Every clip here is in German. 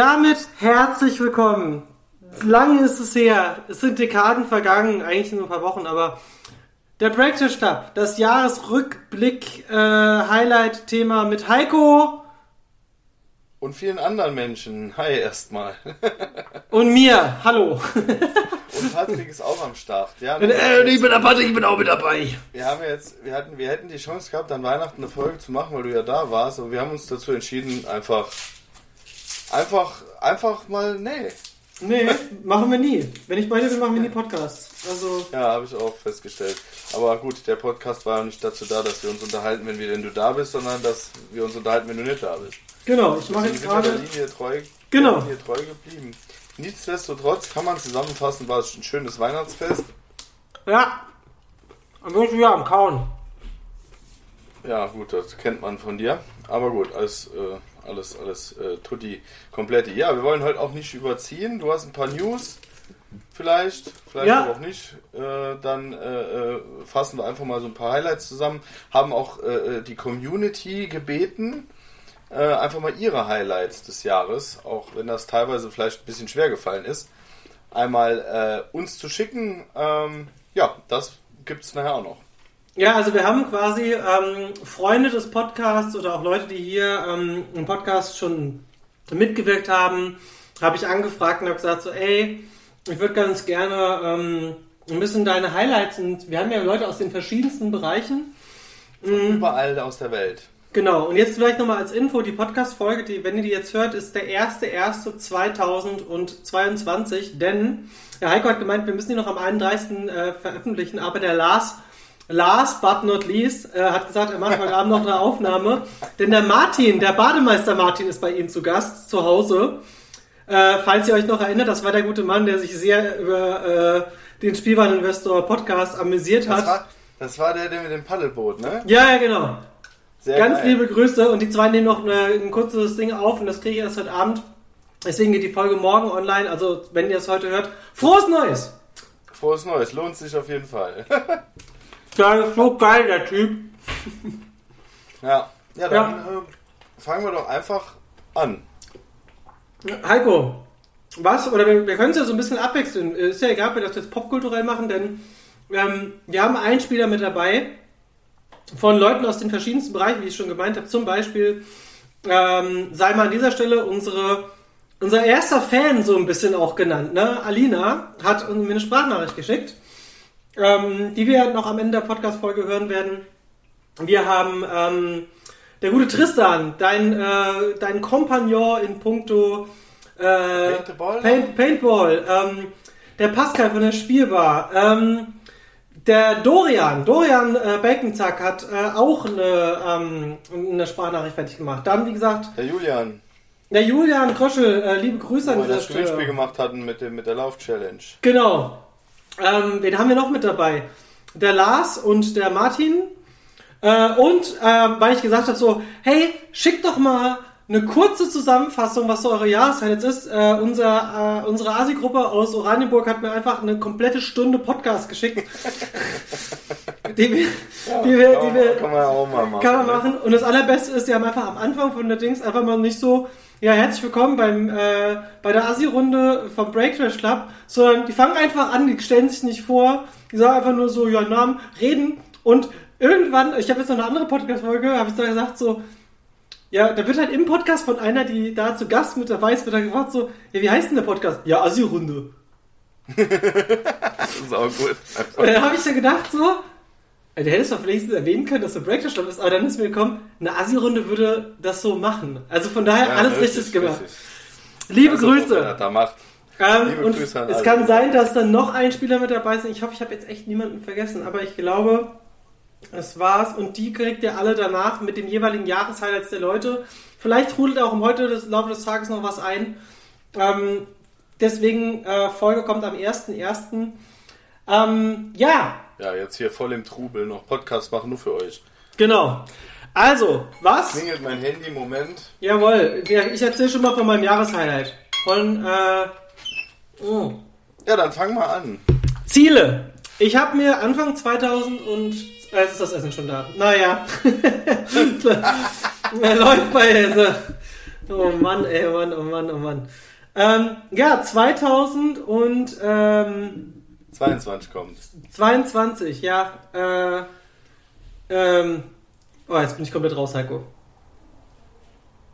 Und damit herzlich willkommen. Lange ist es her. Es sind Dekaden vergangen, eigentlich nur ein paar Wochen, aber der Breakfast Stab, das Jahresrückblick äh, mit Heiko Und vielen anderen Menschen. Hi erstmal. und mir. Hallo. Und Patrick ist auch am Start. Ja, äh, ich bin der Patrick, ich bin auch mit dabei. wir haben jetzt, wir hatten, wir hätten die Chance gehabt, an Weihnachten eine Folge zu machen, weil du ja da warst, aber wir haben uns dazu entschieden, einfach, einfach, einfach mal, nee. Nee, machen wir nie. Wenn ich bei dir bin, machen wir nie Podcasts. Also, Ja, habe ich auch festgestellt. Aber gut, der Podcast war ja nicht dazu da, dass wir uns unterhalten, wenn, wir, wenn du da bist, sondern dass wir uns unterhalten, wenn du nicht da bist. genau, ich mache jetzt gerade. Linie treu, Genau. der Linie treu geblieben. Nichtsdestotrotz kann man zusammenfassen, war es ein schönes Weihnachtsfest. Ja. Dann bin ich wieder am Kauen. Ja, gut, das kennt man von dir. Aber gut, alles, äh, alles, alles äh, tutti kompletti. Ja, wir wollen heute auch nicht überziehen. Du hast ein paar News, vielleicht, vielleicht Ja. aber auch nicht. Äh, dann äh, äh, fassen wir einfach mal so ein paar Highlights zusammen. Haben auch äh, die Community gebeten, äh, einfach mal ihre Highlights des Jahres, auch wenn das teilweise vielleicht ein bisschen schwer gefallen ist, einmal äh, uns zu schicken. Ähm, ja, das gibt's nachher auch noch. Ja, also wir haben quasi ähm, Freunde des Podcasts oder auch Leute, die hier ähm, im Podcast schon mitgewirkt haben, habe ich angefragt und habe gesagt so, ey, ich würde ganz gerne ähm, ein bisschen deine Highlights und wir haben ja Leute aus den verschiedensten Bereichen. Überall aus der Welt. Genau, und jetzt vielleicht nochmal als Info, die Podcast-Folge, die, wenn ihr die jetzt hört, ist der 1.1.2022, denn der Heiko hat gemeint, wir müssen die noch am 31. Äh, veröffentlichen, aber der Lars, last but not least, äh, hat gesagt, er macht heute Abend noch eine Aufnahme, denn der Martin, der Bademeister Martin ist bei ihm zu Gast, zu Hause. Äh, falls ihr euch noch erinnert, das war der gute Mann, der sich sehr über äh, den Spielwareninvestor Podcast amüsiert Das hat. war, das war der, der mit dem Paddelboot, ne? Ja, ja, genau. Sehr Ganz geil. liebe Grüße und die zwei nehmen noch eine, ein kurzes Ding auf und das kriege ich erst heute Abend. Deswegen geht die Folge morgen online. Also, wenn ihr es heute hört, frohes Neues! Frohes Neues, lohnt sich auf jeden Fall. Ist so geil, der Typ. ja, ja dann Äh, fangen wir doch einfach an. Heiko, was, oder wir, wir können es ja so ein bisschen abwechseln. Ist ja egal, ob wir das jetzt popkulturell machen, denn ähm, wir haben einen Spieler mit dabei von Leuten aus den verschiedensten Bereichen, wie ich schon gemeint habe. Zum Beispiel ähm, sei mal an dieser Stelle unsere, unser erster Fan so ein bisschen auch genannt. Ne? Alina hat uns mir eine Sprachnachricht geschickt, ähm, die wir noch am Ende der Podcast-Folge hören werden. Wir haben ähm, der gute Tristan, dein, äh, dein Kompagnon in puncto äh, Paintball? Paint, Paintball, ähm, der Pascal von der Spielbar, ähm, der Dorian, Dorian äh, Baconzack hat äh, auch eine, ähm, eine Sprachnachricht fertig gemacht. Dann, wie gesagt, Der Julian, der Julian Kröschel, äh, liebe Grüße wo an wir dieser das Gewinnspiel Stelle. gemacht hatten mit, dem, mit der Lauf-Challenge. Genau. Ähm, wen haben wir noch mit dabei? Der Lars und der Martin. Äh, und ähm, weil ich gesagt habe so, hey, schickt doch mal eine kurze Zusammenfassung, was so eure Jahreshighlights ist. Äh, unser, äh, unsere Asi-Gruppe aus Oranienburg hat mir einfach eine komplette Stunde Podcast geschickt. die wir, die wir, Kann die wir, kann man auch mal machen. kann man ne? machen. Und das Allerbeste ist, sie haben einfach am Anfang von der Dings einfach mal nicht so, ja, herzlich willkommen beim, äh, bei der Assi-Runde vom Break Trash Club, sondern die fangen einfach an, die stellen sich nicht vor, die sagen einfach nur so, ja, Namen, reden und irgendwann, ich habe jetzt noch eine andere Podcast-Folge, habe ich da gesagt so, ja, da wird halt im Podcast von einer, die da zu Gast mit dabei ist, wird dann gefragt so, ja, wie heißt denn der Podcast? Ja, Assi-Runde. Das ist auch gut. Und dann habe ich so gedacht so, ey, du hättest doch wenigstens erwähnen können, dass der Breakfast Club ist, aber dann ist mir gekommen, eine Assi-Runde würde das so machen. Also von daher Ja, alles richtig, gemacht. richtig. Liebe Also, Grüße. Da macht. Ähm, liebe und Grüße an es kann sein, dass dann noch ein Spieler mit dabei ist. Ich hoffe, ich habe jetzt echt niemanden vergessen, aber ich glaube, es war's. Und die kriegt ihr alle danach mit den jeweiligen Jahreshighlights der Leute. Vielleicht trudelt auch im heute des Laufe des Tages noch was ein. Ähm, deswegen, äh, Folge kommt am 1.1. Ähm, ja, Ja, jetzt hier voll im Trubel noch Podcast machen, nur für euch. genau. Also, was? Klingelt mein Handy, Moment. Jawohl, ja, ich erzähle schon mal von meinem Jahreshighlight. Von, äh, oh. Ja, dann fang mal an. Ziele. Ich habe mir Anfang 2000 und... Äh, ist das Essen schon da. Naja. Er läuft bei... Also, Oh Mann, ey, oh Mann, oh Mann, oh Mann. Ähm, ja, 2000 und ähm, 22 kommt. 22, ja. Äh, ähm, oh, jetzt bin ich komplett raus, Heiko.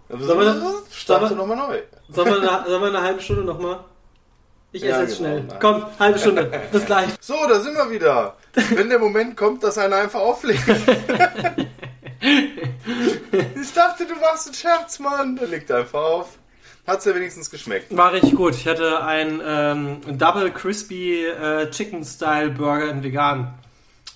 Sollen wir- Starte nochmal neu. Sollen wir, eine, sollen wir eine halbe Stunde nochmal? Ich esse Ja, jetzt genau, schnell. nein. Komm, halbe Stunde. Bis gleich. So, da sind wir wieder. Wenn der Moment kommt, dass einer einfach auflegt. ich dachte, du machst einen Scherz, Mann. Der legt einfach auf. Hat's ja wenigstens geschmeckt. War richtig gut. Ich hatte einen ähm, Double Crispy äh, Chicken Style Burger in vegan.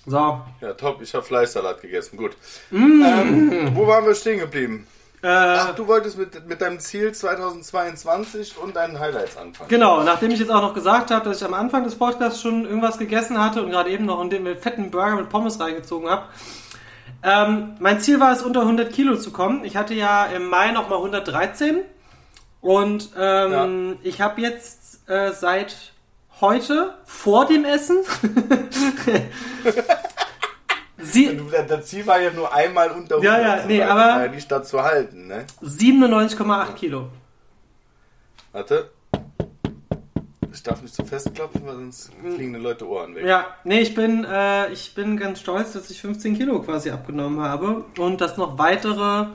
So. Ja, top. Ich habe Fleischsalat gegessen. Gut. Ähm, wo waren wir stehen geblieben? Äh, Ach, du wolltest mit, mit deinem Ziel 2022 und deinen Highlights anfangen. Genau, nachdem ich jetzt auch noch gesagt habe, dass ich am Anfang des Podcasts schon irgendwas gegessen hatte und gerade eben noch einen fetten Burger mit Pommes reingezogen habe. Ähm, mein Ziel war es, unter 100 Kilo zu kommen. Ich hatte ja im Mai nochmal 113 und ähm, ich habe jetzt äh, seit heute vor dem Essen sie das Ziel war ja nur einmal unter 100 Ja, ja, zu nee, aber- ja nicht dazu halten, ne? 97,8 Kilo. Warte. Ich darf nicht zu fest klopfen, weil sonst fliegen die Leute Ohren weg. Ja, nee, ich bin, äh, ich bin ganz stolz, dass ich 15 Kilo quasi abgenommen habe und dass noch weitere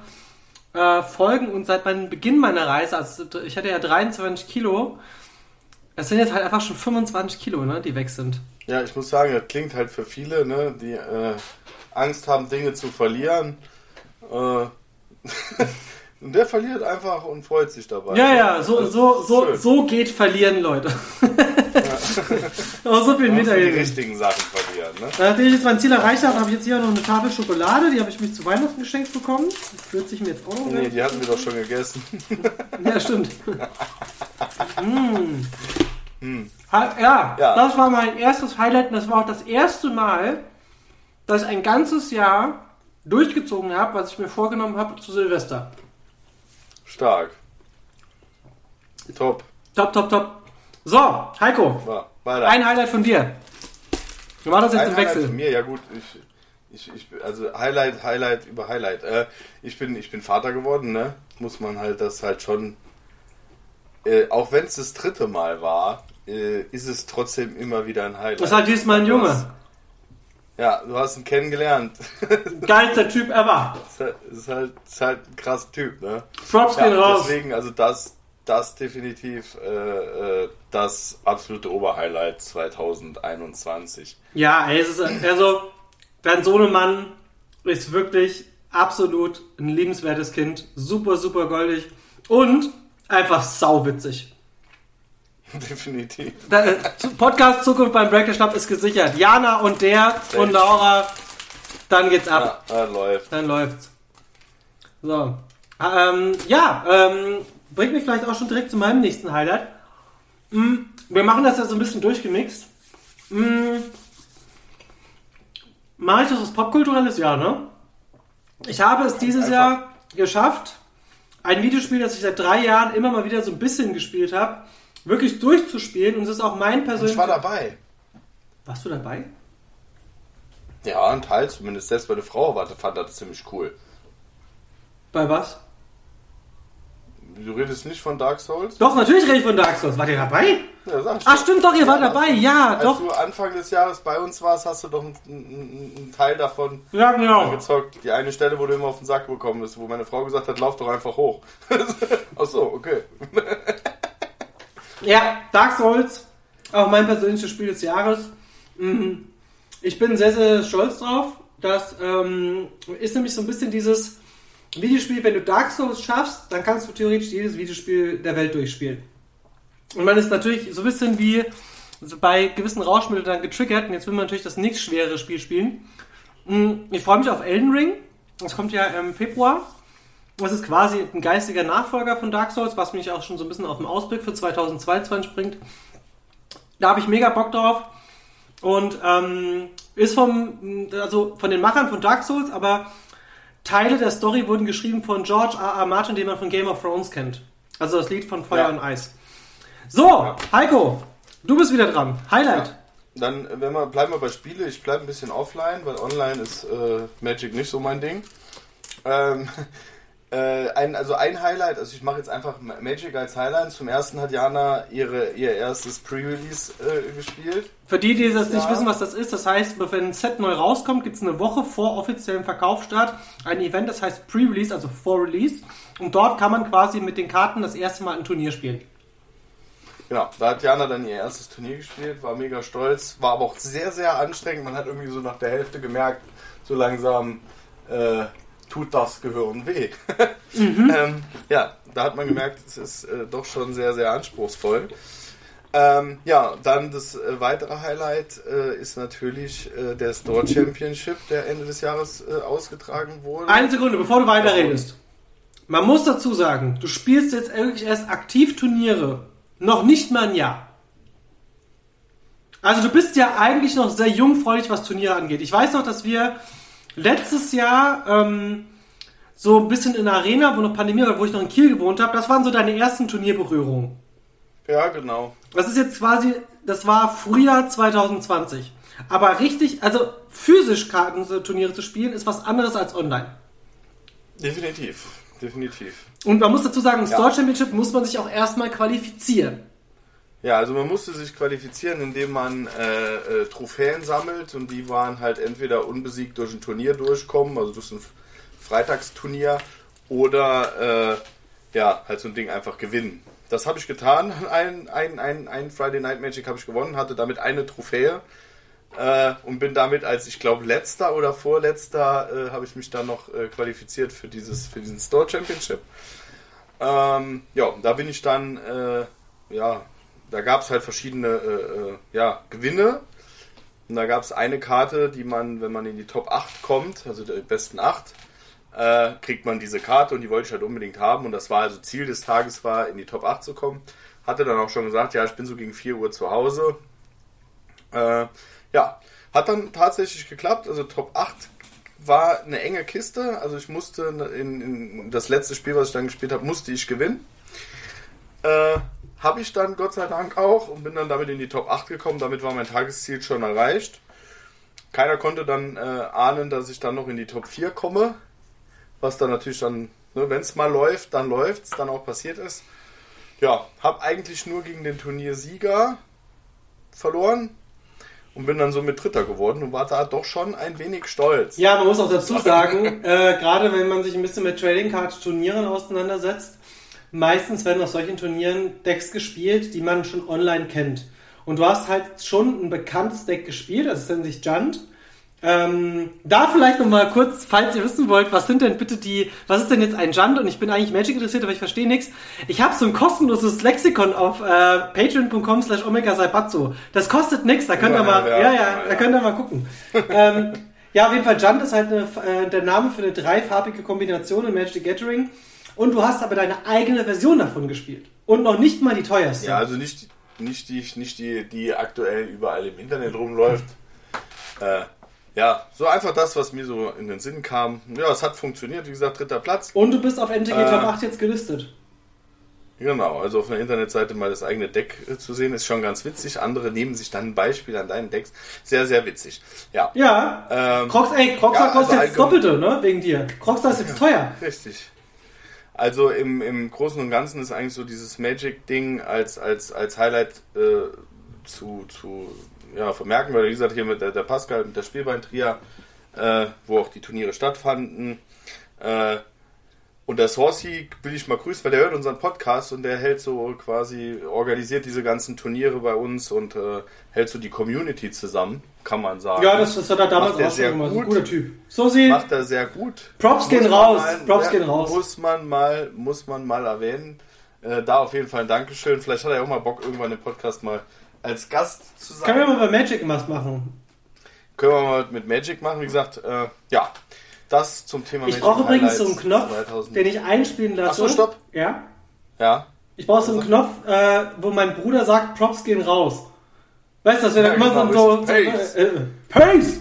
äh, Folgen und seit meinem Beginn meiner Reise, also ich hatte ja 23 Kilo, es sind jetzt halt einfach schon 25 Kilo, ne, die weg sind. Ja, ich muss sagen, das klingt halt für viele, ne, die äh, Angst haben, Dinge zu verlieren. Äh, und der verliert einfach und freut sich dabei. Ja, ja, so, so, so, schön. so geht Verlieren, Leute. Aber so viel muss die Meter richtigen Sachen verlieren, ne? Nachdem ich jetzt mein Ziel erreicht habe, habe ich jetzt hier noch eine Tafel Schokolade, die habe ich mich zu Weihnachten geschenkt bekommen. Die führt sich mir jetzt auch noch Nee, die hatten wir doch schon gegessen. Ja, stimmt. mm. Hm. Ha- Ja, Ja. das war mein erstes Highlight und das war auch das erste Mal, dass ich ein ganzes Jahr durchgezogen habe, was ich mir vorgenommen habe zu Silvester. Stark. Top. Top, top, top. So, Heiko, weiter. ein Highlight von dir. Wie war das jetzt Ein im Highlight Wechsel? von mir, ja gut, ich, ich, ich, also Highlight, Highlight über Highlight. Äh, ich, bin, ich bin Vater geworden, ne? Muss man halt das halt schon, äh, auch wenn es das dritte Mal war, äh, ist es trotzdem immer wieder ein Highlight. Das ist halt diesmal ein Du Junge. Ja, du hast ihn kennengelernt. Geilster Typ ever. ist, halt, ist, halt, ist halt ein krasser Typ, ne? Props Ja, gehen raus. deswegen, also das, das definitiv äh, äh, das absolute Oberhighlight 2021. Ja, ey, es ist also dein Sohnemann ist wirklich absolut ein liebenswertes Kind, super super goldig und einfach sauwitzig. definitiv. Da, äh, Podcast Zukunft beim Breakfast Club ist gesichert. Jana und der und Laura, dann geht's ab. Ja, äh, läuft. Dann läuft's. So. Ähm, ja, ähm, bringt mich vielleicht auch schon direkt zu meinem nächsten Highlight. Mm, wir machen das ja so ein bisschen durchgemixt. Mm, Mache ich das aus popkulturelles Jahr, ne? Ich habe es dieses Einfach. Jahr geschafft, ein Videospiel, das ich seit drei Jahren immer mal wieder so ein bisschen gespielt habe, wirklich durchzuspielen und es ist auch mein Ich persönliches... war dabei. Warst du dabei? Ja, ein Teil zumindest. Selbst meine Frau war, fand das ziemlich cool. Bei was? Du redest nicht von Dark Souls? Doch, natürlich rede ich von Dark Souls. Wart ihr dabei? Ja, sag ich Ach doch. stimmt doch, ihr wart Ja, dabei. Ja, Als doch. du Anfang des Jahres bei uns warst, hast du doch einen, einen, einen Teil davon Ja, genau. gezockt. Die eine Stelle, wo du immer auf den Sack bekommen bist, wo meine Frau gesagt hat, lauf doch einfach hoch. Ach so, okay. Ja, Dark Souls, auch mein persönliches Spiel des Jahres. Mhm. Ich bin sehr, sehr stolz drauf. Das ähm, ist nämlich so ein bisschen dieses Videospiel, wenn du Dark Souls schaffst, dann kannst du theoretisch jedes Videospiel der Welt durchspielen. Und man ist natürlich so ein bisschen wie bei gewissen Rauschmitteln dann getriggert und jetzt will man natürlich das nächst schwere Spiel spielen. Mhm, Ich freue mich auf Elden Ring. Das kommt ja im Februar. Das ist quasi ein geistiger Nachfolger von Dark Souls, was mich auch schon so ein bisschen auf den Ausblick für 2022 bringt. Da habe ich mega Bock drauf. Und ähm, ist vom, also von den Machern von Dark Souls, aber Teile der Story wurden geschrieben von George R. R. Martin, den man von Game of Thrones kennt. Also das Lied von Feuer Ja. und Eis. So, Heiko, du bist wieder dran. Highlight. Dann wenn wir, bleiben wir bei Spiele. Ich bleibe ein bisschen offline, weil online ist äh, Magic nicht so mein Ding. Ähm, Äh, ein, also ein Highlight, also ich mache jetzt einfach Magic als Highlight. Zum ersten hat Jana ihre, ihr erstes Pre-Release äh, gespielt. Für die, die das nicht wissen, was das ist, das heißt, wenn ein Set neu rauskommt, gibt es eine Woche vor offiziellem Verkaufsstart ein Event, das heißt Pre-Release, also vor Release. Und dort kann man quasi mit den Karten das erste Mal ein Turnier spielen. Genau, da hat Jana dann ihr erstes Turnier gespielt, war mega stolz, war aber auch sehr, sehr anstrengend. Man hat irgendwie so nach der Hälfte gemerkt, so langsam äh, tut das Gehirn weh. Mhm. ähm, ja, da hat man gemerkt, es ist äh, doch schon sehr, sehr anspruchsvoll. Ähm, ja, dann das äh, weitere Highlight äh, ist natürlich äh, der Store Championship, der Ende des Jahres äh, ausgetragen wurde. Eine Sekunde, bevor du weiterredest. Man muss dazu sagen, du spielst jetzt wirklich erst aktiv Turniere noch nicht mal ein Jahr. Also du bist ja eigentlich noch sehr jungfräulich, was Turniere angeht. Ich weiß noch, dass wir letztes Jahr ähm, so ein bisschen in der Arena, wo noch Pandemie war, wo ich noch in Kiel gewohnt habe, das waren so deine ersten Turnierberührungen. Ja, genau. Das ist jetzt quasi, das war Frühjahr 2020. Aber richtig, also physisch Kartenturniere zu spielen, ist was anderes als online. Definitiv, definitiv. Und man muss dazu sagen, im ja. Store Championship muss man sich auch erstmal qualifizieren. Ja, also man musste sich qualifizieren, indem man äh, äh, Trophäen sammelt und die waren halt entweder unbesiegt durch ein Turnier durchkommen, also durch ein Freitagsturnier, oder äh, ja, halt so ein Ding einfach gewinnen. Das habe ich getan. Ein, ein, ein, ein Friday Night Magic habe ich gewonnen, hatte damit eine Trophäe äh, und bin damit als, ich glaube, letzter oder vorletzter äh, habe ich mich dann noch äh, qualifiziert für, dieses, für diesen Store Championship. Ähm, ja, da bin ich dann, ja, da gab es halt verschiedene äh, äh, ja, Gewinne. Und da gab es eine Karte, die man, wenn man in die Top 8 kommt, also die besten 8, äh, kriegt man diese Karte und die wollte ich halt unbedingt haben. Und das war also Ziel des Tages, war in die Top 8 zu kommen. Hatte dann auch schon gesagt, ja, ich bin so gegen 4 Uhr zu Hause. Äh, ja, hat dann tatsächlich geklappt. Also Top 8 war eine enge Kiste. Also ich musste in, in das letzte Spiel, was ich dann gespielt habe, musste ich gewinnen. Äh, habe ich dann Gott sei Dank auch und bin dann damit in die Top 8 gekommen. Damit war mein Tagesziel schon erreicht. Keiner konnte dann äh, ahnen, dass ich dann noch in die Top 4 komme. Was dann natürlich dann, ne, wenn es mal läuft, dann läuft es, dann auch passiert ist. Ja, habe eigentlich nur gegen den Turniersieger verloren und bin dann so mit Dritter geworden und war da doch schon ein wenig stolz. Ja, man muss auch dazu sagen, äh, gerade wenn man sich ein bisschen mit Trading Card Turnieren auseinandersetzt, meistens werden auf solchen Turnieren Decks gespielt, die man schon online kennt. Und du hast halt schon ein bekanntes Deck gespielt, das nennt sich Junt. Ähm, da vielleicht noch mal kurz, falls ihr wissen wollt, was sind denn bitte die, was ist denn jetzt ein Junt? Und ich bin eigentlich Magic interessiert, aber ich verstehe nichts. Ich habe so ein kostenloses Lexikon auf äh, patreon.com slash omega. Das kostet nichts, da könnt ihr mal, ja, ja, ja, da könnt ihr mal gucken. ähm, ja, auf jeden Fall, Junt ist halt eine, äh, der Name für eine dreifarbige Kombination in Magic the Gathering. Und du hast aber deine eigene Version davon gespielt. Und noch nicht mal die teuerste. Ja, also nicht, nicht, die, nicht die, die aktuell überall im Internet rumläuft. Äh, ja, so einfach das, was mir so in den Sinn kam. Ja, es hat funktioniert, wie gesagt, dritter Platz. Und du bist auf NTG äh, Top 8 jetzt gelistet. Genau, also auf einer Internetseite mal das eigene Deck äh, zu sehen, ist schon ganz witzig. Andere nehmen sich dann ein Beispiel an deinen Decks. Sehr, sehr witzig. Ja. Ja. Ähm, Crocs, ey, Crocstar ja, kostet also jetzt Doppelte, ne? Wegen dir. Crocstar ist jetzt teuer. Richtig. Also im, im Großen und Ganzen ist eigentlich so dieses Magic-Ding als, als, als Highlight äh, zu, zu ja, vermerken, weil wie gesagt, hier mit der, der Pascal, mit der Spielbein-Tria, äh, wo auch die Turniere stattfanden. Äh, und der Saucy will ich mal grüßen, weil der hört unseren Podcast und der hält so quasi, organisiert diese ganzen Turniere bei uns und äh, hält so die Community zusammen, kann man sagen. Ja, das, das hat er damals auch schon gemacht. Ein guter Typ. So. Macht er sehr gut. Props gehen raus. Mal, Props gehen raus. Muss man mal, muss man mal erwähnen. Äh, da auf jeden Fall ein Dankeschön. Vielleicht hat er ja auch mal Bock, irgendwann den Podcast mal als Gast zu sein. Können wir mal bei Magic was machen? Können wir mal mit Magic machen. Wie gesagt, äh, ja. Das zum Thema Ich brauche übrigens so einen Knopf, 2000. den ich einspielen lasse. Achso, stopp. Ja? Ja. Ich brauche so einen Knopf, äh, wo mein Bruder sagt, Props gehen raus. Weißt du, das wäre ja, immer genau, so, so, Pace. Äh, äh, Pace!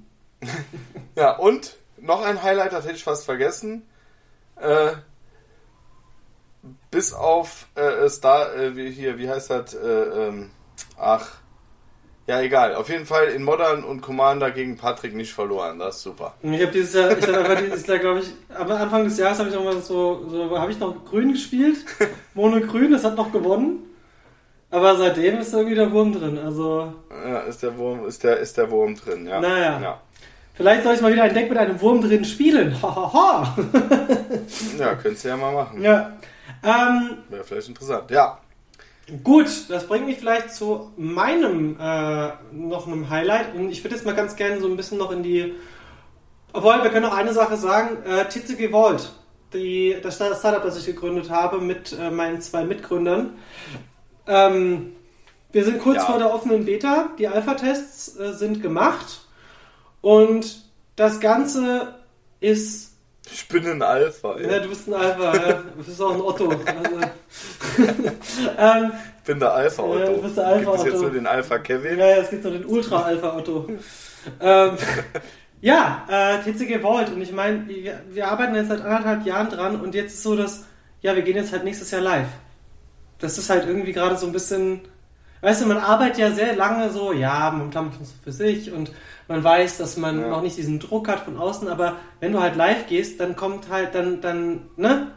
ja, und noch ein Highlight, das hätte ich fast vergessen. Äh, bis auf äh, Star, äh, wie hier, wie heißt das? Äh, ähm, ach, Ja, egal. Auf jeden Fall in Modern und Commander gegen Patrick nicht verloren. Das ist super. Ich habe dieses Jahr, ich habe einfach dieses Jahr, glaube ich, am Anfang des Jahres habe ich noch mal so, so habe ich noch grün gespielt. Mono grün, das hat noch gewonnen. Aber seitdem ist irgendwie der Wurm drin. Also. Ja, ist der Wurm, ist der, ist der Wurm drin, ja. Naja. Ja, Vielleicht soll ich mal wieder ein Deck mit einem Wurm drin spielen. Hahaha. ja könntest du ja mal machen. ja. Ähm, Wäre vielleicht interessant. Ja. Gut, das bringt mich vielleicht zu meinem äh, noch einem Highlight. Und ich würde jetzt mal ganz gerne so ein bisschen noch in die. Obwohl, wir können noch eine Sache sagen. Äh, TCG Vault, die, das Startup, das ich gegründet habe mit äh, meinen zwei Mitgründern. Ähm, wir sind kurz Ja. vor der offenen Beta. Die Alpha-Tests äh, sind gemacht. Und das Ganze ist Ich bin ein Alpha. Ey. ja, du bist ein Alpha, ja. du bist auch ein Otto. Also, ähm, Ich bin der Alpha Otto. Ja, du bist der Alpha Gibt es jetzt Otto. nur den Alpha Kevin? ja, ja, es gibt so den Ultra-Alpha-Otto. ähm, ja, äh, TCG Vault. Und ich meine, wir, wir arbeiten jetzt seit anderthalb Jahren dran und jetzt ist so, dass, ja, wir gehen jetzt halt nächstes Jahr live. Das ist halt irgendwie gerade so ein bisschen, weißt du, man arbeitet ja sehr lange so, ja, momentan es für sich und man weiß, dass man Ja. noch nicht diesen Druck hat von außen, aber wenn du halt live gehst, dann kommt halt, dann, dann, ne?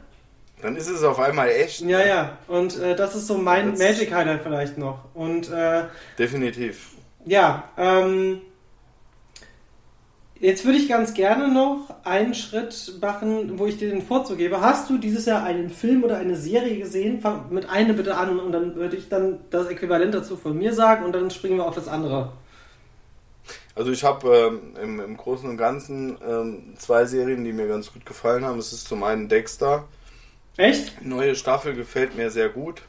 Dann ist es auf einmal echt. Ja, ja. Und äh, das ist so mein Das- Magic Highlight vielleicht noch. Und äh, Definitiv. ja, ähm, jetzt würde ich ganz gerne noch einen Schritt machen, wo ich dir den Vorzug gebe. Hast du dieses Jahr einen Film oder eine Serie gesehen? Fang mit einer bitte an und dann würde ich dann das Äquivalent dazu von mir sagen und dann springen wir auf das andere. Also ich habe ähm, im, im Großen und Ganzen ähm, zwei Serien, die mir ganz gut gefallen haben. Es ist zum einen Dexter. Echt? Neue Staffel gefällt mir sehr gut.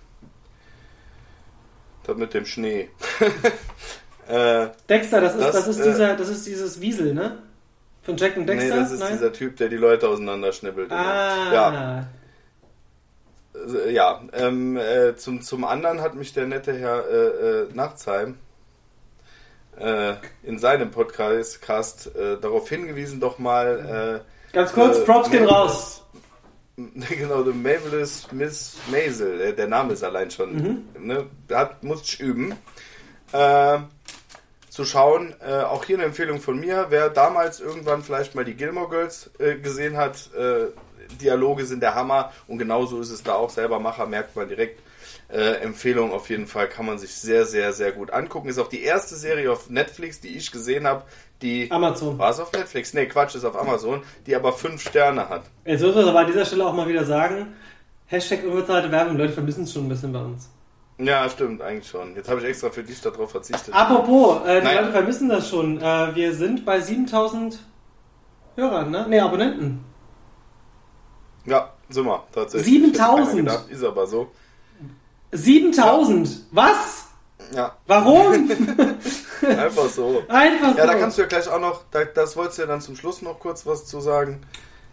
Das mit dem Schnee. äh, Dexter, das ist, das, Das, ist äh, dieser, das ist dieses Wiesel, ne? Von Jack und Dexter? nee, das ist dieser Typ, der die Leute auseinanderschnippelt. Ah, Ja, äh, ja. Ähm, äh, zum, zum anderen hat mich der nette Herr äh, äh, Nachtsheim äh, in seinem Podcast Cast, äh, darauf hingewiesen, doch mal äh, ganz kurz, äh, Props gehen raus. Genau, The Marvelous Miss Maisel. äh, Der Name ist allein schon. Mhm. Ne, hat, muss ich üben. Äh, zu schauen. Äh, auch hier eine Empfehlung von mir. Wer damals irgendwann vielleicht mal die Gilmore Girls gesehen hat, Dialoge sind der Hammer und genauso ist es da auch selber Macher, merkt man direkt. Äh, Empfehlung auf jeden Fall kann man sich sehr, sehr, sehr gut angucken. Ist auch die erste Serie auf Netflix, die ich gesehen habe, die. Amazon. War es auf Netflix? Nee, Quatsch, ist auf Amazon, die aber fünf Sterne hat. Jetzt muss man aber an dieser Stelle auch mal wieder sagen, Hashtag unbezahlte Werbung, Leute vermissen es schon ein bisschen bei uns. Ja, stimmt, eigentlich schon. Jetzt habe ich extra für dich darauf verzichtet. Apropos, äh, die Nein. Leute vermissen das schon. Äh, wir sind bei 7000 Hörern, ne? Ne, Abonnenten. Ja, sind wir, tatsächlich. 7000? Hätte keiner gedacht, Ist aber so. 7000! Was? Ja, Warum? einfach so. Einfach Ja, so. da kannst du ja gleich auch noch, da, das wolltest du ja dann zum Schluss noch kurz was zu sagen,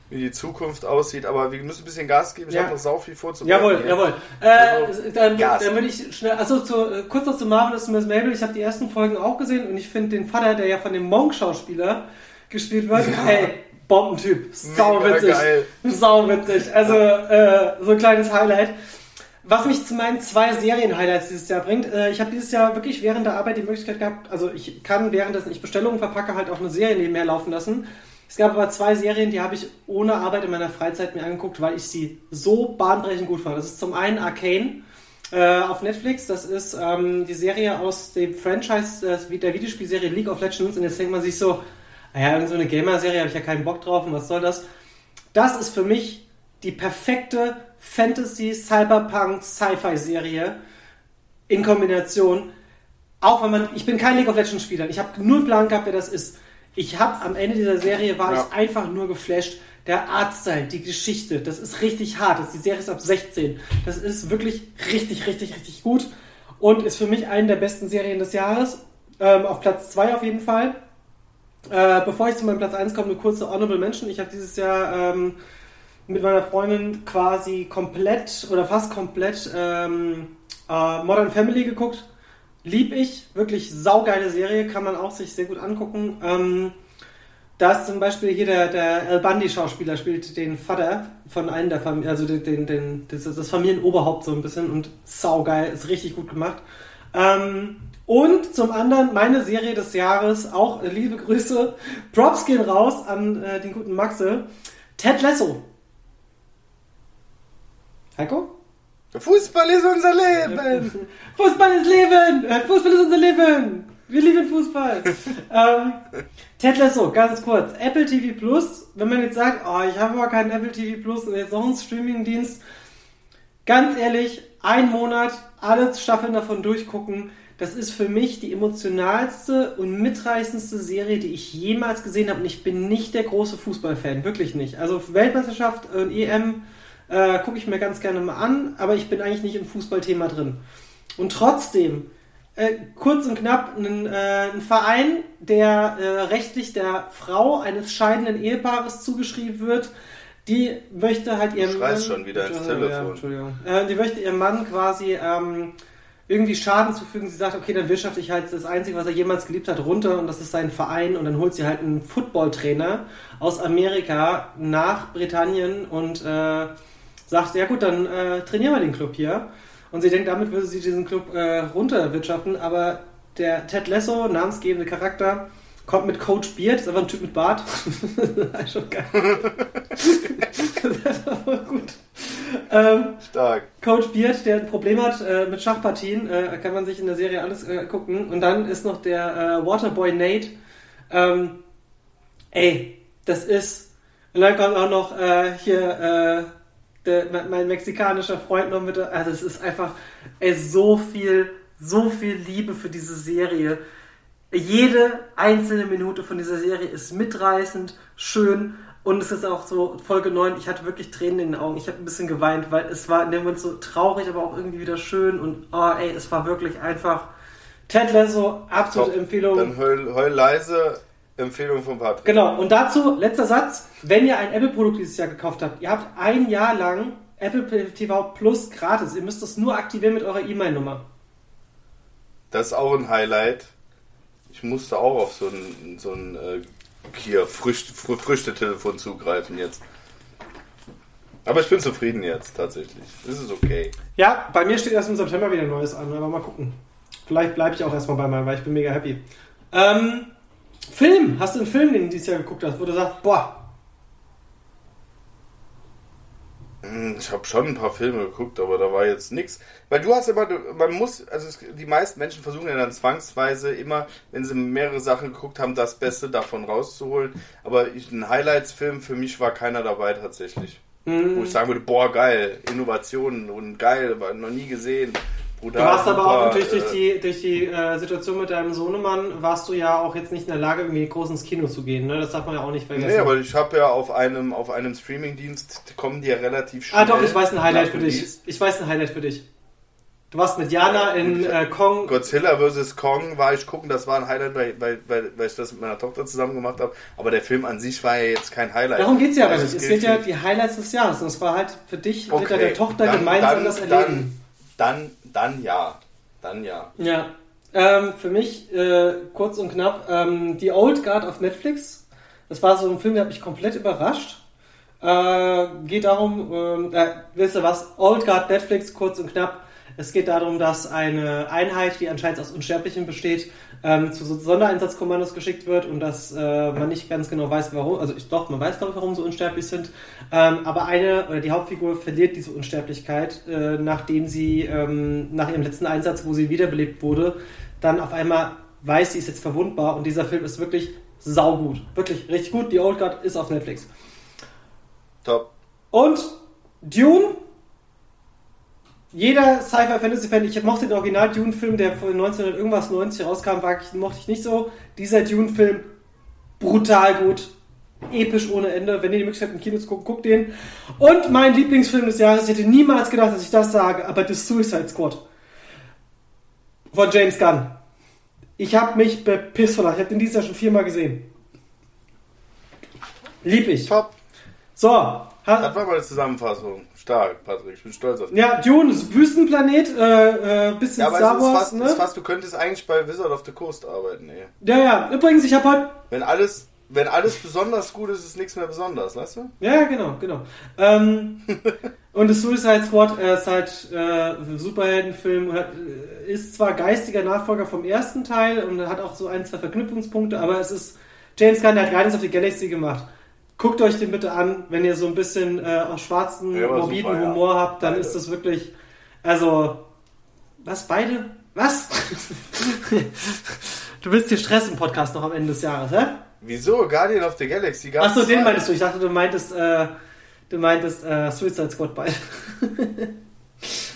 wie die Zukunft aussieht, aber wir müssen ein bisschen Gas geben. Ich Ja. habe noch sau viel vorzubereiten. Jawohl, hier. jawohl. Äh, Also, dann, Gas. dann würde ich schnell, also zu, äh, kurz noch zu Marvelous Miss Mabel. Ich habe die ersten Folgen auch gesehen und ich finde den Vater, der ja von dem Monk-Schauspieler gespielt wird, ey, Bombentyp. Witzig. Sau witzig. Also, äh, so ein kleines Highlight. Was mich zu meinen zwei Serien-Highlights dieses Jahr bringt, äh, ich habe dieses Jahr wirklich während der Arbeit die Möglichkeit gehabt, also ich kann währenddessen ich Bestellungen verpacke, halt auch eine Serie nebenher laufen lassen. Es gab aber zwei Serien, die habe ich ohne Arbeit in meiner Freizeit mir angeguckt, weil ich sie so bahnbrechend gut fand. Das ist zum einen Arcane äh, auf Netflix. Das ist ähm, die Serie aus dem Franchise äh, der Videospielserie League of Legends. Und jetzt denkt man sich so, naja, irgend so eine Gamer-Serie habe ich ja keinen Bock drauf und was soll das? Das ist für mich die perfekte Fantasy, Cyberpunk, Sci-Fi-Serie in Kombination. Auch wenn man, ich bin kein League of Legends Spieler, ich habe nur einen Plan gehabt, wer das ist. Ich habe am Ende dieser Serie war Ja. ich einfach nur geflasht. Der Artstyle, die Geschichte, das ist richtig hart. Das, die Serie ist ab 16. Das ist wirklich richtig, richtig, richtig gut und ist für mich eine der besten Serien des Jahres. Ähm, auf Platz 2 auf jeden Fall. Äh, bevor ich zu meinem Platz 1 komme, eine kurze Honorable Mention. Ich habe dieses Jahr ähm, mit meiner Freundin quasi komplett oder fast komplett ähm, äh, Modern Family geguckt. Lieb ich, wirklich saugeile Serie, kann man auch sich sehr gut angucken. Ähm, da ist zum Beispiel hier der, der El Bundy-Schauspieler spielt den Vater von einem der Familien, also den, den, den, das, das Familienoberhaupt so ein bisschen und saugeil, ist richtig gut gemacht. Ähm, und zum anderen meine Serie des Jahres, auch liebe Grüße, Props gehen raus an äh, den guten Maxe. Ted Lasso. Heiko? Fußball ist unser Leben! Fußball ist Leben! Äh, Fußball ist unser Leben! Wir lieben Fußball! ähm, Ted Lasso, ganz kurz. Apple TV Plus, wenn man jetzt sagt, oh, ich habe aber keinen Apple TV Plus und jetzt noch einen Streamingdienst, ganz ehrlich, ein Monat, alle Staffeln davon durchgucken. Das ist für mich die emotionalste und mitreißendste Serie, die ich jemals gesehen habe. Und ich bin nicht der große Fußballfan, wirklich nicht. Also Weltmeisterschaft und EM äh, gucke ich mir ganz gerne mal an, aber ich bin eigentlich nicht im Fußballthema drin. Und trotzdem, äh, kurz und knapp, ein, äh, ein Verein, der äh, rechtlich der Frau eines scheidenden Ehepaares zugeschrieben wird, die möchte halt ihrem schreist schon wieder ins Telefon. Ja. Äh, die möchte ihrem Mann quasi ähm, irgendwie Schaden zufügen. Sie sagt, okay, dann wirtschafte ich halt das Einzige, was er jemals geliebt hat, runter und das ist sein Verein. Und dann holt sie halt einen Footballtrainer aus Amerika nach Britannien und äh, sagt, ja gut, dann äh, trainieren wir den Club hier. Und sie denkt, damit würde sie diesen Club äh, runterwirtschaften, aber der Ted Lasso, namensgebende Charakter, kommt mit Coach Beard, ist einfach ein Typ mit Bart. das ist schon geil. das ist aber gut. Ähm, Stark. Coach Beard, der ein Problem hat äh, mit Schachpartien, äh, kann man sich in der Serie alles äh, gucken. Und dann ist noch der äh, Waterboy Nate. Ähm, ey, das ist. Und dann kommt auch noch äh, hier äh, der, mein mexikanischer Freund noch mit. Also es ist einfach ey, so viel, so viel Liebe für diese Serie. Jede einzelne Minute von dieser Serie ist mitreißend, schön und es ist auch so Folge 9, ich hatte wirklich Tränen in den Augen. Ich habe ein bisschen geweint, weil es war in dem Moment so traurig, aber auch irgendwie wieder schön und oh ey, es war wirklich einfach Ted Lasso, absolute Top. Empfehlung. Dann heul, heul leise, Empfehlung von Patrick. Genau, und dazu, letzter Satz, wenn ihr ein Apple-Produkt dieses Jahr gekauft habt, ihr habt ein Jahr lang Apple TV Plus gratis. Ihr müsst das nur aktivieren mit eurer E-Mail-Nummer. Das ist auch ein Highlight. Ich musste auch auf so ein, so ein äh, hier Früchte, Frü Früchtetelefon zugreifen jetzt. Aber ich bin zufrieden jetzt, tatsächlich. Das ist okay. Ja, bei mir steht erst im September wieder Neues an, aber mal gucken. Vielleicht bleibe ich auch erstmal bei meinem, weil ich bin mega happy. Ähm, Film, hast du einen Film, den du dieses Jahr geguckt hast, wo du sagst, boah, Hm, Ich habe schon ein paar Filme geguckt, aber da war jetzt nichts. Weil du hast immer, man muss, also es, die meisten Menschen versuchen ja dann zwangsweise immer, wenn sie mehrere Sachen geguckt haben, das Beste davon rauszuholen. Aber ich, ein Highlights-Film für mich war keiner dabei tatsächlich. Wo ich sagen würde, boah, geil, Innovationen und geil, war noch nie gesehen. Brutal, Du warst aber auch super, natürlich durch äh, die, durch die äh, Situation mit deinem Sohnemann, warst du ja auch jetzt nicht in der Lage, irgendwie groß ins Kino zu gehen. Ne? Das darf man ja auch nicht vergessen. Nee, aber ich habe ja auf einem, auf einem Streamingdienst kommen die ja relativ schnell. ah doch, ich weiß ein Highlight für dich. Ich weiß ein Highlight für dich. Du warst mit Jana in äh, Kong. Godzilla vs. Kong war ich gucken, das war ein Highlight, weil, weil, weil, weil ich das mit meiner Tochter zusammen gemacht habe. Aber der Film an sich war ja jetzt kein Highlight. Darum geht's ja aber Also nicht. Es geht ja die Highlights des Jahres. Und es war halt für dich mit Okay, deiner Tochter dann- gemeinsam dann- das Erleben. Dann, dann, dann ja. Dann ja. Ja. Ähm, für mich, äh, kurz und knapp, ähm, The Old Guard auf Netflix. Das war so ein Film, der hat mich komplett überrascht. Äh, geht darum, ähm, äh, wisst ihr was? Old Guard Netflix, kurz und knapp. Es geht darum, dass eine Einheit, die anscheinend aus Unsterblichen besteht, ähm, zu so Sondereinsatzkommandos geschickt wird und dass äh, man nicht ganz genau weiß, warum. Also ich doch, man weiß glaube ich, warum sie unsterblich sind. Ähm, aber eine oder die Hauptfigur verliert diese Unsterblichkeit, äh, nachdem sie ähm, nach ihrem letzten Einsatz, wo sie wiederbelebt wurde, dann auf einmal weiß, sie ist jetzt verwundbar und dieser Film ist wirklich saugut. Wirklich richtig gut. Die Old Guard ist auf Netflix. Top. Und Dune. Jeder Sci-Fi-Fantasy-Fan, ich mochte den Original-Dune-Film, der von 1900 irgendwas 90 rauskam, war ich, mochte ich nicht so. Dieser Dune-Film, brutal gut. Episch ohne Ende. Wenn ihr die Möglichkeit habt, im Kino zu gucken, guckt den. Und mein Lieblingsfilm des Jahres, ich hätte niemals gedacht, dass ich das sage, aber The Suicide Squad. Von James Gunn. Ich habe mich bepisst vor. Ich habe den dieses Jahr schon viermal gesehen. Lieb ich. Top. So, Das war meine Zusammenfassung. Stark, Patrick. Ich bin stolz auf dich. Ja, Dune ist Wüstenplanet, äh, äh, bisschen Ja, aber Star es ist Wars, fast, ne? ist fast, du könntest eigentlich bei Wizard of the Coast arbeiten, ey. Ja, ja. Übrigens, ich habe heute. Wenn alles, wenn alles besonders gut ist, ist nichts mehr besonders, weißt du? Ja, genau, genau. Ähm, Und das Suicide Squad äh, ist halt äh, Superheldenfilm, hat, äh, ist zwar geistiger Nachfolger vom ersten Teil und hat auch so ein, zwei Verknüpfungspunkte, aber es ist James Gunn, hat Guardians of the Galaxy gemacht. Guckt euch den bitte an, wenn ihr so ein bisschen äh, auch schwarzen, Ja, morbiden super, ja. Humor habt, dann Beide. ist das wirklich, also, was, beide? Was? du willst dir Stress im Podcast noch am Ende des Jahres, hä? Wieso? Guardian of the Galaxy gab's Achso, den zwei. meintest du. Ich dachte, du meintest, äh, du meintest äh, Suicide Squad beide.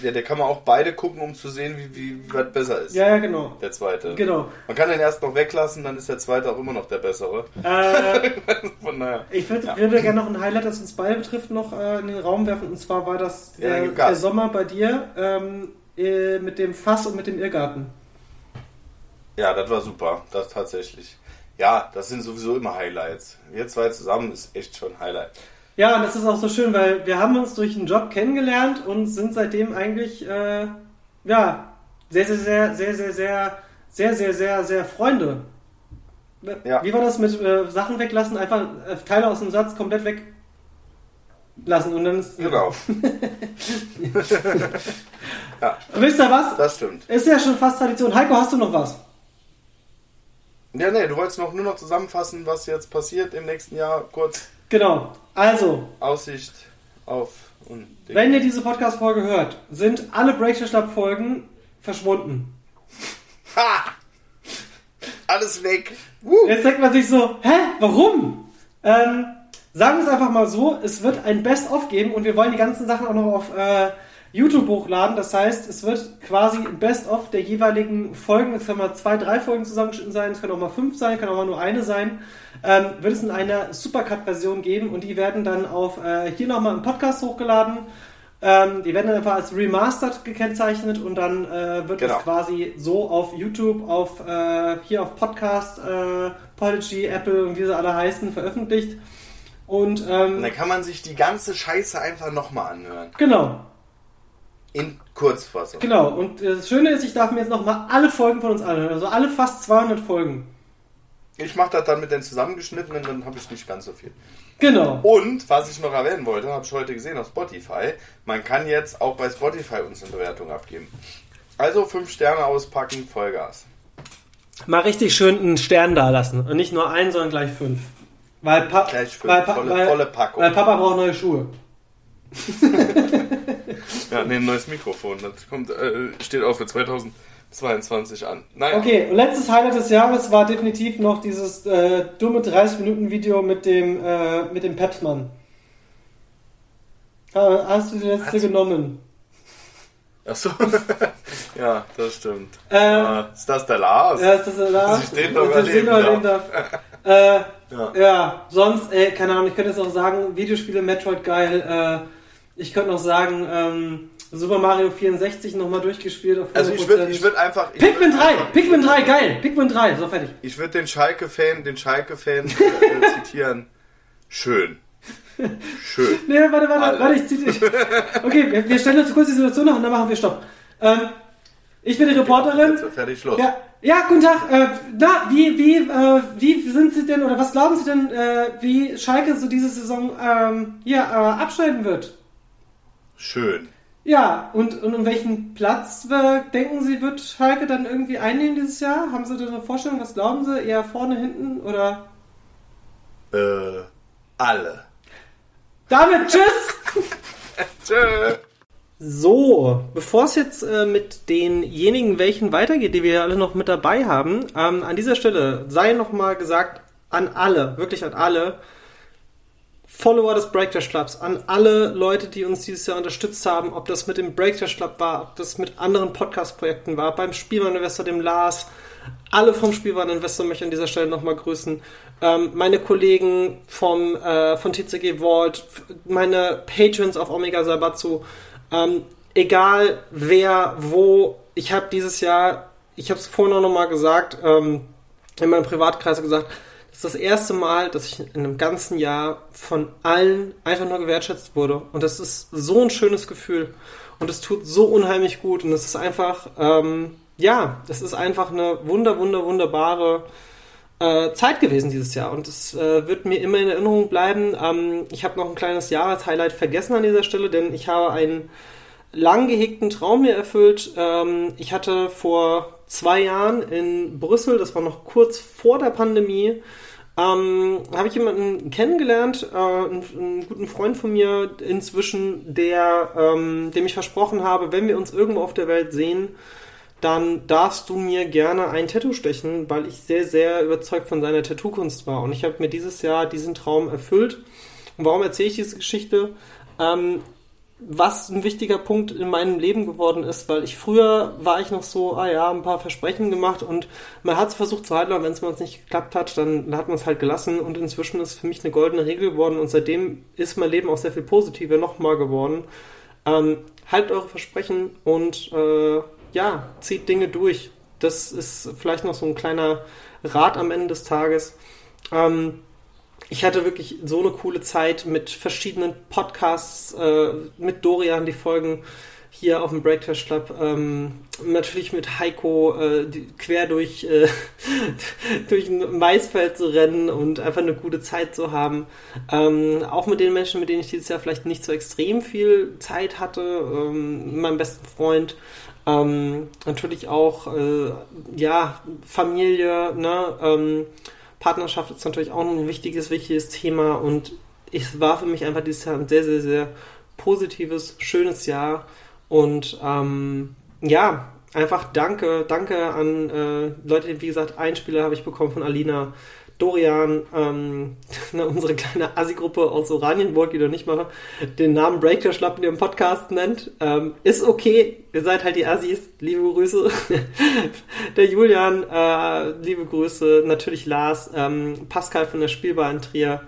Ja, der kann man auch beide gucken, um zu sehen, wie, wie, was besser ist. ja, ja, genau. Der zweite. Genau. Man kann den erst noch weglassen, dann ist der zweite auch immer noch der bessere. Äh, Von daher. ich würd, Ja. würde gerne noch ein Highlight, das uns beide betrifft, noch äh, in den Raum werfen. Und zwar war das Ja, dann der, Sommer bei dir ähm, äh, mit dem Fass und mit dem Irrgarten. Ja, das war super. Das tatsächlich. Ja, das sind sowieso immer Highlights. Wir zwei zusammen ist echt schon ein Highlight. Ja, und das ist auch so schön, weil wir haben uns durch einen Job kennengelernt und sind seitdem eigentlich, äh, ja, sehr, sehr, sehr, sehr, sehr, sehr, sehr, sehr, sehr, sehr Freunde. Ja. Wie war das mit äh, Sachen weglassen? Einfach äh, Teile aus dem Satz komplett weglassen und dann ist. Genau. ja, Wisst ihr was? das stimmt. Ist ja schon fast Tradition. Heiko, hast du noch was? Ja, nee, du wolltest noch nur noch zusammenfassen, was jetzt passiert im nächsten Jahr. Kurz Genau. Also, Aussicht auf und wenn ihr diese Podcast-Folge hört, sind alle Breakthrough-Folgen verschwunden. Ha! Alles weg. Woo! Jetzt denkt man sich so, hä, warum? Ähm, sagen wir es einfach mal so, es wird ein Best-of geben und wir wollen die ganzen Sachen auch noch auf äh, YouTube hochladen. Das heißt, es wird quasi ein Best-of der jeweiligen Folgen. Es können mal zwei, drei Folgen zusammengeschnitten sein, es können auch mal fünf sein, kann auch mal nur eine sein. Ähm, wird es in einer Supercut-Version geben und die werden dann auf äh, hier nochmal im Podcast hochgeladen. Ähm, die werden dann einfach als Remastered gekennzeichnet und dann äh, wird Genau. es quasi so auf YouTube, auf äh, hier auf Podcast, äh, Podigy, Apple und wie sie alle heißen, veröffentlicht. Und Und ähm, dann kann man sich die ganze Scheiße einfach nochmal anhören. genau, In Kurzfassung. genau. Und äh, das Schöne ist, ich darf mir jetzt nochmal alle Folgen von uns anhören. Also alle fast 200 Folgen. Ich mache das dann mit den zusammengeschnittenen, dann habe ich nicht ganz so viel. Genau. Und, was ich noch erwähnen wollte, habe ich heute gesehen auf Spotify, man kann jetzt auch bei Spotify uns eine Bewertung abgeben. Also 5 Sterne auspacken, Vollgas. Mal richtig schön einen Stern da lassen. Und nicht nur einen, sondern gleich fünf. Weil, pa Gleich fünf, weil, Pa- volle, weil, volle Packung. weil Papa braucht neue Schuhe. Ja, nee, ein neues Mikrofon. Das kommt, äh, steht auch für 2022 an. Naja, Okay, und letztes Highlight des Jahres war definitiv noch dieses äh, dumme 30-Minuten-Video mit dem, äh, mit dem Pepsmann. Äh, hast du die letzte Was? genommen? Achso. ja, das stimmt. Äh, Ah, ist das der Lars? Ja, ist das da? Dass ich den noch Dass ich den erleben noch erleben darf. äh, Ja. ja, sonst, ey, keine Ahnung, ich könnte jetzt auch sagen, Videospiele Metroid geil. Äh, ich könnte noch sagen, ähm, Super Mario 64 nochmal durchgespielt auf 100%. Also ich würde ich würd einfach... Ich Pikmin würd 3! einfach- Pikmin 3, geil! Pikmin 3, so fertig. Ich würde den Schalke-Fan, den Schalke-Fan äh, äh, zitieren. Schön. Schön. Nee, warte, warte, Alle. warte, ich dich. Okay, wir, wir stellen uns kurz die Situation nach und dann machen wir Stopp. Ähm, ich bin die Reporterin. Jetzt fertig, los. Ja, ja, guten Tag. Äh, na, wie, wie, äh, wie sind Sie denn oder was glauben Sie denn, äh, wie Schalke so diese Saison ähm, hier äh, abschneiden wird? Schön. Ja, und, und um welchen Platz äh, denken Sie, wird Schalke dann irgendwie einnehmen dieses Jahr? Haben Sie da eine Vorstellung? Was glauben Sie? Eher vorne, hinten oder? Äh, alle. Damit tschüss! Tschö. So, bevor es jetzt äh, mit denjenigen welchen weitergeht, die wir alle noch mit dabei haben, ähm, an dieser Stelle sei nochmal gesagt an alle, wirklich an alle Follower des Breakdash Clubs, an alle Leute, die uns dieses Jahr unterstützt haben, ob das mit dem Breakdash Club war, ob das mit anderen Podcast-Projekten war, beim Spielwareninvestor, dem Lars, alle vom Spielwareninvestor möchte ich an dieser Stelle nochmal grüßen. Ähm, meine Kollegen vom, äh, von TCG Vault, meine Patrons auf Omega Sabatsu, ähm, egal wer, wo, ich habe dieses Jahr, ich habe es vorhin auch nochmal gesagt, ähm, in meinem Privatkreis gesagt, ist das erste Mal, dass ich in einem ganzen Jahr von allen einfach nur gewertschätzt wurde. Und das ist so ein schönes Gefühl. Und es tut so unheimlich gut. Und es ist einfach, ähm, ja, das ist einfach eine wunder, wunder, wunderbare äh, Zeit gewesen dieses Jahr und es äh, wird mir immer in Erinnerung bleiben. Ähm, ich habe noch ein kleines Jahreshighlight vergessen an dieser Stelle, denn ich habe einen lang gehegten Traum mir erfüllt. Ähm, ich hatte vor zwei Jahren in Brüssel, das war noch kurz vor der Pandemie, ähm, habe ich jemanden kennengelernt, äh, einen, einen, guten Freund von mir inzwischen, der, ähm, dem ich versprochen habe, wenn wir uns irgendwo auf der Welt sehen, dann darfst du mir gerne ein Tattoo stechen, weil ich sehr, sehr überzeugt von seiner Tattoo-Kunst war. Und ich habe mir dieses Jahr diesen Traum erfüllt. Und warum erzähle ich diese Geschichte? Ähm, was ein wichtiger Punkt in meinem Leben geworden ist, weil ich früher war ich noch so, ah ja, ein paar Versprechen gemacht und man hat es versucht zu halten, aber wenn es mal nicht geklappt hat, dann hat man es halt gelassen und inzwischen ist es für mich eine goldene Regel geworden und seitdem ist mein Leben auch sehr viel positiver nochmal geworden. Ähm, haltet eure Versprechen und äh, ja, zieht Dinge durch. Das ist vielleicht noch so ein kleiner Rat am Ende des Tages. Ähm, ich hatte wirklich so eine coole Zeit mit verschiedenen Podcasts, äh, mit Dorian, die Folgen hier auf dem Breakfast Club, ähm, natürlich mit Heiko äh, quer durch, äh, durch ein Maisfeld zu rennen und einfach eine gute Zeit zu haben. Ähm, auch mit den Menschen, mit denen ich dieses Jahr vielleicht nicht so extrem viel Zeit hatte, ähm, meinem besten Freund, ähm, natürlich auch, äh, ja, Familie, ne, ähm, Partnerschaft ist natürlich auch ein wichtiges, wichtiges Thema und es war für mich einfach dieses Jahr ein sehr, sehr, sehr positives, schönes Jahr und ähm, ja, einfach danke, danke an äh, Leute, wie gesagt, Einspieler habe ich bekommen von Alina, Dorian, ähm, unsere kleine Assi-Gruppe aus Oranienburg, die doch nicht mal den Namen Break der Schlappen im Podcast nennt, ähm, ist okay. Ihr seid halt die Assis. Liebe Grüße. der Julian, äh, liebe Grüße. Natürlich Lars, ähm, Pascal von der Spielbar in Trier.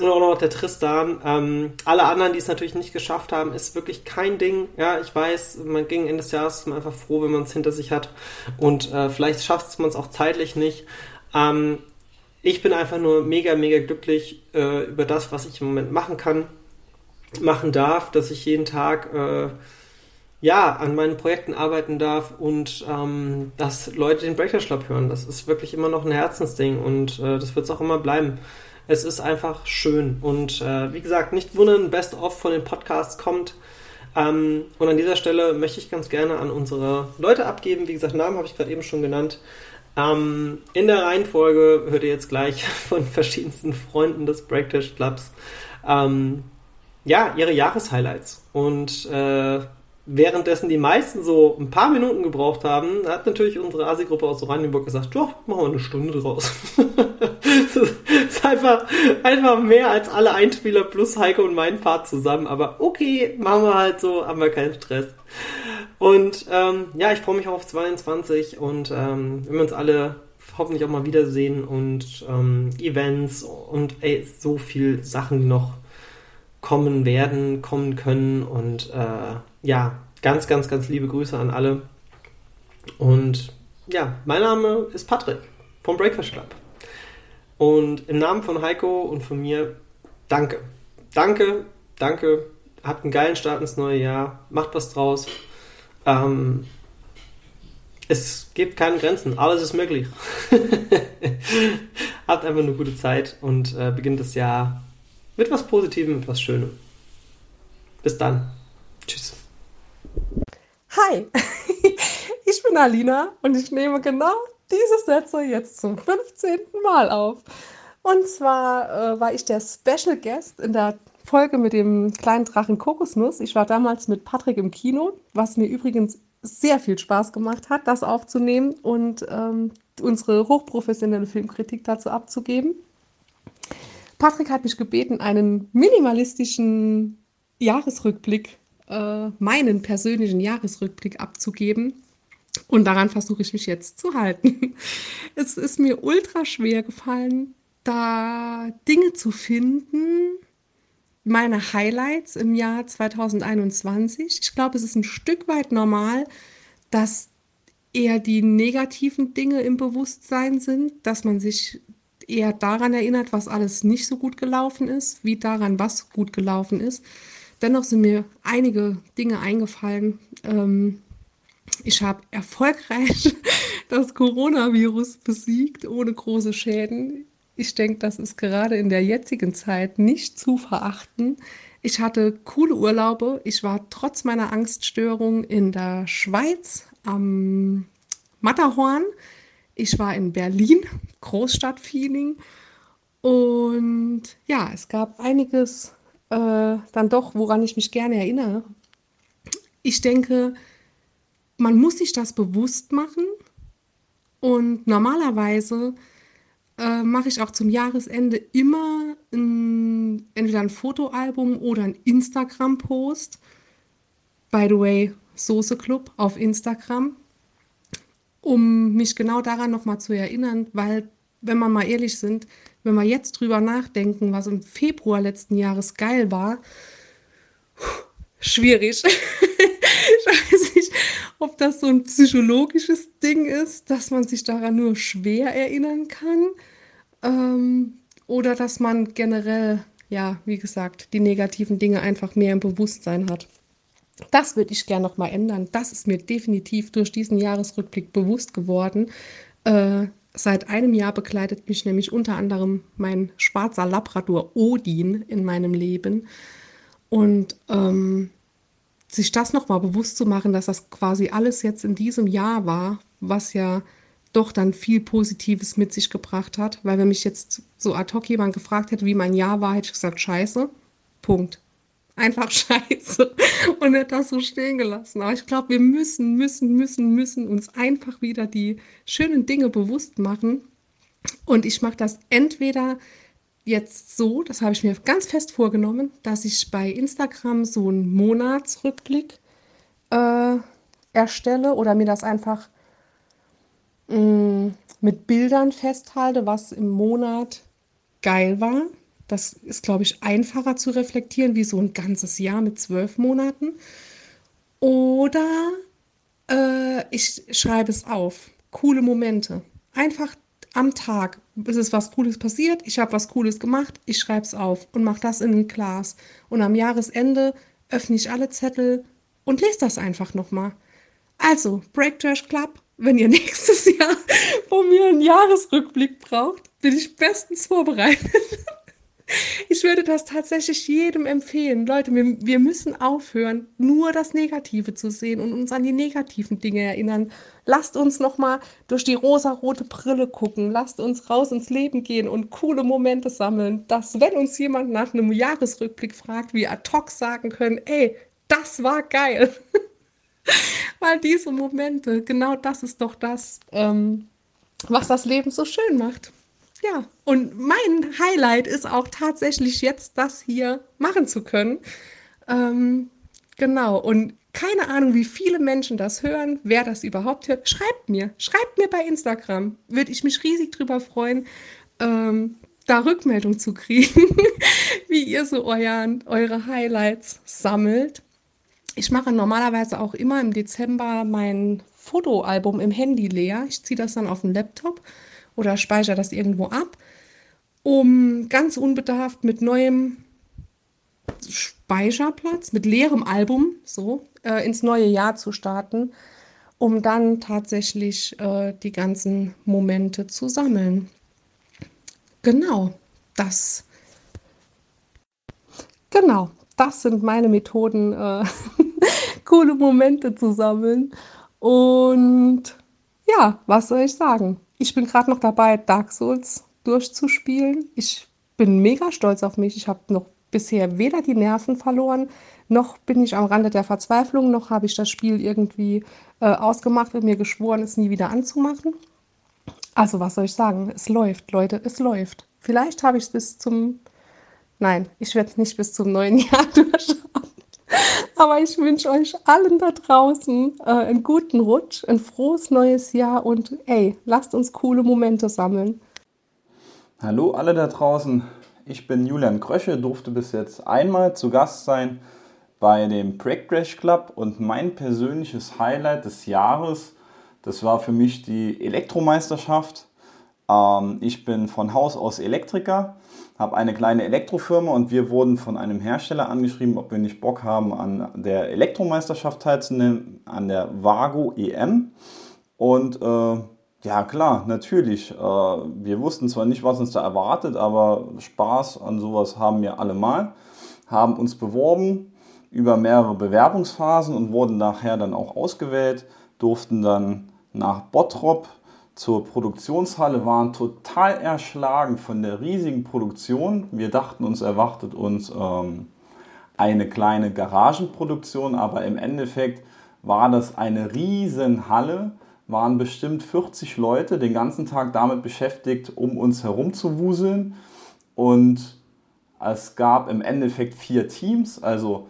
Und auch noch der Tristan. Ähm, alle anderen, die es natürlich nicht geschafft haben, ist wirklich kein Ding. Ja, ich weiß, man ging Ende des Jahres ist man einfach froh, wenn man es hinter sich hat. Und äh, vielleicht schafft man es auch zeitlich nicht. Ähm, ich bin einfach nur mega, mega glücklich äh, über das, was ich im Moment machen kann, machen darf, dass ich jeden Tag äh, ja an meinen Projekten arbeiten darf und ähm, dass Leute den Breakers Club hören. Das ist wirklich immer noch ein Herzensding und äh, das wird es auch immer bleiben. Es ist einfach schön und äh, wie gesagt, nicht wundern, Best of von den Podcasts kommt. Ähm, und an dieser Stelle möchte ich ganz gerne an unsere Leute abgeben. Wie gesagt, Namen habe ich gerade eben schon genannt. Ähm, in der Reihenfolge hört ihr jetzt gleich von verschiedensten Freunden des Breakdash Clubs ähm, ja, ihre Jahreshighlights. Und äh, währenddessen die meisten so ein paar Minuten gebraucht haben, hat natürlich unsere Asi-Gruppe aus Oranienburg gesagt, ja, machen wir eine Stunde draus. das ist einfach, einfach mehr als alle Einspieler plus Heike und mein Part zusammen. Aber okay, machen wir halt so, haben wir keinen Stress. Und ähm, ja, ich freue mich auf 22 und ähm, wenn wir uns alle hoffentlich auch mal wiedersehen und ähm, Events und ey, so viel Sachen, noch kommen werden, kommen können und äh, ja, ganz, ganz, ganz liebe Grüße an alle. Und ja, mein Name ist Patrick vom Breakfast Club. Und im Namen von Heiko und von mir, danke. Danke, danke. Habt einen geilen Start ins neue Jahr. Macht was draus. Ähm, es gibt keine Grenzen, alles ist möglich. Habt einfach eine gute Zeit und äh, beginnt das Jahr mit was Positivem, mit was Schönem. Bis dann. Tschüss. Hi, ich bin Alina und ich nehme genau diese Sätze jetzt zum 15. Mal auf. Und zwar äh, war ich der Special Guest in der Folge mit dem kleinen Drachen Kokosnuss. Ich war damals mit Patrick im Kino, was mir übrigens sehr viel Spaß gemacht hat, das aufzunehmen und ähm, unsere hochprofessionelle Filmkritik dazu abzugeben. Patrick hat mich gebeten, einen minimalistischen Jahresrückblick, äh, meinen persönlichen Jahresrückblick abzugeben. Und daran versuche ich mich jetzt zu halten. Es ist mir ultra schwer gefallen, da Dinge zu finden, meine Highlights im Jahr 2021. Ich glaube, es ist ein Stück weit normal, dass eher die negativen Dinge im Bewusstsein sind, dass man sich eher daran erinnert, was alles nicht so gut gelaufen ist, wie daran, was gut gelaufen ist. Dennoch sind mir einige Dinge eingefallen. Ähm, ich habe erfolgreich das Coronavirus besiegt ohne große Schäden. Ich denke, das ist gerade in der jetzigen Zeit nicht zu verachten. Ich hatte coole Urlaube. Ich war trotz meiner Angststörung in der Schweiz am Matterhorn. Ich war in Berlin, Großstadtfeeling. Und ja, es gab einiges äh, dann doch, woran ich mich gerne erinnere. Ich denke, man muss sich das bewusst machen. Und normalerweise äh, mache ich auch zum Jahresende immer ein, entweder ein Fotoalbum oder ein Instagram-Post. By the way, Soße Club auf Instagram, um mich genau daran nochmal zu erinnern, weil, wenn wir mal ehrlich sind, wenn wir jetzt drüber nachdenken, was im Februar letzten Jahres geil war, schwierig. ich weiß nicht, ob das so ein psychologisches Ding ist, dass man sich daran nur schwer erinnern kann. Ähm, oder dass man generell, ja, wie gesagt, die negativen Dinge einfach mehr im Bewusstsein hat. Das würde ich gerne nochmal ändern. Das ist mir definitiv durch diesen Jahresrückblick bewusst geworden. Äh, seit einem Jahr begleitet mich nämlich unter anderem mein schwarzer Labrador Odin in meinem Leben. Und ähm, sich das nochmal bewusst zu machen, dass das quasi alles jetzt in diesem Jahr war, was ja doch dann viel Positives mit sich gebracht hat. Weil wenn mich jetzt so ad hoc jemand gefragt hätte, wie mein Jahr war, hätte ich gesagt, scheiße. Punkt. Einfach scheiße. Und hätte das so stehen gelassen. Aber ich glaube, wir müssen, müssen, müssen, müssen uns einfach wieder die schönen Dinge bewusst machen. Und ich mache das entweder jetzt so, das habe ich mir ganz fest vorgenommen, dass ich bei Instagram so einen Monatsrückblick äh, erstelle oder mir das einfach mh, mm, mit Bildern festhalte, was im Monat geil war. Das ist, glaube ich, einfacher zu reflektieren, wie so ein ganzes Jahr mit zwölf Monaten. Oder äh, ich schreibe es auf. Coole Momente. Einfach am Tag ist es was Cooles passiert, ich habe was Cooles gemacht, ich schreibe es auf und mache das in ein Glas. Und am Jahresende öffne ich alle Zettel und lese das einfach nochmal. Also, Break Trash Club, wenn ihr nächstes Jahr von mir einen Jahresrückblick braucht, bin ich bestens vorbereitet. Ich würde das tatsächlich jedem empfehlen. Leute, wir, wir müssen aufhören, nur das Negative zu sehen und uns an die negativen Dinge erinnern. Lasst uns nochmal durch die rosarote Brille gucken. Lasst uns raus ins Leben gehen und coole Momente sammeln. Dass, wenn uns jemand nach einem Jahresrückblick fragt, wir ad hoc sagen können, ey, das war geil. Weil diese Momente, genau das ist doch das, ähm, was das Leben so schön macht. Ja, und mein Highlight ist auch tatsächlich jetzt das hier machen zu können. Ähm, genau, und keine Ahnung, wie viele Menschen das hören, wer das überhaupt hört. Schreibt mir, schreibt mir bei Instagram. Würde ich mich riesig drüber freuen, ähm, da Rückmeldung zu kriegen, wie ihr so euren, eure Highlights sammelt. Ich mache normalerweise auch immer im Dezember mein Fotoalbum im Handy leer. Ich ziehe das dann auf den Laptop oder speichere das irgendwo ab, um ganz unbedarft mit neuem Speicherplatz, mit leerem Album so äh, ins neue Jahr zu starten, um dann tatsächlich äh, die ganzen Momente zu sammeln. Genau, das. Genau, das sind meine Methoden, äh, coole Momente zu sammeln. Und ja, was soll ich sagen? Ich bin gerade noch dabei, Dark Souls durchzuspielen. Ich bin mega stolz auf mich. Ich habe noch bisher weder die Nerven verloren, noch bin ich am Rande der Verzweiflung, noch habe ich das Spiel irgendwie äh, ausgemacht und mir geschworen, es nie wieder anzumachen. Also was soll ich sagen? Es läuft, Leute, es läuft. Vielleicht habe ich es bis zum... Nein, ich werde es nicht bis zum neuen Jahr durchschauen. Aber ich wünsche euch allen da draußen äh, einen guten Rutsch, ein frohes neues Jahr und ey, lasst uns coole Momente sammeln. Hallo alle da draußen. Ich bin Julian Krösche, durfte bis jetzt einmal zu Gast sein bei dem Break Crash Club und mein persönliches Highlight des Jahres, das war für mich die Elektromeisterschaft. Ähm, ich bin von Haus aus Elektriker habe eine kleine Elektrofirma und wir wurden von einem Hersteller angeschrieben, ob wir nicht Bock haben, an der Elektromeisterschaft teilzunehmen, an der Vago EM. Und äh, Ja, klar, natürlich. Äh, wir wussten zwar nicht, was uns da erwartet, aber Spaß an sowas haben wir alle mal. Haben uns beworben über mehrere Bewerbungsphasen und wurden nachher dann auch ausgewählt, durften dann nach Bottrop zur Produktionshalle, waren total erschlagen von der riesigen Produktion. Wir dachten uns, erwartet uns ähm, eine kleine Garagenproduktion, aber im Endeffekt war das eine riesen Halle waren bestimmt 40 Leute den ganzen Tag damit beschäftigt, um uns herum zu wuseln. Und es gab im Endeffekt vier Teams, also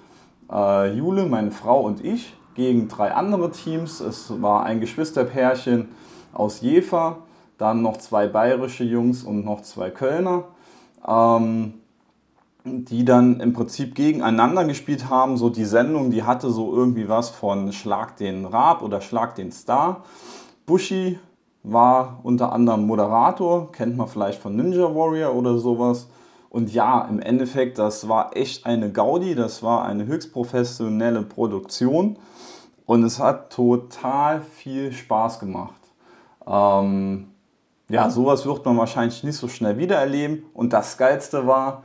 äh, Jule, meine Frau und ich, gegen drei andere Teams. Es war ein Geschwisterpärchen aus Jever, dann noch zwei bayerische Jungs und noch zwei Kölner. Ähm, die dann im Prinzip gegeneinander gespielt haben. So die Sendung, die hatte so irgendwie was von Schlag den Rab oder Schlag den Star. Bushi war unter anderem Moderator, kennt man vielleicht von Ninja Warrior oder sowas. Und ja, im Endeffekt, das war echt eine Gaudi, das war eine höchst professionelle Produktion und es hat total viel Spaß gemacht. Ähm, ja, sowas wird man wahrscheinlich nicht so schnell wieder erleben. Und das Geilste war,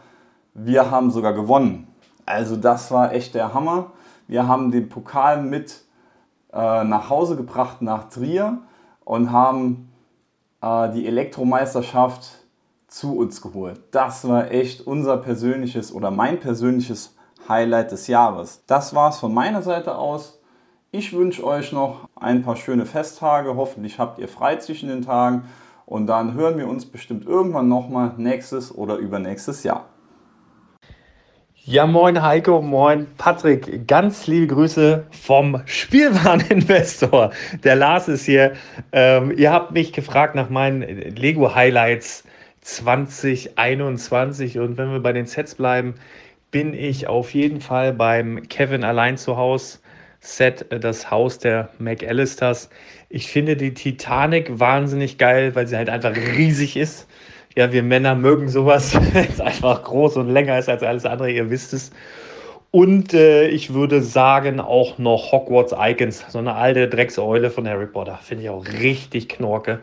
wir haben sogar gewonnen. Also das war echt der Hammer. Wir haben den Pokal mit äh, nach Hause gebracht nach Trier und haben äh, die Elektromeisterschaft zu uns geholt. Das war echt unser persönliches oder mein persönliches Highlight des Jahres. Das war es von meiner Seite aus. Ich wünsche euch noch ein paar schöne Festtage. Hoffentlich habt ihr frei zwischen den Tagen. Und dann hören wir uns bestimmt irgendwann nochmal nächstes oder übernächstes Jahr. Ja, moin Heiko, moin Patrick. Ganz liebe Grüße vom Spielwareninvestor. Der Lars ist hier. Ähm, ihr habt mich gefragt nach meinen Lego Highlights 2021 und wenn wir bei den Sets bleiben, bin ich auf jeden Fall beim Kevin allein zu Hause Set, äh, das Haus der McAllisters. Ich finde die Titanic wahnsinnig geil, weil sie halt einfach riesig ist ja, wir Männer mögen sowas, wenn es einfach groß und länger ist als alles andere, ihr wisst es. Und äh, ich würde sagen auch noch Hogwarts Icons, so eine alte Dreckseule von Harry Potter. Finde ich auch richtig knorke.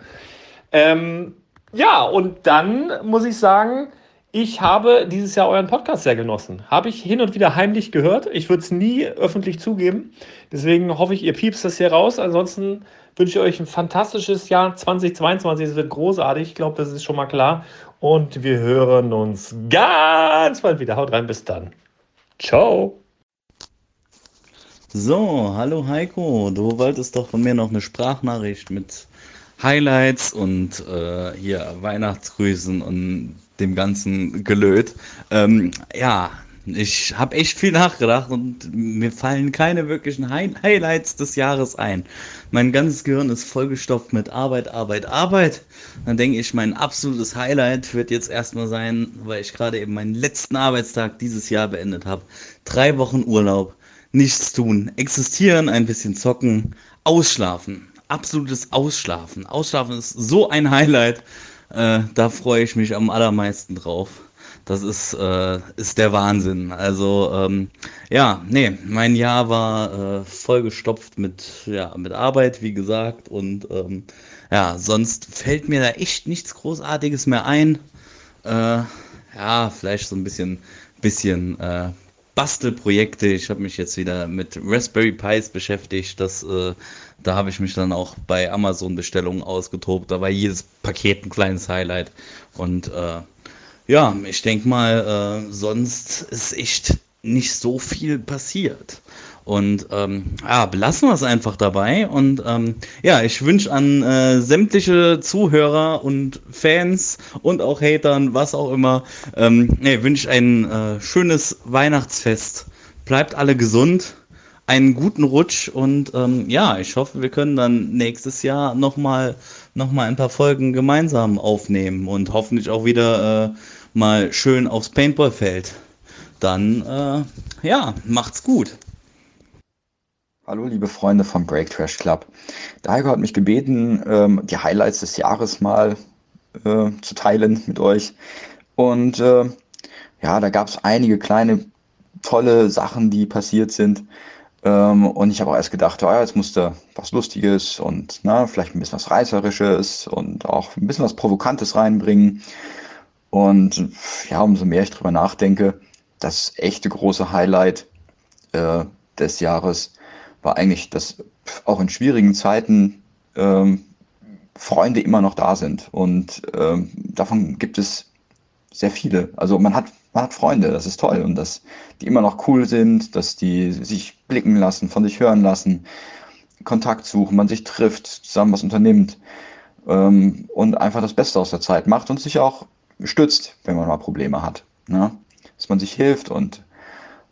Ähm, ja, und dann muss ich sagen, ich habe dieses Jahr euren Podcast sehr genossen. Habe ich hin und wieder heimlich gehört. Ich würde es nie öffentlich zugeben. Deswegen hoffe ich, ihr piepst das hier raus. Ansonsten wünsche ich euch ein fantastisches Jahr 2022. Es wird großartig. Ich glaube, das ist schon mal klar. Und wir hören uns ganz bald wieder. Haut rein, bis dann. Ciao. So, hallo Heiko. Du wolltest doch von mir noch eine Sprachnachricht mit Highlights und äh, hier Weihnachtsgrüßen und dem ganzen Gelöt. Ähm, ja, ich habe echt viel nachgedacht und mir fallen keine wirklichen High Highlights des Jahres ein. Mein ganzes Gehirn ist vollgestopft mit Arbeit, Arbeit, Arbeit. Dann denke ich, mein absolutes Highlight wird jetzt erstmal sein, weil ich gerade eben meinen letzten Arbeitstag dieses Jahr beendet habe. Drei Wochen Urlaub, nichts tun, existieren, ein bisschen zocken, ausschlafen. Absolutes Ausschlafen. Ausschlafen ist so ein Highlight. Äh, da freue ich mich am allermeisten drauf. Das ist, äh, ist der Wahnsinn. Also, ähm, ja, nee, mein Jahr war äh, vollgestopft mit, ja, mit Arbeit, wie gesagt. Und ähm, ja, sonst fällt mir da echt nichts Großartiges mehr ein. Äh, ja, vielleicht so ein bisschen, bisschen äh, Bastelprojekte. Ich habe mich jetzt wieder mit Raspberry Pis beschäftigt. Das, äh, da habe ich mich dann auch bei Amazon-Bestellungen ausgetobt. Da war jedes Paket ein kleines Highlight. Und äh, ja, ich denke mal, äh, sonst ist echt nicht so viel passiert. Und ähm, ja, belassen wir es einfach dabei. Und ähm, ja, ich wünsche an äh, sämtliche Zuhörer und Fans und auch Hatern, was auch immer, ähm, nee, wünsche ein äh, schönes Weihnachtsfest. Bleibt alle gesund, einen guten Rutsch und ähm, ja, ich hoffe, wir können dann nächstes Jahr nochmal noch mal ein paar Folgen gemeinsam aufnehmen und hoffentlich auch wieder äh, mal schön aufs Paintballfeld. Dann, äh, ja, macht's gut. Hallo, liebe Freunde vom Break Trash Club. Der hat mich gebeten, ähm, die Highlights des Jahres mal äh, zu teilen mit euch. Und äh, ja, da gab es einige kleine tolle Sachen, die passiert sind. Ähm, und ich habe auch erst gedacht, oh ja, jetzt musste was Lustiges und na, vielleicht ein bisschen was Reißerisches und auch ein bisschen was Provokantes reinbringen. Und ja, umso mehr ich drüber nachdenke, das echte große Highlight äh, des Jahres war eigentlich, dass auch in schwierigen Zeiten ähm, Freunde immer noch da sind. Und ähm, davon gibt es sehr viele. Also man hat, man hat Freunde, das ist toll. Und dass die immer noch cool sind, dass die sich blicken lassen, von sich hören lassen, Kontakt suchen, man sich trifft, zusammen was unternimmt ähm, und einfach das Beste aus der Zeit macht und sich auch stützt, wenn man mal Probleme hat. Ne? Dass man sich hilft und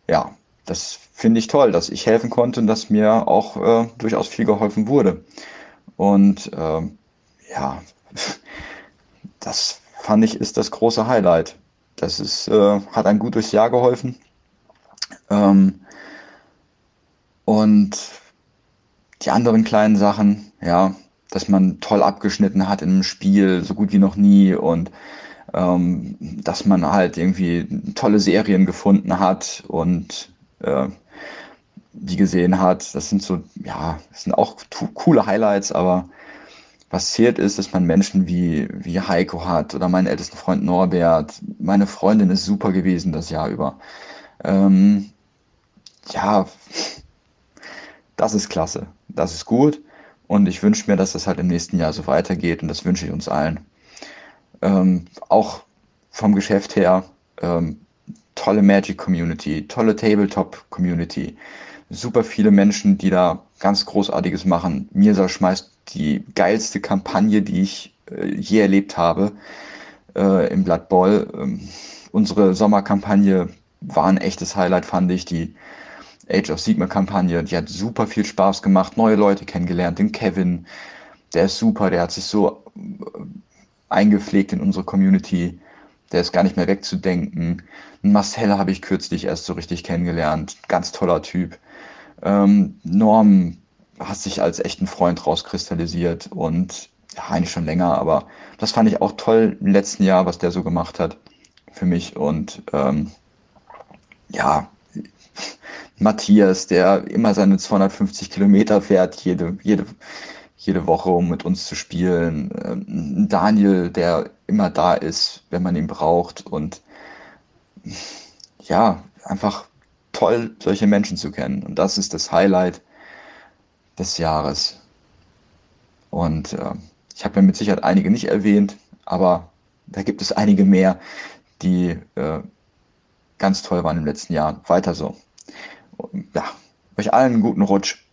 ja, das finde ich toll, dass ich helfen konnte und dass mir auch äh, durchaus viel geholfen wurde. Und äh, ja, das fand ich ist das große Highlight. Das ist, äh, hat ein gut durchs Jahr geholfen. Ähm, und die anderen kleinen Sachen, ja, dass man toll abgeschnitten hat in einem Spiel, so gut wie noch nie und ähm, dass man halt irgendwie tolle Serien gefunden hat und äh, die gesehen hat. Das sind so, ja, das sind auch coole Highlights, aber zählt ist, dass man Menschen wie, wie Heiko hat oder meinen ältesten Freund Norbert. Meine Freundin ist super gewesen das Jahr über. Ähm, ja, das ist klasse. Das ist gut. Und ich wünsche mir, dass das halt im nächsten Jahr so weitergeht und das wünsche ich uns allen. Ähm, auch vom Geschäft her, ähm, tolle Magic Community, tolle Tabletop Community, super viele Menschen, die da ganz Großartiges machen. Mirsa schmeißt die geilste Kampagne, die ich äh, je erlebt habe äh, im Blood Bowl. Ähm, unsere Sommerkampagne war ein echtes Highlight, fand ich. Die Age of Sigma Kampagne, die hat super viel Spaß gemacht, neue Leute kennengelernt. Den Kevin, der ist super, der hat sich so äh, eingepflegt in unsere Community. Der ist gar nicht mehr wegzudenken. Marcel habe ich kürzlich erst so richtig kennengelernt. Ganz toller Typ. Ähm, Norm hat sich als echten Freund rauskristallisiert und ja, eigentlich schon länger, aber das fand ich auch toll im letzten Jahr, was der so gemacht hat für mich und ähm, ja, Matthias, der immer seine 250 Kilometer fährt, jede, jede, jede Woche, um mit uns zu spielen. Ähm, Daniel, der immer da ist, wenn man ihn braucht und ja, einfach toll, solche Menschen zu kennen. Und das ist das Highlight des Jahres. Und äh, ich habe ja mit Sicherheit einige nicht erwähnt, aber da gibt es einige mehr, die äh, ganz toll waren im letzten Jahr. Weiter so. Ja, euch allen einen guten Rutsch.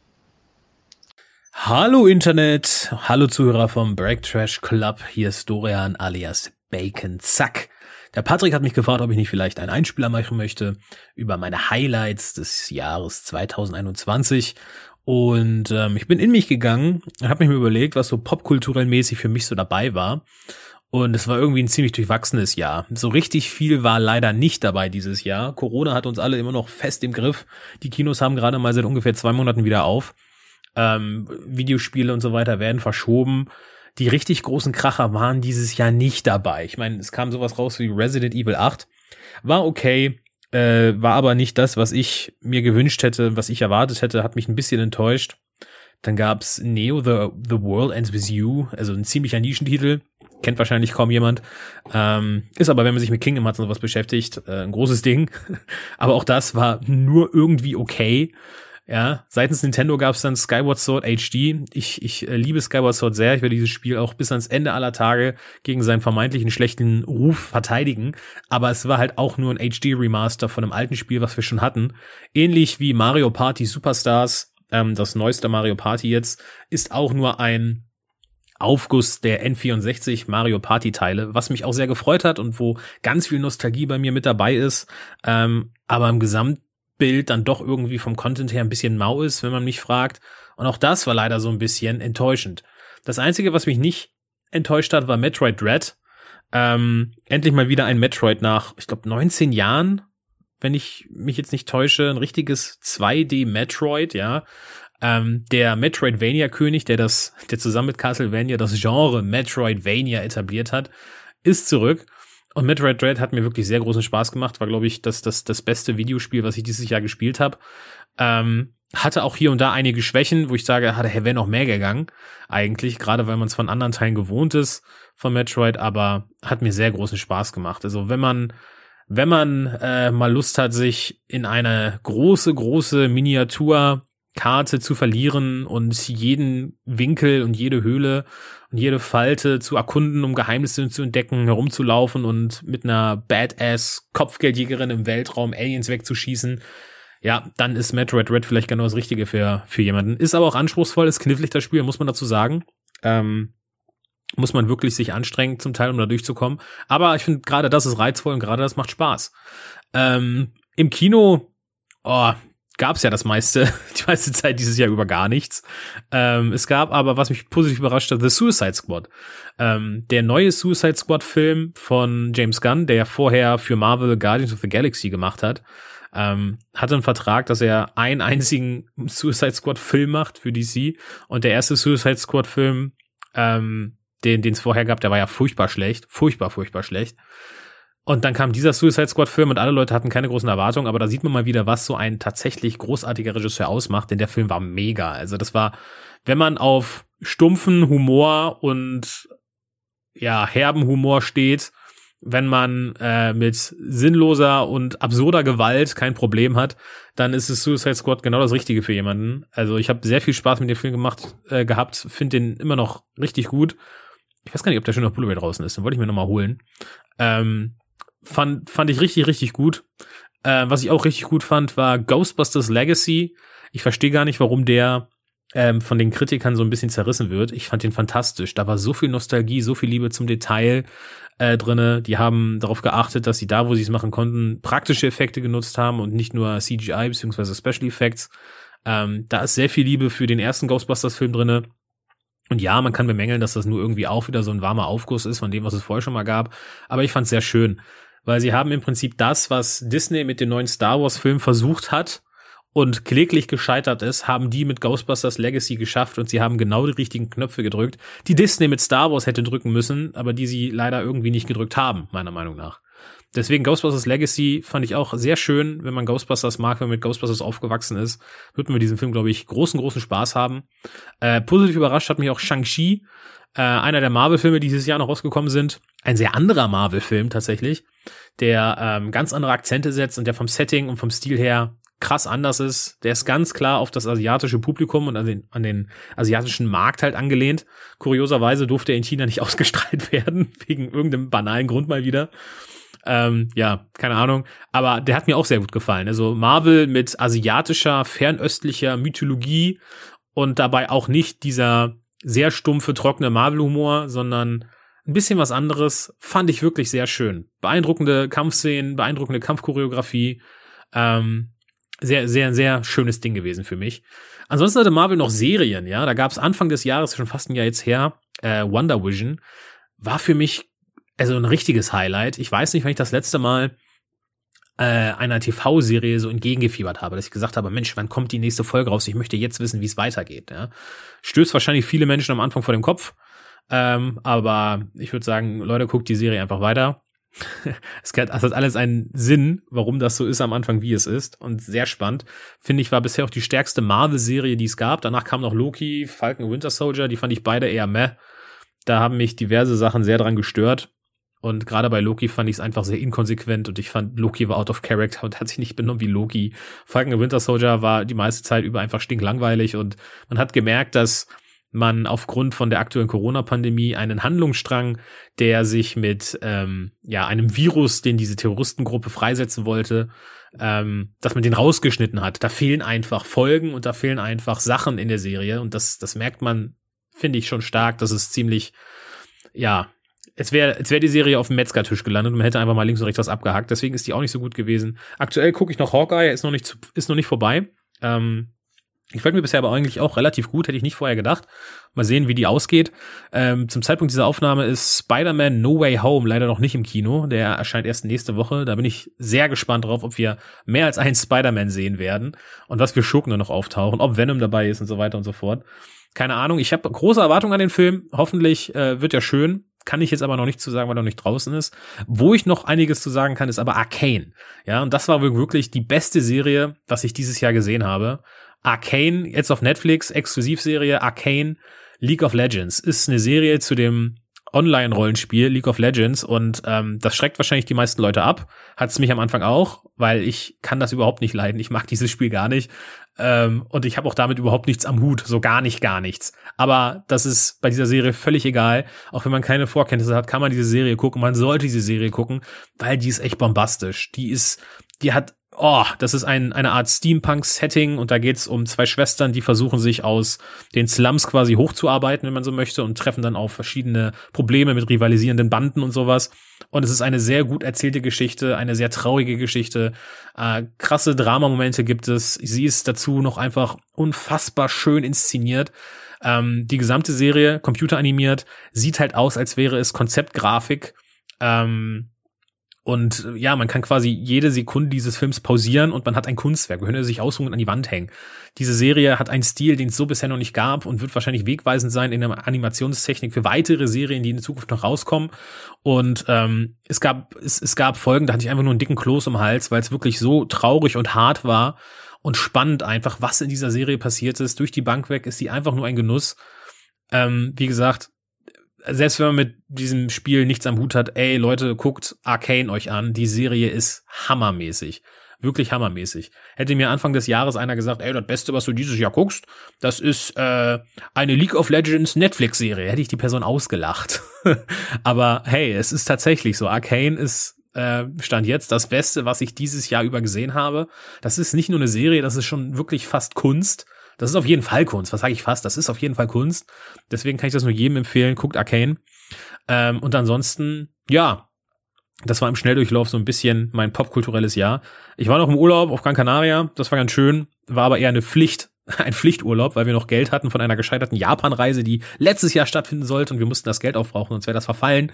Hallo Internet, hallo Zuhörer vom Break Trash Club, hier ist Dorian alias Bacon Zack. Der Patrick hat mich gefragt, ob ich nicht vielleicht einen Einspieler machen möchte über meine Highlights des Jahres 2021 und ähm, ich bin in mich gegangen und habe mich mir überlegt, was so popkulturell mäßig für mich so dabei war. Und es war irgendwie ein ziemlich durchwachsenes Jahr. So richtig viel war leider nicht dabei dieses Jahr. Corona hat uns alle immer noch fest im Griff. Die Kinos haben gerade mal seit ungefähr zwei Monaten wieder auf. Ähm, Videospiele und so weiter werden verschoben. Die richtig großen Kracher waren dieses Jahr nicht dabei. Ich meine, es kam sowas raus wie Resident Evil 8. War okay, äh, war aber nicht das, was ich mir gewünscht hätte, was ich erwartet hätte, hat mich ein bisschen enttäuscht. Dann gab's Neo The, The World Ends With You, also ein ziemlicher Nischentitel. Kennt wahrscheinlich kaum jemand. Ähm, ist aber, wenn man sich mit Kingdom Hearts und sowas beschäftigt, äh, ein großes Ding. aber auch das war nur irgendwie okay. Ja, seitens Nintendo gab es dann Skyward Sword HD. Ich, ich äh, liebe Skyward Sword sehr. Ich werde dieses Spiel auch bis ans Ende aller Tage gegen seinen vermeintlichen schlechten Ruf verteidigen. Aber es war halt auch nur ein HD-Remaster von einem alten Spiel, was wir schon hatten. Ähnlich wie Mario Party Superstars, ähm, das neueste Mario Party jetzt, ist auch nur ein Aufguss der N64 Mario Party Teile, was mich auch sehr gefreut hat und wo ganz viel Nostalgie bei mir mit dabei ist. Ähm, aber im Gesamt Bild dann doch irgendwie vom Content her ein bisschen mau ist, wenn man mich fragt. Und auch das war leider so ein bisschen enttäuschend. Das Einzige, was mich nicht enttäuscht hat, war Metroid Dread. Ähm, endlich mal wieder ein Metroid nach, ich glaube, 19 Jahren, wenn ich mich jetzt nicht täusche, ein richtiges 2D Metroid, ja. Ähm, der Metroidvania-König, der das, der zusammen mit Castlevania das Genre Metroidvania etabliert hat, ist zurück. Und Metroid Dread hat mir wirklich sehr großen Spaß gemacht. War, glaube ich, das, das, das beste Videospiel, was ich dieses Jahr gespielt habe. Ähm, hatte auch hier und da einige Schwächen, wo ich sage, hatte wäre noch mehr gegangen. Eigentlich, gerade weil man es von anderen Teilen gewohnt ist von Metroid, aber hat mir sehr großen Spaß gemacht. Also wenn man wenn man äh, mal Lust hat, sich in eine große, große Miniaturkarte zu verlieren und jeden Winkel und jede Höhle jede Falte zu erkunden, um Geheimnisse zu entdecken, herumzulaufen und mit einer Badass Kopfgeldjägerin im Weltraum Aliens wegzuschießen, ja, dann ist Metroid Red vielleicht genau das Richtige für, für jemanden. Ist aber auch anspruchsvoll, ist knifflig das Spiel, muss man dazu sagen. Ähm, muss man wirklich sich anstrengen zum Teil, um da durchzukommen. Aber ich finde gerade das ist reizvoll und gerade das macht Spaß. Ähm, Im Kino, oh, gab es ja das meiste, die meiste Zeit dieses Jahr über gar nichts. Ähm, es gab aber, was mich positiv überrascht hat, The Suicide Squad. Ähm, der neue Suicide Squad Film von James Gunn, der vorher für Marvel Guardians of the Galaxy gemacht hat, ähm, hatte einen Vertrag, dass er einen einzigen Suicide Squad Film macht für DC. Und der erste Suicide Squad Film ähm, den es vorher gab, der war ja furchtbar schlecht, furchtbar, furchtbar schlecht. Und dann kam dieser Suicide Squad Film und alle Leute hatten keine großen Erwartungen, aber da sieht man mal wieder, was so ein tatsächlich großartiger Regisseur ausmacht, denn der Film war mega. Also das war, wenn man auf stumpfen Humor und ja, herben Humor steht, wenn man äh, mit sinnloser und absurder Gewalt kein Problem hat, dann ist es Suicide Squad genau das Richtige für jemanden. Also ich habe sehr viel Spaß mit dem Film gemacht äh, gehabt, finde den immer noch richtig gut ich weiß gar nicht, ob der schon auf Blu-ray draußen ist, den wollte ich mir nochmal holen. Ähm, fand, fand ich richtig, richtig gut. Äh, was ich auch richtig gut fand, war Ghostbusters Legacy. Ich verstehe gar nicht, warum der ähm, von den Kritikern so ein bisschen zerrissen wird. Ich fand den fantastisch. Da war so viel Nostalgie, so viel Liebe zum Detail äh, drinne. Die haben darauf geachtet, dass sie da, wo sie es machen konnten, praktische Effekte genutzt haben und nicht nur CGI bzw. Special Effects. Ähm, da ist sehr viel Liebe für den ersten Ghostbusters-Film drinne. Und ja, man kann bemängeln, dass das nur irgendwie auch wieder so ein warmer Aufguss ist von dem, was es vorher schon mal gab. Aber ich fand es sehr schön, weil sie haben im Prinzip das, was Disney mit den neuen Star Wars Filmen versucht hat und kläglich gescheitert ist, haben die mit Ghostbusters Legacy geschafft und sie haben genau die richtigen Knöpfe gedrückt, die Disney mit Star Wars hätte drücken müssen, aber die sie leider irgendwie nicht gedrückt haben, meiner Meinung nach. Deswegen Ghostbusters Legacy fand ich auch sehr schön, wenn man Ghostbusters mag, wenn man mit Ghostbusters aufgewachsen ist, wird man mit diesem Film, glaube ich, großen, großen Spaß haben. Äh, positiv überrascht hat mich auch Shang-Chi, äh, einer der Marvel-Filme, die dieses Jahr noch rausgekommen sind. Ein sehr anderer Marvel-Film tatsächlich, der ähm, ganz andere Akzente setzt und der vom Setting und vom Stil her krass anders ist. Der ist ganz klar auf das asiatische Publikum und an den, an den asiatischen Markt halt angelehnt. Kurioserweise durfte er in China nicht ausgestrahlt werden, wegen irgendeinem banalen Grund mal wieder. Ähm, ja, keine Ahnung. Aber der hat mir auch sehr gut gefallen. Also Marvel mit asiatischer, fernöstlicher Mythologie und dabei auch nicht dieser sehr stumpfe, trockene Marvel-Humor, sondern ein bisschen was anderes. Fand ich wirklich sehr schön. Beeindruckende Kampfszenen, beeindruckende Kampfchoreografie. Ähm, sehr, sehr, sehr schönes Ding gewesen für mich. Ansonsten hatte Marvel noch Serien, ja. Da gab es Anfang des Jahres, schon fast ein Jahr jetzt her, äh, Wonder Vision. War für mich also ein richtiges Highlight. Ich weiß nicht, wenn ich das letzte Mal äh, einer TV-Serie so entgegengefiebert habe, dass ich gesagt habe, Mensch, wann kommt die nächste Folge raus? Ich möchte jetzt wissen, wie es weitergeht. Ja? Stößt wahrscheinlich viele Menschen am Anfang vor dem Kopf. Ähm, aber ich würde sagen, Leute, guckt die Serie einfach weiter. es hat alles einen Sinn, warum das so ist am Anfang, wie es ist. Und sehr spannend. Finde ich, war bisher auch die stärkste Marvel-Serie, die es gab. Danach kam noch Loki, Falcon Winter Soldier. Die fand ich beide eher meh. Da haben mich diverse Sachen sehr dran gestört. Und gerade bei Loki fand ich es einfach sehr inkonsequent und ich fand, Loki war out of character und hat sich nicht benommen wie Loki. Falcon Winter Soldier war die meiste Zeit über einfach stinklangweilig und man hat gemerkt, dass man aufgrund von der aktuellen Corona-Pandemie einen Handlungsstrang, der sich mit ähm, ja einem Virus, den diese Terroristengruppe freisetzen wollte, ähm, dass man den rausgeschnitten hat. Da fehlen einfach Folgen und da fehlen einfach Sachen in der Serie und das das merkt man, finde ich schon stark. Das ist ziemlich ja es wäre es wäre die Serie auf dem Metzgertisch gelandet und man hätte einfach mal links und rechts was abgehackt. Deswegen ist die auch nicht so gut gewesen. Aktuell gucke ich noch Hawkeye, ist noch nicht zu, ist noch nicht vorbei. Ähm, Gefällt mir bisher aber eigentlich auch relativ gut, hätte ich nicht vorher gedacht. Mal sehen, wie die ausgeht. Ähm, zum Zeitpunkt dieser Aufnahme ist Spider-Man No Way Home leider noch nicht im Kino. Der erscheint erst nächste Woche. Da bin ich sehr gespannt drauf, ob wir mehr als einen Spider-Man sehen werden und was für Schurken da noch auftauchen, ob Venom dabei ist und so weiter und so fort. Keine Ahnung. Ich habe große Erwartungen an den Film. Hoffentlich äh, wird er schön kann ich jetzt aber noch nicht zu sagen, weil er noch nicht draußen ist. Wo ich noch einiges zu sagen kann, ist aber Arcane. Ja, und das war wirklich die beste Serie, was ich dieses Jahr gesehen habe. Arcane, jetzt auf Netflix, Exklusivserie Arcane League of Legends. Ist eine Serie zu dem Online-Rollenspiel League of Legends und ähm, das schreckt wahrscheinlich die meisten Leute ab. Hat es mich am Anfang auch, weil ich kann das überhaupt nicht leiden. Ich mag dieses Spiel gar nicht. Ähm, und ich habe auch damit überhaupt nichts am Hut, so gar nicht, gar nichts. Aber das ist bei dieser Serie völlig egal. Auch wenn man keine Vorkenntnisse hat, kann man diese Serie gucken. Man sollte diese Serie gucken, weil die ist echt bombastisch. Die ist, die hat oh, das ist ein, eine Art Steampunk-Setting und da geht's um zwei Schwestern, die versuchen sich aus den Slums quasi hochzuarbeiten, wenn man so möchte, und treffen dann auf verschiedene Probleme mit rivalisierenden Banden und sowas. Und es ist eine sehr gut erzählte Geschichte, eine sehr traurige Geschichte. Äh, krasse Dramamomente gibt es. Sie ist dazu noch einfach unfassbar schön inszeniert. Ähm, die gesamte Serie, computeranimiert, sieht halt aus, als wäre es Konzeptgrafik. Ähm, und äh, ja, man kann quasi jede Sekunde dieses Films pausieren und man hat ein Kunstwerk. Man könnte sich ausruhen und an die Wand hängen. Diese Serie hat einen Stil, den es so bisher noch nicht gab und wird wahrscheinlich wegweisend sein in der Animationstechnik für weitere Serien, die in Zukunft noch rauskommen. Und ähm, es gab es, es gab Folgen, da hatte ich einfach nur einen dicken Kloß im Hals, weil es wirklich so traurig und hart war und spannend einfach, was in dieser Serie passiert ist. Durch die Bank weg ist sie einfach nur ein Genuss. Ähm, wie gesagt, selbst wenn man mit diesem Spiel nichts am Hut hat, ey Leute, guckt Arcane euch an. Die Serie ist hammermäßig. Wirklich hammermäßig. Hätte mir Anfang des Jahres einer gesagt, ey, das Beste, was du dieses Jahr guckst, das ist äh, eine League of Legends Netflix-Serie. Hätte ich die Person ausgelacht. Aber hey, es ist tatsächlich so. Arcane ist äh, stand jetzt das Beste, was ich dieses Jahr über gesehen habe. Das ist nicht nur eine Serie, das ist schon wirklich fast Kunst. Das ist auf jeden Fall Kunst. Was sage ich fast? Das ist auf jeden Fall Kunst. Deswegen kann ich das nur jedem empfehlen. Guckt Arcane. Ähm, und ansonsten, ja, das war im Schnelldurchlauf so ein bisschen mein popkulturelles Jahr. Ich war noch im Urlaub auf Gran Canaria. Das war ganz schön. War aber eher eine Pflicht, ein Pflichturlaub, weil wir noch Geld hatten von einer gescheiterten Japan-Reise, die letztes Jahr stattfinden sollte und wir mussten das Geld aufbrauchen, sonst wäre das verfallen.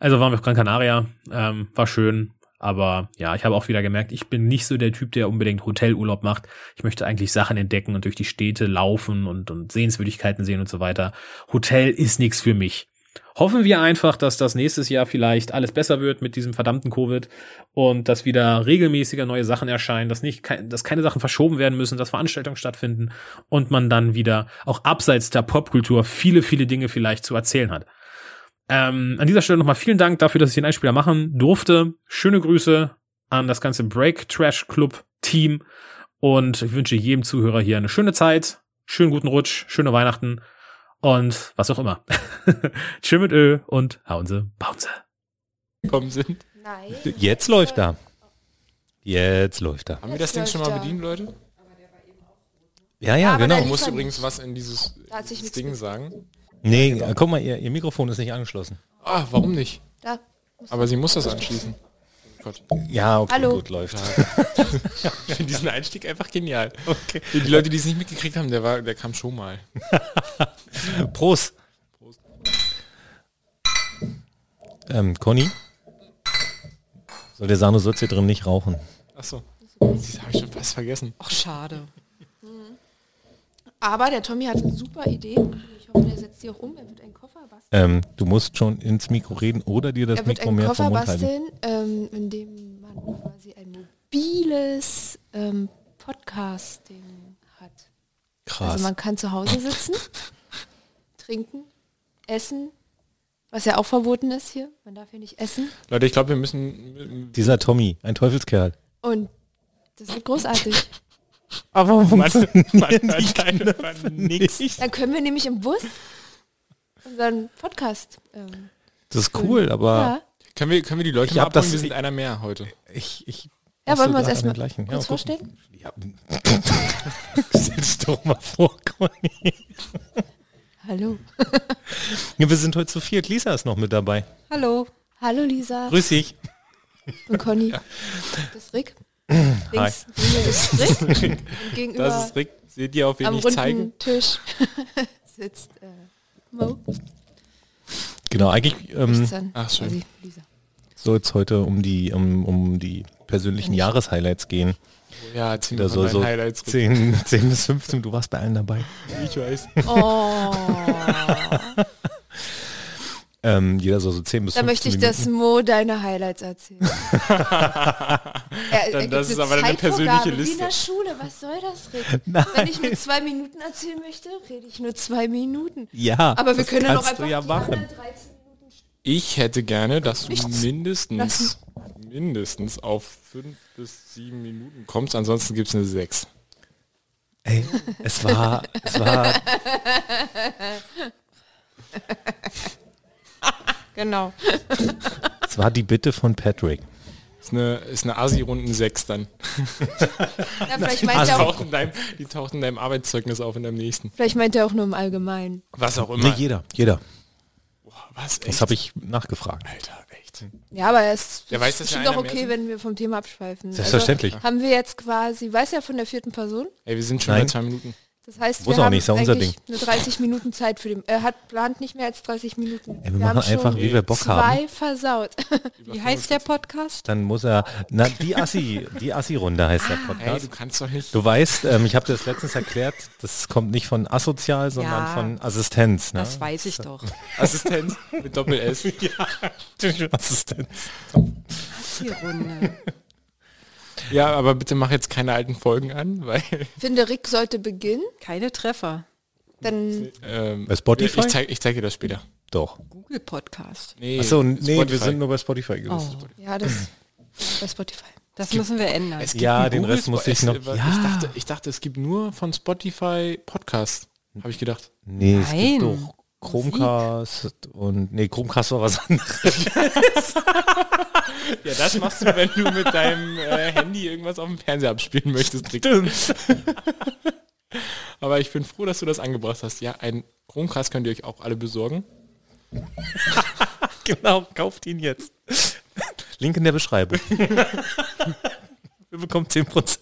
Also waren wir auf Gran Canaria. Ähm, war schön. Aber ja, ich habe auch wieder gemerkt, ich bin nicht so der Typ, der unbedingt Hotelurlaub macht. Ich möchte eigentlich Sachen entdecken und durch die Städte laufen und, und Sehenswürdigkeiten sehen und so weiter. Hotel ist nichts für mich. Hoffen wir einfach, dass das nächstes Jahr vielleicht alles besser wird mit diesem verdammten Covid und dass wieder regelmäßiger neue Sachen erscheinen, dass nicht, dass keine Sachen verschoben werden müssen, dass Veranstaltungen stattfinden und man dann wieder auch abseits der Popkultur viele, viele Dinge vielleicht zu erzählen hat. Ähm, an dieser Stelle nochmal vielen Dank dafür, dass ich den Einspieler machen durfte. Schöne Grüße an das ganze Break Trash Club Team und ich wünsche jedem Zuhörer hier eine schöne Zeit, schönen guten Rutsch, schöne Weihnachten und was auch immer. Tschö mit Ö und hauen Sie, bauen Sie. Kommen sind. Nein. Jetzt läuft er. Jetzt läuft er. Haben wir das Ding schon mal bedient, Leute? Ja, ja, Ja, genau. Du musst übrigens was in dieses Ding sagen. Nee, äh, guck mal, ihr, ihr Mikrofon ist nicht angeschlossen. Ah, warum nicht? Da. Aber sie muss das anschließen. Gott. Ja, okay, Hallo. gut, läuft. ich finde diesen Einstieg einfach genial. Okay. Die Leute, die es nicht mitgekriegt haben, der, war, der kam schon mal. Prost. Ähm, Conny? Soll der Sano Sutz hier drin nicht rauchen? Achso. Das habe ich schon fast vergessen. Ach, schade. Mhm. Aber der Tommy hat eine super Idee. Ich hoffe, der setzt die auch um. Er wird einen Koffer basteln. Ähm, du musst schon ins Mikro reden oder dir das Mikro mehr Koffer vom Mund halten. basteln, ähm, in dem man quasi ein mobiles ähm, Podcasting hat. Krass. Also man kann zu Hause sitzen, trinken, essen, was ja auch verboten ist hier. Man darf hier nicht essen. Leute, ich glaube, wir müssen. Dieser Tommy, ein Teufelskerl. Und das wird großartig. Aber warum Man, man einfach nichts. Dann können wir nämlich im Bus unseren Podcast. Ähm, Das ist cool, aber ja. Können wir, können wir die Leute Ich mal abholen? das- Wir sind einer mehr heute. ich, ich Ja, wollen wir uns erstmal gleichen- Ja, vorstellen? Ja. Stell dich doch mal vor, Conny. Hallo. Ja, wir sind heute zu viert. Lisa ist noch mit dabei. Hallo. Hallo Lisa. Grüß dich. Und Conny. Das ist Rick. Mir ist Rick. Das ist Rick. Seht ihr, auf wen am ich runden zeige? Tisch sitzt Mo. Genau, eigentlich ähm, ach, schön. soll es heute um die, um, um die persönlichen Jahreshighlights gehen. Ja, erzähl Da mir soll so Highlights. Rick. 10, 10 bis 15, du warst bei allen dabei. Ich weiß. Oh. Ähm, jeder soll so 10 bis Da 15 möchte ich, Minuten. dass Mo deine Highlights erzählt. er, Dann das ist aber eine persönliche Zeitvorgabe, Wie in Liste. der Schule, was soll das, Rick? Nein. Wenn ich nur zwei Minuten erzählen möchte, rede ich nur zwei Minuten. Ja, Aber wir das können du einfach ja machen. anderen 13 Ich hätte gerne, dass du Nichts mindestens, lassen. mindestens auf fünf bis sieben Minuten kommst, ansonsten gibt es eine sechs. Ey, es war, es war, Genau. es war die Bitte von Patrick. Ist eine, ist eine Asi-Runden 6 dann. Ja, vielleicht, Die meint er auch, taucht, in deinem, die taucht in deinem Arbeitszeugnis auf in deinem nächsten. vielleicht meint er auch nur im Allgemeinen. Was auch Nee, immer. jeder, jeder. Was? Das habe ich nachgefragt. Alter, echt. Ja, aber es ist Der weiß, dass ja mehr okay, wenn wir vom Thema abschweifen. Selbstverständlich. Also haben wir jetzt quasi, weiß ja von der vierten Person. Ey, wir sind schon Nein. bei zwei Minuten. Das heißt, Muss wir auch haben nicht, ist ja unser eigentlich nur 30 Minuten Zeit für den. Er hat plant nicht mehr als 30 Minuten. Ey, wir machen haben einfach, schon wie wir Bock zwei haben. versaut. Wie heißt der Podcast? Dann muss er, na, die Assi, die Assi-Runde heißt der Ey, Podcast. du kannst doch nicht. Du weißt, ähm, ich habe dir das letztens erklärt, das kommt nicht von asozial, sondern Ja. von Assistenz. Ne? Das weiß ich doch. Assistenz mit Doppel-S. Assistenz. Die Runde. Ja, aber bitte mach jetzt keine alten Folgen an, weil Ich finde, Rick sollte beginnen. Keine Treffer. Dann ähm, Bei Spotify? Ich zeige ich zeig dir das später. Doch. Google Podcast. Nee, Achso, nee, wir Spotify. sind nur bei Spotify gelistet. Oh, ja, das bei Spotify. das müssen wir ändern. Es gibt Ja, den Google Rest musste ich noch- es- Ich, Ja. dachte, ich dachte, es gibt nur von Spotify Podcast. Habe ich gedacht. Nee, es Nein. gibt doch Chromecast und nee, Chromecast war was anderes. Ja, das machst du, wenn du mit deinem äh, Handy irgendwas auf dem Fernseher abspielen möchtest. Aber ich bin froh, dass du das angebracht hast. Ja, ein Chromecast könnt ihr euch auch alle besorgen. genau, kauft ihn jetzt. Link in der Beschreibung. wir bekommen 10%.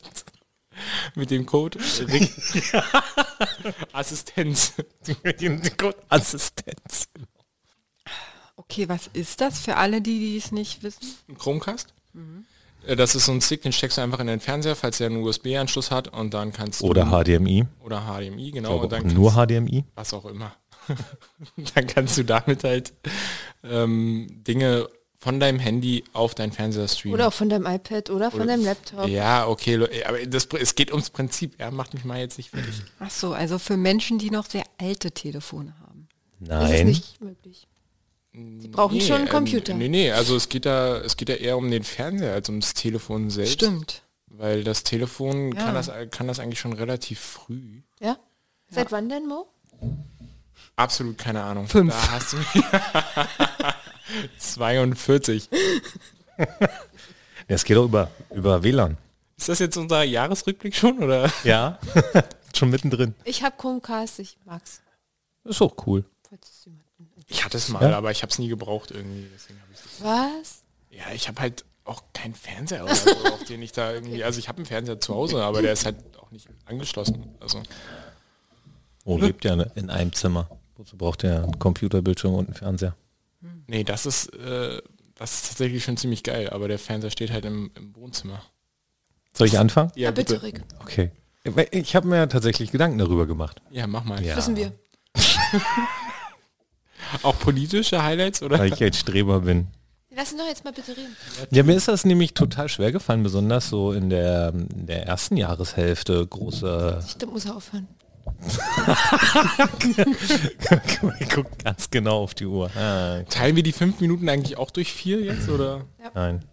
Mit dem Code Rick Assistenz. Code Assistenz. Okay, was ist das für alle, die die es nicht wissen? Ein Chromecast. Äh, Das ist so ein Stick, den steckst du einfach in den Fernseher, falls er einen USB-Anschluss hat und dann kannst du... Oder HDMI. Oder HDMI, genau. und dann nur HDMI. was auch immer. dann kannst du damit halt ähm, Dinge von deinem Handy auf dein Fernseher streamen. Oder auch von deinem iPad oder von Oder- deinem Laptop. Ja, okay, aber das, es geht ums Prinzip. Er macht mich mal jetzt nicht fertig. Ach so, also für Menschen, die noch sehr alte Telefone haben. Das ist Nein. nicht möglich. Sie brauchen schon einen Computer. Ähm, nee, nee, also es geht da, es geht da eher um den Fernseher als ums Telefon selbst. Stimmt. Weil das Telefon Ja. kann, das, kann das eigentlich schon relativ früh. Ja? Seit wann denn, Mo? Absolut keine Ahnung. Fünf. Da hast du 42. Es geht auch über, über WLAN. Ist das jetzt unser Jahresrückblick schon oder? Ja. Schon mittendrin. Ich habe Chromecast, ich mag's. Ist auch cool. Falls es jemanden- Ich hatte es mal, Ja. aber ich habe es nie gebraucht irgendwie. Was? ja, ich habe halt auch keinen Fernseher oder so, auf den ich da irgendwie. Also ich habe einen Fernseher zu Hause, aber der ist halt auch nicht angeschlossen. Also Oh, lebt ja in einem Zimmer. Wozu braucht der einen Computerbildschirm und einen Fernseher? nee, das ist äh, das ist tatsächlich schon ziemlich geil. Aber der Fernseher steht halt im, im Wohnzimmer. Soll ich anfangen? Ja, bitte, Rick. Okay. Ich habe mir tatsächlich Gedanken darüber gemacht. Ja, mach mal. Ja. Wissen wir. Auch politische Highlights oder? Weil ich ein Streber bin. Lass ihn doch jetzt mal bitte reden. Ja, mir ist das nämlich total schwer gefallen, besonders so in der, in der ersten Jahreshälfte große. Stimmt, muss er aufhören. Ich guck ganz genau auf die Uhr. Ah, Teilen wir die fünf Minuten eigentlich auch durch vier jetzt oder? nein.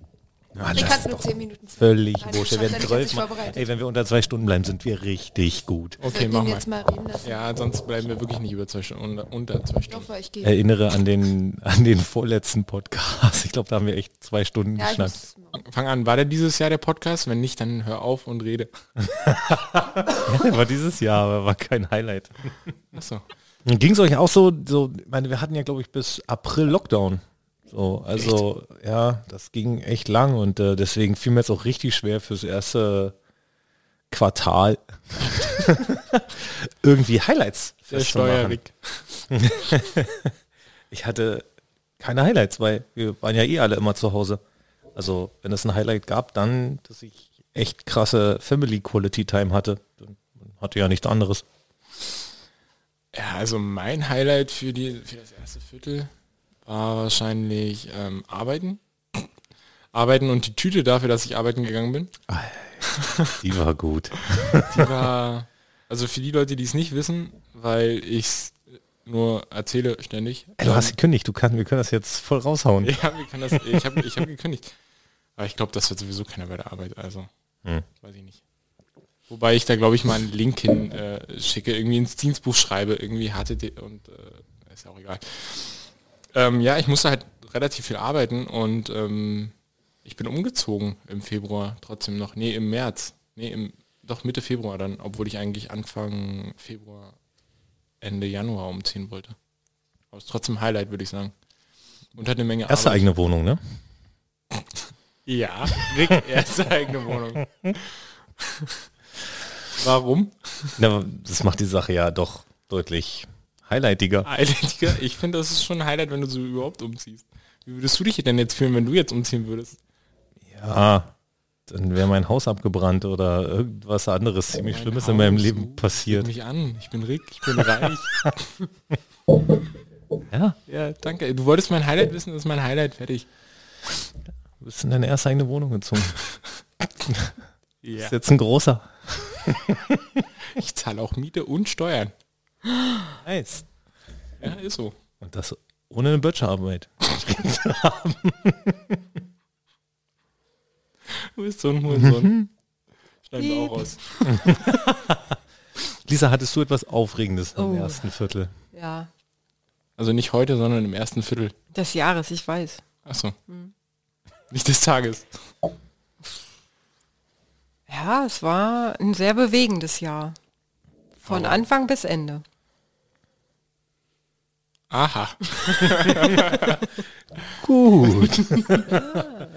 Hat ist nur zehn Minuten Zeit. Völlig wurscht. Wir werden er er zwölf. Ey, wenn wir unter zwei Stunden bleiben, sind wir richtig gut. Okay, mach mal. jetzt mal. Ja, sonst bleiben wir wirklich nicht über zwei Stunden, unter, unter zwei Stunden. ich gehe. Erinnere an den, an den vorletzten Podcast. Ich glaube, da haben wir echt zwei Stunden Ja, ich geschnackt. Fang an, war der dieses Jahr der Podcast? Wenn nicht, dann hör auf und rede. War dieses Jahr, aber war kein Highlight. Achso. Ging es euch auch so, so, ich meine, wir hatten ja, glaube ich, bis April Lockdown. So, also, ja, das ging echt lang und äh, deswegen fiel mir jetzt auch richtig schwer fürs erste Quartal irgendwie Highlights Der. Steuerrick. Ich hatte keine Highlights, weil wir waren ja eh alle immer zu Hause. Also, wenn es ein Highlight gab, dann, dass ich echt krasse Family Quality Time hatte. Dann hatte ja nichts anderes. Ja, also mein Highlight für, die, für das erste Viertel war wahrscheinlich ähm, arbeiten. Arbeiten und die Tüte dafür, dass ich arbeiten gegangen bin. Die war gut. Die war, also für die Leute, die es nicht wissen, weil ich es nur erzähle ständig. Ey, du hast gekündigt, du kannst, wir können das jetzt voll raushauen. Ja, wir können das, ich habe ich hab gekündigt. Aber ich glaube, das wird sowieso keiner bei der Arbeit, also Hm. weiß ich nicht. Wobei ich da, glaube ich, mal einen Link hin äh, schicke, irgendwie ins Dienstbuch schreibe, irgendwie HTT und äh, ist ja auch egal. Ähm, ja, ich musste halt relativ viel arbeiten und ähm, ich bin umgezogen im Februar trotzdem noch. Nee, im März. Nee, im, doch Mitte Februar dann, obwohl ich eigentlich Anfang Februar, Ende Januar umziehen wollte. Aber ist trotzdem Highlight, würde ich sagen. Und hat eine Menge Erste Arbeit. eigene Wohnung, ne? Ja, Rick, erste eigene Wohnung. Warum? Na, das macht die Sache ja doch deutlich highlightiger. Highlightiger? Ich finde, das ist schon ein Highlight, wenn du so überhaupt umziehst. Wie würdest du dich denn jetzt fühlen, wenn du jetzt umziehen würdest? Ja, dann wäre mein Haus abgebrannt oder irgendwas anderes ziemlich Mein Schlimmes in meinem Haus, Leben passiert. Mich an, ich bin Rick, ich bin reich. Ja, ja, danke. Du wolltest mein Highlight wissen, das ist mein Highlight, fertig. du bist in deine erste eigene Wohnung gezogen. Ja. Ist jetzt ein großer. Ich zahle auch Miete und Steuern. Nice. Ja, ist so. Und das ohne eine Bachelorarbeit. Du bist so ein Hurensohn. Schneiden wir auch raus. Lisa, hattest du etwas Aufregendes im Oh. ersten Viertel? Ja, Also nicht heute, sondern im ersten Viertel. des Jahres, ich weiß. Achso. Hm. Nicht des Tages. Ja, es war ein sehr bewegendes Jahr. Von Anfang bis Ende. Aha. Gut. Leute,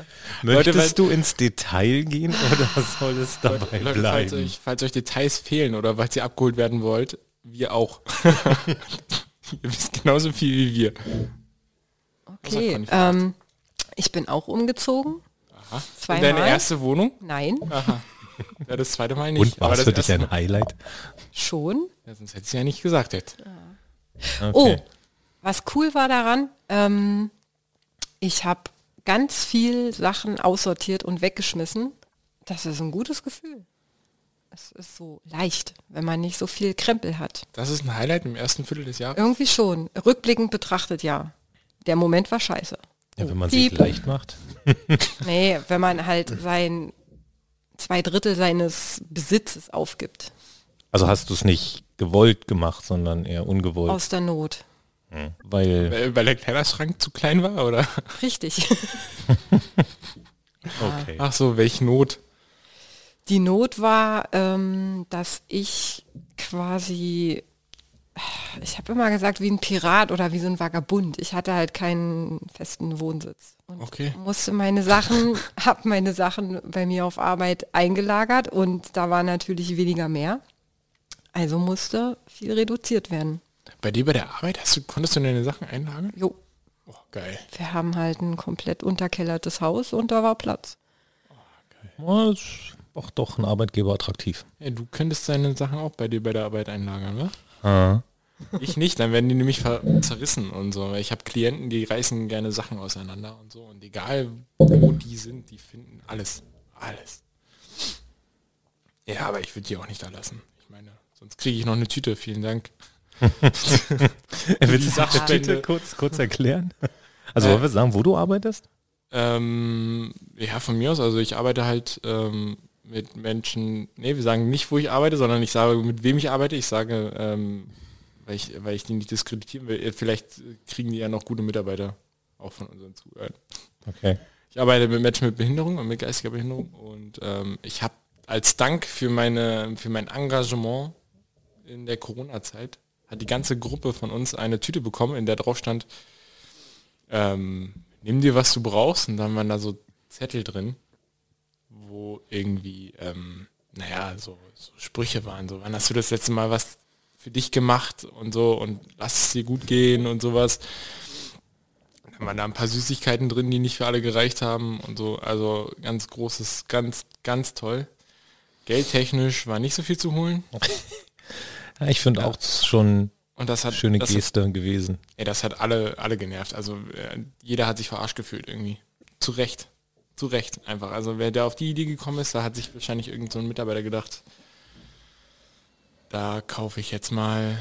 Möchtest weil- du ins Detail gehen oder soll es dabei Leute, falls bleiben? euch, falls euch Details fehlen oder falls ihr abgeholt werden wollt, wir auch. ihr wisst genauso viel wie wir. Okay, ähm, ich bin auch umgezogen. Aha. In deine erste Wohnung? Nein, Aha. Ja, das zweite Mal nicht. Und war es das für dich ein Highlight? schon. Ja, sonst hätte ich ja nicht gesagt jetzt. Oh, was cool war daran, ähm, ich habe ganz viel Sachen aussortiert und weggeschmissen. Das ist ein gutes Gefühl. Es ist so leicht, wenn man nicht so viel Krempel hat. Das ist ein Highlight im ersten Viertel des Jahres. Irgendwie schon. Rückblickend betrachtet ja. Der Moment war scheiße. Ja, wenn man sich Piep. leicht macht. Nee, wenn man halt sein zwei Drittel seines Besitzes aufgibt. Also hast du es nicht gewollt gemacht, sondern eher ungewollt. Aus der Not. Hm. Weil, Weil, weil der Kleiderschrank zu klein war, oder? Richtig. okay. Ach so, welch Not. Die Not war, ähm, dass ich quasi, ich habe immer gesagt, wie ein Pirat oder wie so ein Vagabund. Ich hatte halt keinen festen Wohnsitz. Und Okay. musste meine Sachen, habe meine Sachen bei mir auf Arbeit eingelagert und da war natürlich weniger mehr. Also musste viel reduziert werden. Bei dir bei der Arbeit hast du, konntest du deine Sachen einlagern? Jo, Oh, geil. wir haben halt ein komplett unterkellertes Haus und da war Platz. Ist auch doch ein Arbeitgeber attraktiv. Ja, du könntest deine Sachen auch bei dir bei der Arbeit einlagern, ne? Ah. Ich nicht, dann werden die nämlich ver zerrissen und so. Ich habe Klienten, die reißen gerne Sachen auseinander und so. Und egal, wo die sind, die finden alles. Alles. Ja, aber ich würde die auch nicht da lassen. Ich meine, sonst kriege ich noch eine Tüte. Vielen Dank. Willst du die Sachspende. Tüte kurz, kurz erklären? Also Äh. wollen wir sagen, wo du arbeitest? Ähm, ja, von mir aus. Also ich arbeite halt ähm, mit Menschen, nee, wir sagen nicht, wo ich arbeite, sondern ich sage, mit wem ich arbeite. Ich sage, ähm, weil, ich, weil ich die nicht diskreditieren will. Äh, Vielleicht kriegen die ja noch gute Mitarbeiter, auch von unseren Zuhörern. Okay. Ich arbeite mit Menschen mit Behinderung und mit geistiger Behinderung und ähm, ich habe als Dank für meine für mein Engagement in der Corona-Zeit hat die ganze Gruppe von uns eine Tüte bekommen, in der drauf stand, ähm, nimm dir was du brauchst und dann waren da so Zettel drin, wo irgendwie, ähm, naja, so, so Sprüche waren, so, wann hast du das letzte Mal was für dich gemacht und so und lass es dir gut gehen und sowas. Dann waren da ein paar Süßigkeiten drin, die nicht für alle gereicht haben und so. Also ganz großes, ganz, ganz toll. Geldtechnisch war nicht so viel zu holen. Ja, ich finde auch schon Und das hat Schöne das Geste gewesen. Hat, ey, das hat alle, alle genervt. Also äh, jeder hat sich verarscht gefühlt irgendwie. Zu Recht. Zu Recht einfach. Also wer da auf die Idee gekommen ist, da hat sich wahrscheinlich irgend so ein Mitarbeiter gedacht, da kaufe ich jetzt mal,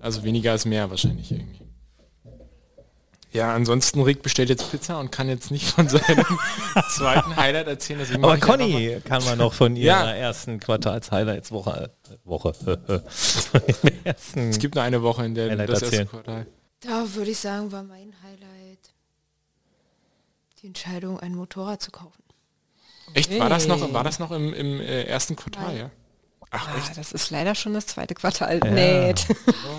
also weniger als mehr wahrscheinlich irgendwie. Ja, ansonsten Rick bestellt jetzt Pizza und kann jetzt nicht von seinem zweiten Highlight erzählen. Deswegen Aber Conny kann man noch von ihrer Ja. ersten Quartals-Highlights-Woche Woche. ersten Es gibt nur eine Woche, in der Highlight das erste erzählen. Quartal. Da würde ich sagen, war mein Highlight die Entscheidung, ein Motorrad zu kaufen. Echt? War das noch, war das noch im, im äh, ersten Quartal, Nein. ja? Ach, Ah, echt? das ist leider schon das zweite Quartal. Ja. Nee.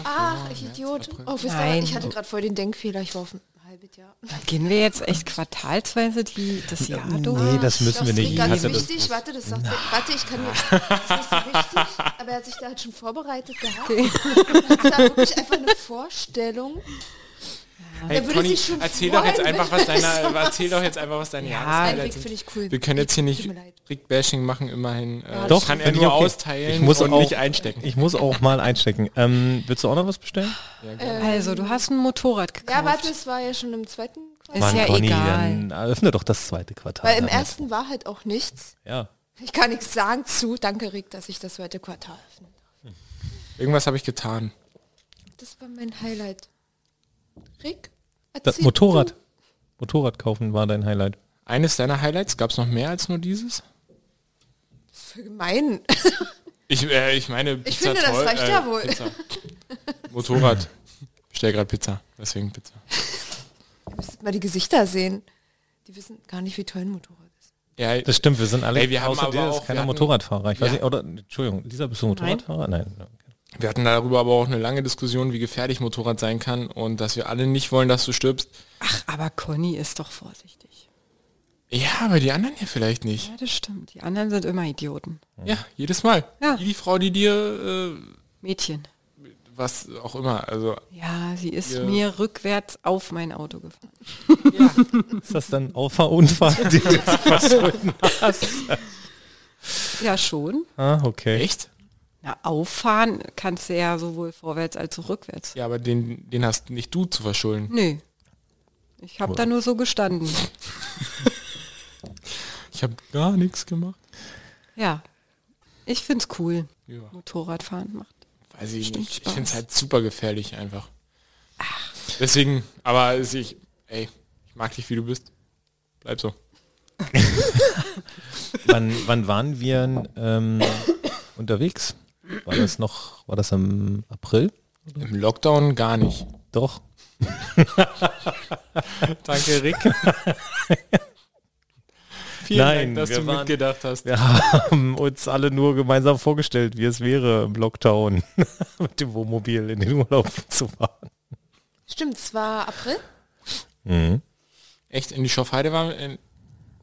Ach, ich Idiot. Oh, Nein. ich hatte gerade voll den Denkfehler, ich war auf ein halbes Jahr. Gehen wir jetzt echt quartalsweise die, das Jahr durch? Nee, das müssen wir Das nicht. ist Ich ganz hatte das- wichtig, warte, das sagt er. Warte, ich kann mir. Das ist nicht so wichtig, aber er hat sich da halt schon vorbereitet gehabt. Hat da wirklich einfach eine Vorstellung. Hey, würde Conny, erzähl doch jetzt einfach, was deine, erzähl doch jetzt einfach, was deine Ja, Jahreshighlights Rick sind. finde ich cool. Wir können jetzt hier nicht. Rick-Bashing machen, immerhin. Äh, Doch, kann er nur okay. austeilen Ich muss und auch- nicht einstecken. Ich muss auch mal einstecken. Ähm, willst du auch noch was bestellen? Also, du hast ein Motorrad gekauft. Ja, warte, es war ja schon im zweiten Quartal. Ist Mann, ja Conny, egal. dann öffne doch das zweite Quartal. Weil im damit. ersten war halt auch nichts. Ja. Ich kann nichts sagen zu. Danke, Rick, dass ich das zweite Quartal öffne. Irgendwas habe ich getan. Das war mein Highlight. Rick? Das Motorrad. Motorrad kaufen war dein Highlight. Eines deiner Highlights, gab es noch mehr als nur dieses? voll gemein. Ich, äh, ich meine, Ich finde, das toll, reicht äh, ja wohl. Pizza. Motorrad. Ich stell gerade Pizza, deswegen Pizza. Ihr müsstet mal die Gesichter sehen. Die wissen gar nicht, wie toll ein Motorrad ist. Ja, Das stimmt, wir sind alle Ey, wir haben außer dir ist auch- keiner Motorradfahrer. Ich weiß Ja. nicht, oder Entschuldigung, Lisa, bist du Motorradfahrer? Nein. okay. Wir hatten darüber aber auch eine lange Diskussion, wie gefährlich Motorrad sein kann und dass wir alle nicht wollen, dass du stirbst. Ach, aber Conny ist doch vorsichtig. Ja, aber die anderen hier vielleicht nicht. Ja, das stimmt. Die anderen sind immer Idioten. Ja, jedes Mal. Ja. Die, die Frau, die dir äh, Mädchen. was auch immer, also Ja, sie ist Ja. mir rückwärts auf mein Auto gefahren. Ist das dann Auffahrunfall? Ja, schon. Ah, okay. echt? Na, auffahren kannst du ja sowohl vorwärts als auch rückwärts. Ja, aber den, den hast nicht du zu verschulden. Nö. Ich habe da nur so gestanden. Ich habe gar nichts gemacht. Ja. Ich find's cool. Ja. Motorradfahren macht. Weiß ich Stimmt, nicht. Ich Spaß. finde es halt super gefährlich einfach. Deswegen, aber ich, ey, ich mag dich, wie du bist. Bleib so. wann, wann waren wir ähm, unterwegs? War das noch, war das im April? Im Lockdown gar nicht. Doch. Danke, Rick. Vielen Nein, Dank, dass du waren- mitgedacht hast. Wir haben uns alle nur gemeinsam vorgestellt, wie es wäre, im Lockdown mit dem Wohnmobil in den Urlaub zu fahren. Stimmt, es war April. Mhm. Echt, in die Schorfheide waren wir,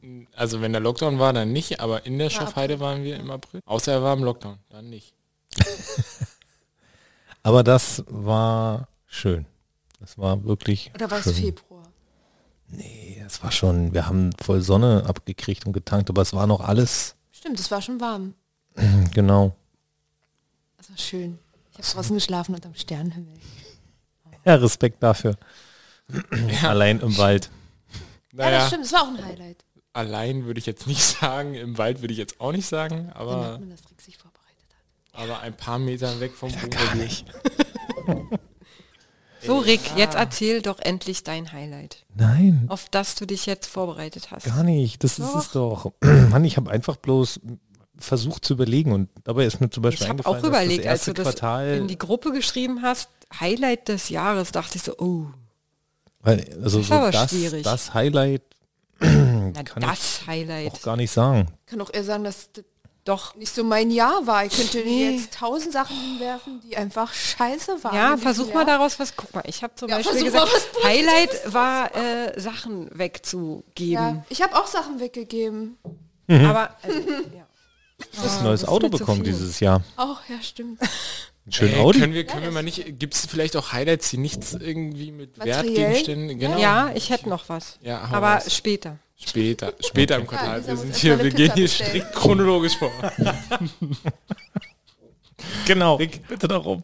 in, also wenn der Lockdown war, dann nicht, aber in der Schorfheide waren wir im April. Außer er war im Lockdown, dann nicht. Aber das war schön. Das war wirklich Oder war es. Februar? Nee, es war schon, wir haben voll Sonne abgekriegt und getankt, aber es war noch alles, Stimmt, es war schon warm. genau. Das war schön. Ich habe draußen geschlafen unterm Sternenhimmel. Ja, Respekt dafür. Allein im Wald. Ja, Naja, das stimmt, es war auch ein Highlight. allein würde ich jetzt nicht sagen, im Wald würde ich jetzt auch nicht sagen, Dann aber, hat man das sich hat. Aber ein paar Meter weg vom Gar Wohnmobil. nicht. So, Rick, jetzt erzähl doch endlich dein Highlight, Nein, auf das du dich jetzt vorbereitet hast. gar nicht. Das ist Doch. es doch. Mann, ich habe einfach bloß versucht zu überlegen und dabei ist mir zum Beispiel Ich eingefallen, auch überlegt, dass als das du erste das Quartal, in die Gruppe geschrieben hast, Highlight des Jahres, dachte ich so, oh, weil, also Das so das, schwierig. das Highlight na, kann das ich Highlight. auch gar nicht sagen. Ich kann auch eher sagen, dass das Doch. nicht so mein Jahr war. Ich könnte Nee. jetzt tausend Sachen hinwerfen, die einfach scheiße waren. Ja, versuch mal Jahr. daraus was. Guck mal, ich habe zum Ja, Beispiel gesagt, mal Highlight war äh, Sachen wegzugeben. Ja, ich habe auch Sachen weggegeben. Aber also, ja. Du hast ein neues ist Auto bekommen dieses Jahr. Auch, ja, stimmt. Ein schönes Ey, Audi. Können wir, können wir mal nicht, gibt es vielleicht auch Highlights, die nichts irgendwie mit Materiell? Wertgegenständen, genau. ja, ich hätte noch was. Ja, Aber raus. später. Später, später im Quartal. Lisa wir sind hier, wir gehen hier bestellen. strikt chronologisch vor. Genau. Rick, bitte darum.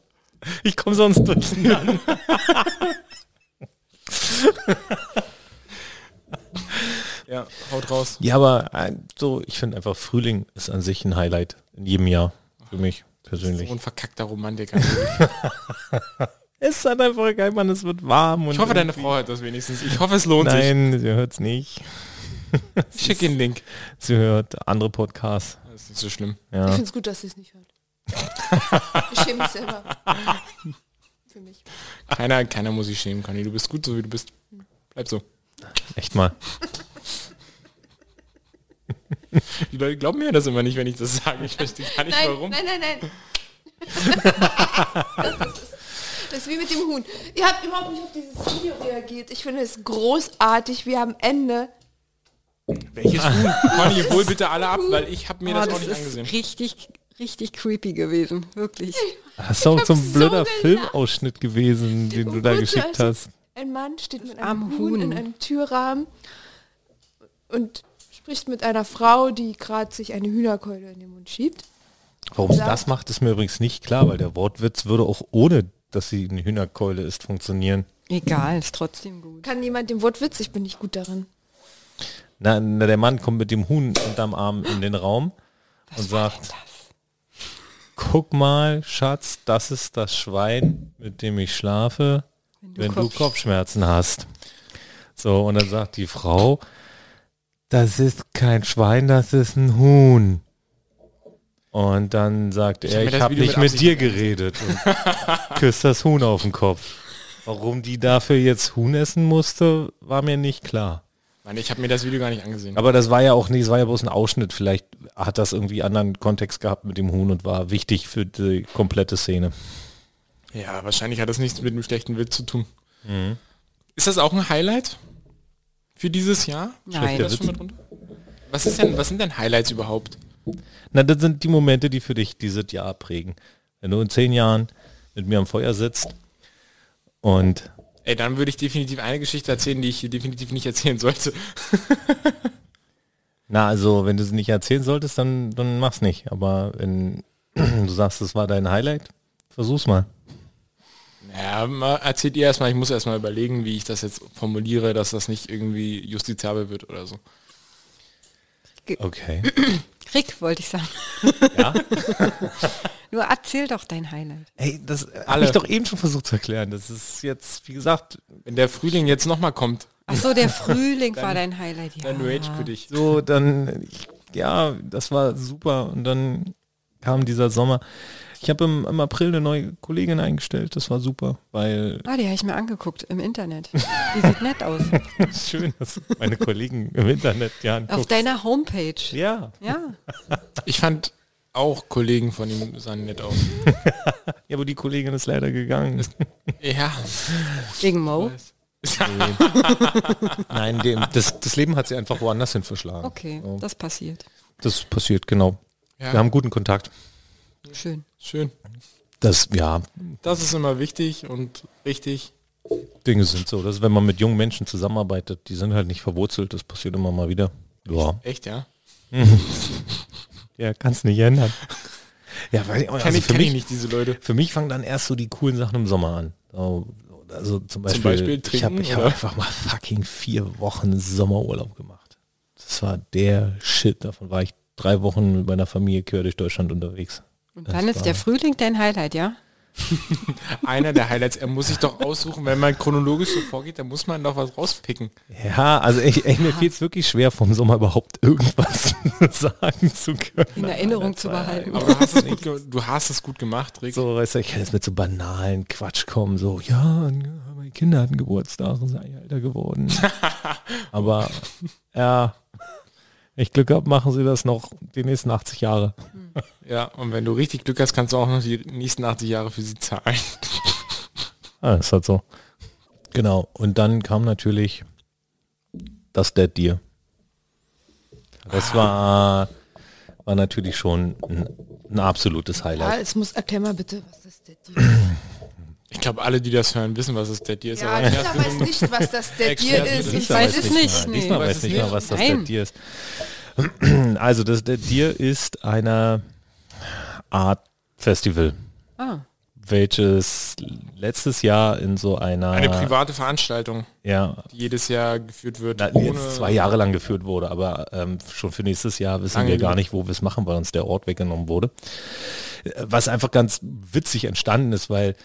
Ich komme sonst durcheinander. Ja, haut raus. Ja, aber äh, so, ich finde einfach Frühling ist an sich ein Highlight in jedem Jahr für mich persönlich. So ein verkackter Romantiker. Es ist halt einfach geil, Mann, es wird warm. Und Ich hoffe, deine Frau hört das wenigstens. Ich hoffe, es lohnt Nein, sie hört es nicht. sich. Schick den Link. Sie hört andere Podcasts. Das ist nicht so schlimm. Ich Ja. finde es gut, dass sie es nicht hört. ich schäme mich selber. Für mich. Keiner, keiner muss sich schämen, Conny. Du bist gut, so wie du bist. Bleib so. Echt mal. Die Leute glauben mir das immer nicht, wenn ich das sage. Ich verstehe gar nicht, Nein, warum. nein, nein, nein. das, ist, das ist wie mit dem Huhn. Ihr habt überhaupt nicht auf dieses Video reagiert. Ich finde es großartig, wie am Ende. Welches Huhn? Conny, hol bitte alle ab, weil ich habe mir Oh, das, auch das nicht ist angesehen. richtig, richtig creepy gewesen. Wirklich. Das ist auch so ein so blöder gelacht. Filmausschnitt gewesen, den du da geschickt hast. Ein Mann steht mit einem Huhn, in Huhn. einem Türrahmen und spricht mit einer Frau, die gerade sich eine Hühnerkeule in den Mund schiebt. Warum sie das macht, ist mir übrigens nicht klar, weil der Wortwitz würde auch ohne, dass sie eine Hühnerkeule ist, funktionieren. Egal, ist trotzdem gut. Kann jemand den Wortwitz? Ich bin nicht gut darin. Na, na, der Mann kommt mit dem Huhn unterm Arm in den Raum und sagt, guck mal, Schatz, das ist das Schwein, mit dem ich schlafe, wenn du, Kopf- Kopfschmerzen hast. So, und dann sagt die Frau, das ist kein Schwein, das ist ein Huhn. Und dann sagt er, ich das habe nicht mit mit dir geredet. Und küsst das Huhn auf den Kopf. Warum die dafür jetzt Huhn essen musste, war mir nicht klar. Ich habe mir das Video gar nicht angesehen. Aber das war ja auch nicht, es war ja bloß ein Ausschnitt. Vielleicht hat das irgendwie anderen Kontext gehabt mit dem Huhn und war wichtig für die komplette Szene. Ja, wahrscheinlich hat das nichts mit einem schlechten Witz zu tun. Mhm. Ist das auch ein Highlight für dieses Jahr? Nein. Das schon Witz? mit runter? Was, ist denn, was sind denn Highlights überhaupt? Na, das sind die Momente, die für dich dieses Jahr prägen. Wenn du in zehn Jahren mit mir am Feuer sitzt und Ey, dann würde ich definitiv eine Geschichte erzählen, die ich hier definitiv nicht erzählen sollte. na, also wenn du sie nicht erzählen solltest, dann, dann mach's nicht. Aber wenn du sagst, das war dein Highlight, versuch's mal. Ja, erzählt ihr erstmal, ich muss erstmal überlegen, wie ich das jetzt formuliere, dass das nicht irgendwie justiziabel wird oder so. Okay. Rick, wollte ich sagen. Ja? Nur erzähl doch dein Highlight. Hey, das habe Alle. ich doch eben schon versucht zu erklären. Das ist jetzt, wie gesagt, Wenn der Frühling jetzt nochmal kommt, Ach so, der Frühling war dein Highlight. Ja. dann rage für dich. so, dann, ja, das war super. Und dann kam dieser Sommer. Ich habe im, im April eine neue Kollegin eingestellt. Das war super, weil Ah, die habe ich mir angeguckt im Internet. Die sieht nett aus. schön, dass meine Kollegen im Internet ja Auf deiner Homepage. Ja, Ja. Ich fand auch Kollegen von ihm sahen nett aus. ja, aber die Kollegin ist leider gegangen. Ja. Wegen Mo. Nein, dem, das, das Leben hat sie einfach woanders hin verschlagen. Okay, So, das passiert. das passiert, genau. Ja. Wir haben guten Kontakt. Schön. Schön. Das, ja, Das ist immer wichtig und richtig. Dinge sind so. Das ist, wenn man mit jungen Menschen zusammenarbeitet, die sind halt nicht verwurzelt, das passiert immer mal wieder. Ja, Echt, ja? ja kannst nicht ändern. Ja, weil, Kenn also ich, für, kenn ich mich, nicht diese Leute. für mich fangen dann erst so die coolen Sachen im Sommer an. So, Also zum Beispiel, Beispiel ich habe hab einfach mal fucking vier Wochen Sommerurlaub gemacht. Das war der Shit. Davon war ich drei Wochen mit meiner Familie quer durch Deutschland unterwegs. Und dann ist der Frühling dein Highlight, ja? Einer der Highlights. Er muss sich doch aussuchen, wenn man chronologisch so vorgeht, dann muss man doch was rauspicken. Ja, also ich, ich, mir fiel es wirklich schwer, vom Sommer überhaupt irgendwas sagen zu können. In Erinnerung zu behalten. Aber du hast es gut, ge- du hast es gut gemacht, Rick. So, weißt du, ich kann jetzt mit so banalen Quatsch kommen, so, ja, meine Kinder hatten Geburtstag und sind älter geworden. Aber ja, ich Glück habe, machen sie das noch die nächsten 80 Jahre. Ja, und wenn du richtig Glück hast, kannst du auch noch die nächsten 80 Jahre für sie zahlen. Ah, ist halt so. Genau. Und dann kam natürlich das Dead Deer. Das war, war natürlich schon ein, ein absolutes Ja, Highlight. es muss, erklär mal bitte, was das Dead Ich glaube, alle, die das hören, wissen, was das Dead Deer ist. Ja, aber Lisa weiß nicht, was das Dead Deer ist. Ich weiß es nicht. Mal. Nee. Diesmal Weiß weiß es nicht mal, was das Nein. Dead Deer ist. Also das Deer ist eine Art Festival, Ah, welches letztes Jahr in so einer Eine private Veranstaltung, ja die jedes Jahr geführt wird. na, jetzt zwei Jahre lang geführt wurde, aber ähm, schon für nächstes Jahr wissen Lange wir gar nicht, wo wir es machen, weil uns der Ort weggenommen wurde. Was einfach ganz witzig entstanden ist, weil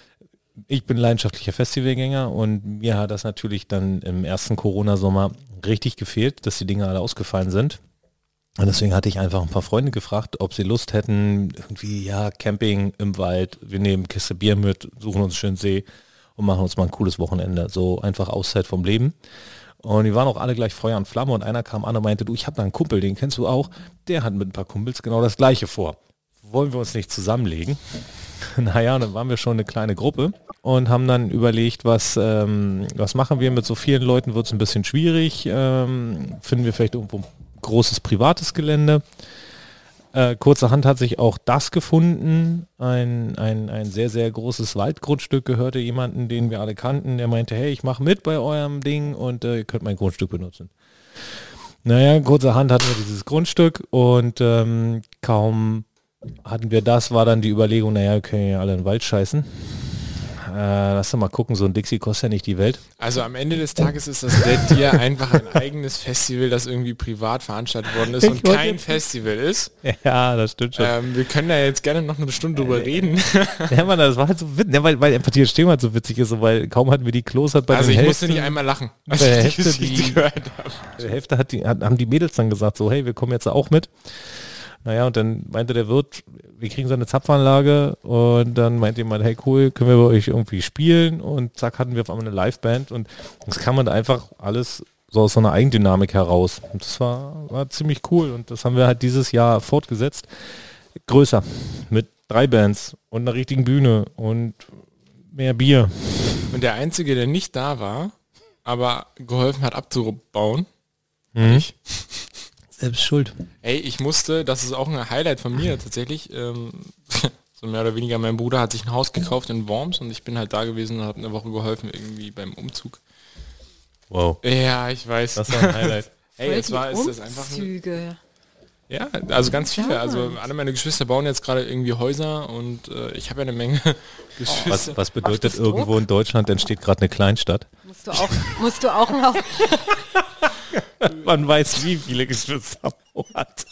ich bin leidenschaftlicher Festivalgänger und mir hat das natürlich dann im ersten Corona-Sommer richtig gefehlt, dass die Dinge alle ausgefallen sind. Und deswegen hatte ich einfach ein paar Freunde gefragt, ob sie Lust hätten, irgendwie, ja, Camping im Wald, wir nehmen Kiste Bier mit, suchen uns einen schönen See und machen uns mal ein cooles Wochenende. So einfach Auszeit vom Leben. Und die waren auch alle gleich Feuer und Flamme und einer kam an und meinte, du, ich habe da einen Kumpel, den kennst du auch, der hat mit ein paar Kumpels genau das gleiche vor. Wollen wir uns nicht zusammenlegen? naja, dann waren wir schon eine kleine Gruppe und haben dann überlegt, was, ähm, was machen wir mit so vielen Leuten, wird es ein bisschen schwierig, ähm, finden wir vielleicht irgendwo großes privates Gelände. Äh, kurzerhand hat sich auch das gefunden. Ein, ein, ein sehr, sehr großes Waldgrundstück gehörte jemanden, den wir alle kannten. Der meinte, hey, ich mache mit bei eurem Ding und äh, ihr könnt mein Grundstück benutzen. Naja, kurzerhand hatten wir dieses Grundstück und ähm, kaum hatten wir das, war dann die Überlegung, naja, wir können ja alle in den Wald scheißen. Äh, lass doch mal gucken, so ein Dixie kostet ja nicht die Welt. Also am Ende des Tages ist das Dead Deer einfach ein eigenes Festival, das irgendwie privat veranstaltet worden ist Ich und kein Festival ist. Ja, das stimmt schon. Ähm, wir können da jetzt gerne noch eine Stunde drüber reden. Ja, Mann, das war halt so witzig, ja, weil, weil die Entstehung halt so witzig ist, so, weil kaum hatten wir die Klos hat bei Also ich Hälfte, musste nicht einmal lachen, als ich die Hälfte, Geschichte die, gehört habe. Hälfte hat die, haben die Mädels dann gesagt, so, hey, wir kommen jetzt auch mit. Naja, und dann meinte der Wirt, wir kriegen so eine Zapfanlage und dann meinte jemand, hey cool, können wir bei euch irgendwie spielen und zack hatten wir auf einmal eine Liveband und das kam man einfach alles so aus so einer Eigendynamik heraus. Und das war, war ziemlich cool und das haben wir halt dieses Jahr fortgesetzt. Größer, mit drei Bands und einer richtigen Bühne und mehr Bier. Und der Einzige, der nicht da war, aber geholfen hat abzubauen, Mhm. ich. Selbst schuld. Ey, ich musste, das ist auch ein Highlight von mir tatsächlich, ähm, so mehr oder weniger, mein Bruder hat sich ein Haus gekauft in Worms und ich bin halt da gewesen und habe eine Woche geholfen irgendwie beim Umzug. Wow. Ja, ich weiß. Das war ein Highlight. Ey, es war, es ist einfach ein, Umzüge. Ja, also ganz viele. Also alle meine Geschwister bauen jetzt gerade irgendwie Häuser und äh, ich habe ja eine Menge Geschwister. Was, was bedeutet das irgendwo in Deutschland entsteht gerade eine Kleinstadt? Musst du auch, musst du auch ein Haus. Man weiß, wie viele Geschwister man hat.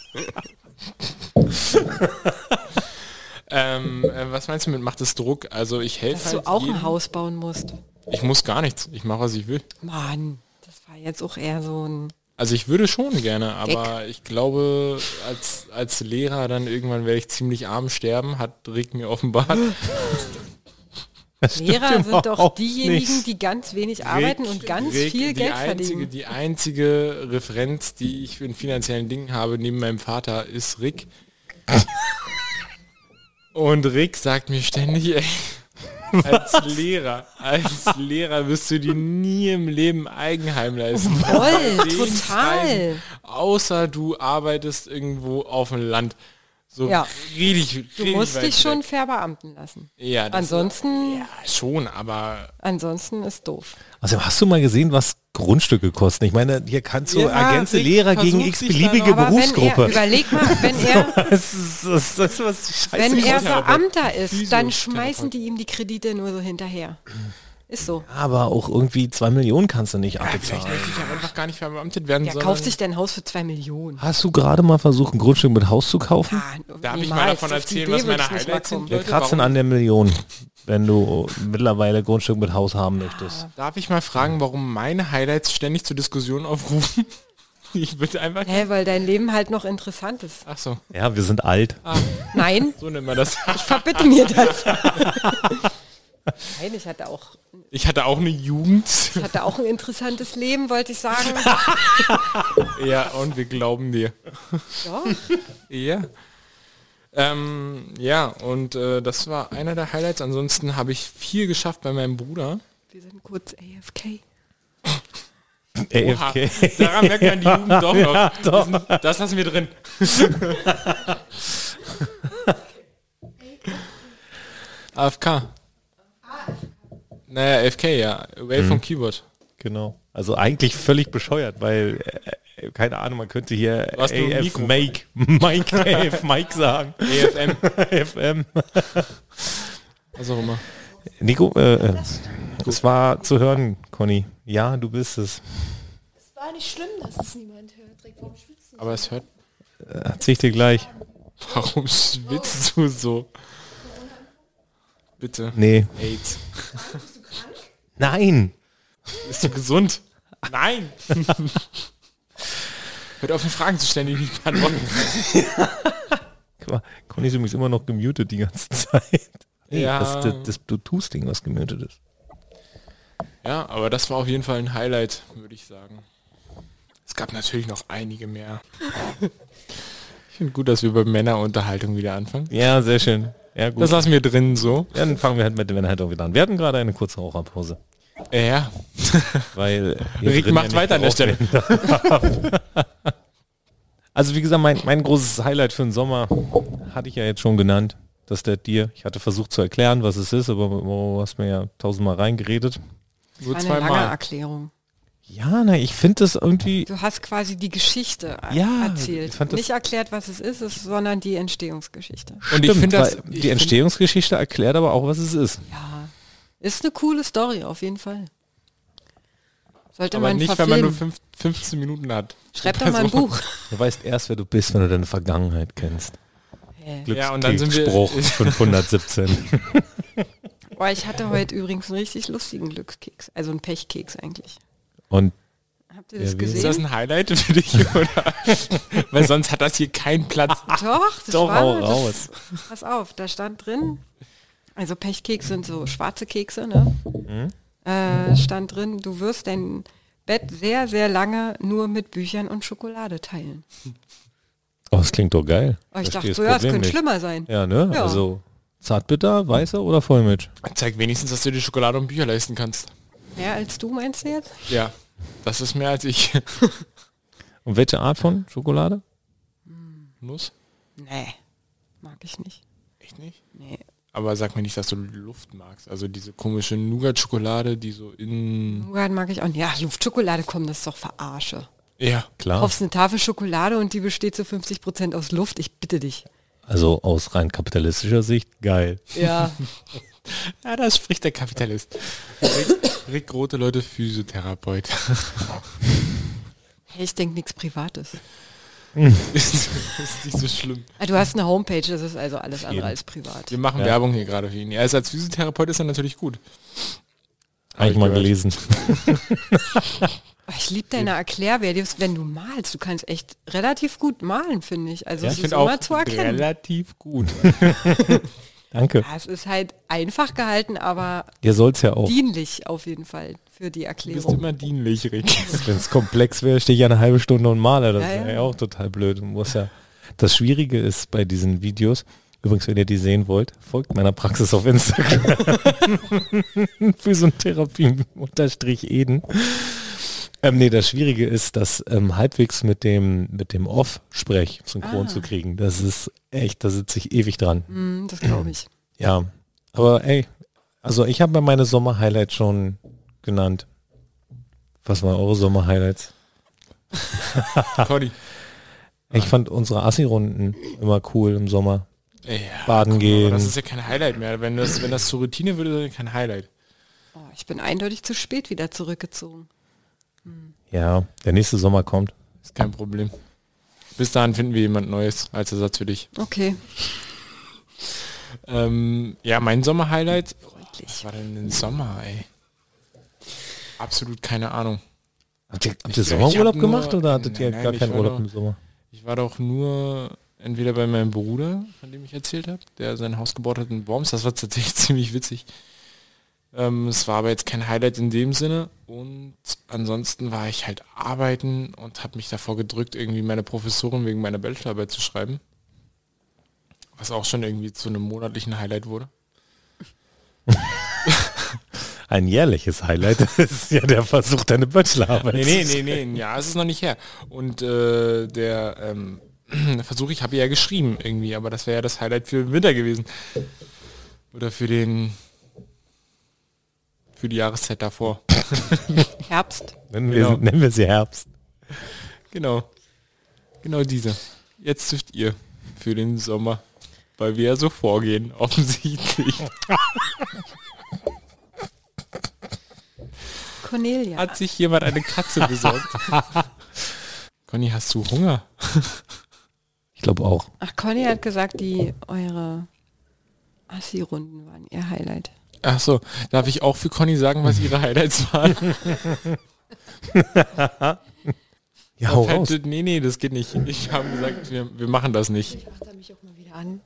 ähm, äh, was meinst du mit macht es Druck? Also ich helfe Dass halt du auch jedem. ein Haus bauen musst. Ich muss gar nichts. Ich mache, was ich will. Mann, das war jetzt auch eher so ein. Also ich würde schon gerne, aber ich glaube, als, als Lehrer dann irgendwann werde ich ziemlich arm sterben, hat Rick mir offenbart. Lehrer sind doch diejenigen, nicht. die ganz wenig arbeiten und ganz Rick, viel Geld einzige, verdienen. Die einzige Referenz, die ich in finanziellen Dingen habe, neben meinem Vater, ist Rick. Und Rick sagt mir ständig, ey, als Lehrer, als Lehrer wirst du dir nie im Leben Eigenheim leisten. Voll, total. Außer du arbeitest irgendwo auf dem Land. So Ja. richtig, Du musst dich schon verbeamten lassen. Ja, das- Ansonsten, Ja, schon, aber ansonsten ist doof. Also hast du mal gesehen, was Grundstücke kosten? Ich meine, hier kannst du Ja, ergänze Lehrer gegen versucht x sich beliebige da noch- Aber wenn er, Berufsgruppe. überleg mal, wenn er, das ist, das, das ist was scheiße. wenn er. Beamter ist, dann schmeißen die ihm die Kredite nur so hinterher. Ist so. Aber auch irgendwie zwei Millionen kannst du nicht vielleicht abbezahlen. möchte ich ja einfach gar nicht verbeamtet werden, Der sondern kauft sich dein Haus für zwei Millionen. Hast du gerade mal versucht, ein Grundstück mit Haus zu kaufen? Ah, Darf ich mal davon erzählen, was meine Highlights sind? kommen. Wir kratzen warum- an der Million, wenn du mittlerweile Grundstück mit Haus haben möchtest. Darf ich mal fragen, warum meine Highlights ständig zur Diskussion aufrufen? Ich würde einfach... Hä, weil dein Leben halt noch interessant ist. Ach so, Ja, wir sind alt. Nein, so nennt man das. ich verbitte mir das. Nein, ich hatte auch, Ich hatte auch eine Jugend. ich hatte auch ein interessantes Leben, wollte ich sagen. Ja, und wir glauben dir. Ja. Ja. Ähm, ja, und äh, das war einer der Highlights. Ansonsten habe ich viel geschafft bei meinem Bruder. Wir sind kurz AFK. Oha, AFK. daran merkt man die Jugend doch noch. Ja, doch. Das lassen wir drin. AFK. Naja, AFK, ja. Away vom Keyboard. Genau. Also eigentlich völlig bescheuert, weil, äh, keine Ahnung, man könnte hier AF Mikro. Mike, Mike, AF Mike sagen. AFM. AFM. Was auch immer. Nico, äh, äh, es war zu hören, Conny. Ja, du bist es. Es war nicht schlimm, dass es niemand hört. Warum schwitzt du? Aber es hört. Äh, Erzähl ich dir gleich. Warum schwitzt du so? Bitte. Nee. AIDS. Nein. Bist du gesund? Nein. Hört auf, mir Fragen zu stellen, die ich nicht beantworten kann. Guck mal, Conny ist übrigens immer noch gemutet die ganze Zeit. Nee, Ja. Das, das, das Bluetooth-Ding, was gemutet ist. Ja, aber das war auf jeden Fall ein Highlight, würde ich sagen. Es gab natürlich noch einige mehr. Ich finde gut, dass wir bei Männerunterhaltung wieder anfangen. Ja, sehr schön. Ja, gut. Das lassen wir drin so. Ja, dann fangen wir halt mit der Männerhaltung wieder an. Wir hatten gerade eine kurze Raucherpause. Ja. Weil Rick macht nicht weiter an der Stelle. also wie gesagt, mein, mein großes Highlight für den Sommer hatte ich ja jetzt schon genannt. Das der dir. Ich hatte versucht zu erklären, was es ist, aber du hast mir ja tausendmal reingeredet. Nur Eine lange Erklärung. Ja, na, ich finde das irgendwie. Du hast quasi die Geschichte Ja, erzählt. Nicht erklärt, was es ist, es- sondern die Entstehungsgeschichte. Und ich Stimmt, finde das- ich die find- Entstehungsgeschichte erklärt aber auch, was es ist. Ja, ist eine coole Story auf jeden Fall. Sollte Aber man nicht, wenn man nur verfilmen. fünf, 15 Minuten hat. Schreib doch mal ein Buch. Du weißt erst, wer du bist, wenn du deine Vergangenheit kennst. Hä? Ja, und dann sind wir- Glücksspruch 517. Boah, ich hatte heute übrigens einen richtig lustigen Glückskeks. Also einen Pechkeks eigentlich. Und Habt ihr das Ja, wie- Ist gesehen? das ein Highlight für dich, oder? Weil sonst hat das hier keinen Platz. Doch, das Doch, war hau das, raus. Pass auf, da stand drin, also Pechkeks sind so schwarze Kekse, ne? Mhm. Äh, stand drin, du wirst dein Bett sehr, sehr lange nur mit Büchern und Schokolade teilen. Oh, das klingt doch geil. Oh, ich Verstehe dachte das so, ja, es könnte nicht. schlimmer sein. Ja, ne? Ja. Also Zartbitter, weißer oder Vollmilch? Zeig wenigstens, dass du dir Schokolade und Bücher leisten kannst. Mehr als du meinst du jetzt? Ja, das ist mehr als ich. Und welche Art von Schokolade? Nuss? Nee, mag ich nicht. Echt nicht? Nee. Aber sag mir nicht, dass du Luft magst. Also diese komische Nougat-Schokolade, die so in... Nougat mag ich auch nicht. Ja, Luftschokolade, komm, das ist doch Verarsche. Ja, Klar. Kaufst eine Tafel Schokolade und die besteht zu 50% aus Luft, ich bitte dich. Also aus rein kapitalistischer Sicht geil. Ja. Ja, da spricht der Kapitalist. Rick, Rick Rote Leute, Physiotherapeut. Hey, ich denke nichts Privates. ist, ist nicht so schlimm. Ah, Du hast eine Homepage, das ist also alles andere als privat. Wir machen Ja. Werbung hier gerade für ihn. Er ist als Physiotherapeut ist er natürlich gut. Hab Habe ich mal gehört. gelesen. Oh, Ich liebe deine Erklärvideos, wenn du malst. Du kannst echt relativ gut malen, finde ich. Also Ja, es ich ist finde immer auch zu erkennen. relativ gut. Danke. Ja, es ist halt einfach gehalten, aber Ihr soll's ja auch. dienlich auf jeden Fall für die Du bist Erklärung. immer dienlich, Rick. Wenn es komplex wäre, stehe ich ja eine halbe Stunde und male. Das Ja, wäre ja. ja auch total blöd. Du musst ja. Das Schwierige ist bei diesen Videos, übrigens, wenn ihr die sehen wollt, folgt meiner Praxis auf Instagram. Physiotherapie unterstrich Eden. Ähm, nee, das Schwierige ist, das ähm, halbwegs mit dem, mit dem Off-Sprech synchron Ah. zu kriegen. Das ist echt, da sitze ich ewig dran. Mm, das glaube ich. Ja, aber ey, also ich habe mir meine Sommer-Highlights schon genannt. Was waren eure Sommer-Highlights? Conny. Ich fand unsere Assi-Runden immer cool im Sommer. Ja, Baden mal, gehen. aber Das ist ja kein Highlight mehr. Wenn das, wenn das zur Routine würde, dann kein Highlight. Oh, ich bin eindeutig zu spät wieder zurückgezogen. Ja, der nächste Sommer kommt. Ist kein Problem. Bis dahin finden wir jemand Neues als Ersatz für dich. Okay. Ähm, ja, mein Sommer-Highlight. Was war denn im Sommer, ey? Absolut keine Ahnung. Habt ihr, habt Ich- ihr Sommerurlaub nur- gemacht oder hattet ihr Nein, nein, gar ich keinen war Urlaub doch- im Sommer? Ich war doch nur entweder bei meinem Bruder, von dem ich erzählt habe, der sein Haus gebaut hat in Worms. Das war tatsächlich ziemlich witzig. Ähm, es war aber jetzt kein Highlight in dem Sinne. Und ansonsten war ich halt arbeiten und habe mich davor gedrückt, irgendwie meine Professorin wegen meiner Bachelorarbeit zu schreiben. Was auch schon irgendwie zu einem monatlichen Highlight wurde. Ein jährliches Highlight ist ja der Versuch, deine Bachelorarbeit Nee, nee, nee, nee, ja, es ist noch nicht her. Und äh, der ähm, Versuch, ich habe ja geschrieben irgendwie, aber das wäre ja das Highlight für den Winter gewesen. Oder für den für die Jahreszeit davor. Herbst. Nennen wir, Genau. nennen wir sie Herbst. Genau. Genau diese. Jetzt dürft ihr für den Sommer. weil wir ja so vorgehen, offensichtlich. Cornelia. Hat sich jemand eine Katze besorgt? Conny, hast du Hunger? Ich glaube auch. Ach, Conny hat gesagt, die eure Assi-Runden waren ihr Highlight. Ach so, darf ich auch für Conny sagen, was ihre Highlights waren? Ja, hau raus. Nee, nee, das geht nicht. Ich habe gesagt, wir, wir machen das nicht. Ich mach da mich auch mal wieder an.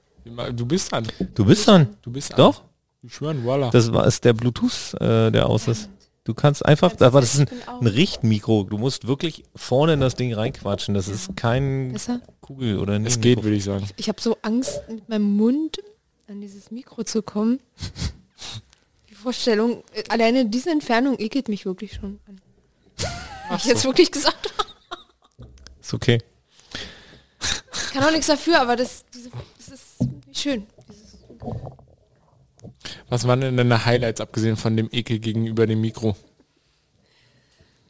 Du bist dran. Du bist dran. Du bist Doch? An. Ich schwören, voila. Das war ist der Bluetooth, äh, der aus ist. Du kannst einfach, aber das ist ein, ein Richtmikro. Du musst wirklich vorne in das Ding reinquatschen. Das ist kein Besser? Kugel oder ein es geht, würde ich sagen. Ich habe so Angst, mit meinem Mund an dieses Mikro zu kommen. Die Vorstellung, äh, alleine diese Entfernung ekelt mich wirklich schon an. Hab ich jetzt wirklich gesagt. Ist okay. Ich kann auch nichts dafür, aber das, das ist nicht schön. Was waren denn deine Highlights, abgesehen von dem Ekel gegenüber dem Mikro?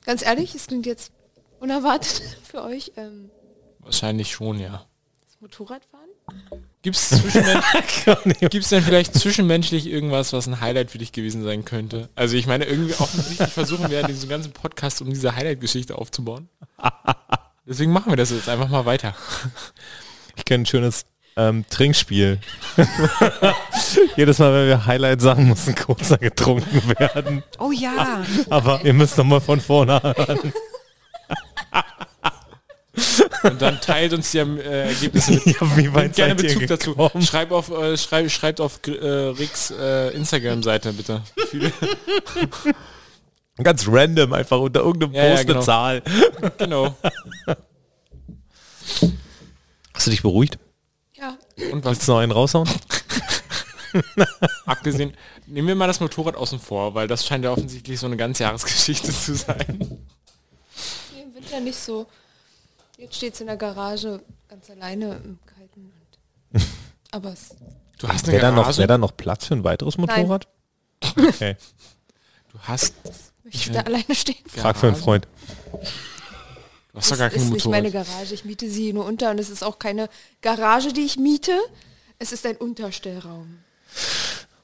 Ganz ehrlich, es klingt jetzt unerwartet für euch. Ähm, Wahrscheinlich schon, ja. das Motorradfahren? Gibt es Gibt's denn vielleicht zwischenmenschlich irgendwas, was ein Highlight für dich gewesen sein könnte? Also ich meine, irgendwie offensichtlich versuchen wir ja diesen ganzen Podcast um diese Highlight-Geschichte aufzubauen. Deswegen machen wir das jetzt einfach mal weiter. Ich kenne ein schönes ähm, Trinkspiel. Jedes Mal, wenn wir Highlight sagen, muss ein kurzer getrunken werden. Oh ja. Aber ihr müsst noch mal von vorne hören. Und dann teilt uns die äh, Ergebnisse mit. Ja, wie weit gerne Bezug dazu. Schreib auf, äh, schreib, schreibt auf äh, Ricks äh, Instagram-Seite bitte. Ganz random, einfach unter irgendeinem Ja, ja, Post genau. eine Zahl. Genau. Hast du dich beruhigt? Ja. Und was? Willst du noch einen raushauen? Abgesehen, nehmen wir mal das Motorrad außen vor, weil das scheint ja offensichtlich so eine Ganzjahresgeschichte zu sein. Nee, Im Winter nicht so. Jetzt steht es in der Garage ganz alleine im Kalten. Und aber es, Du hast eine Wäre da, noch, wär da noch Platz für ein weiteres Nein. Motorrad? Okay. Du hast... möchte ich da alleine stehen. Frag für einen Freund. Du hast doch Das gar kein ist nicht meine Motorrad. Garage. Ich miete sie nur unter und es ist auch keine Garage, die ich miete. Es ist ein Unterstellraum.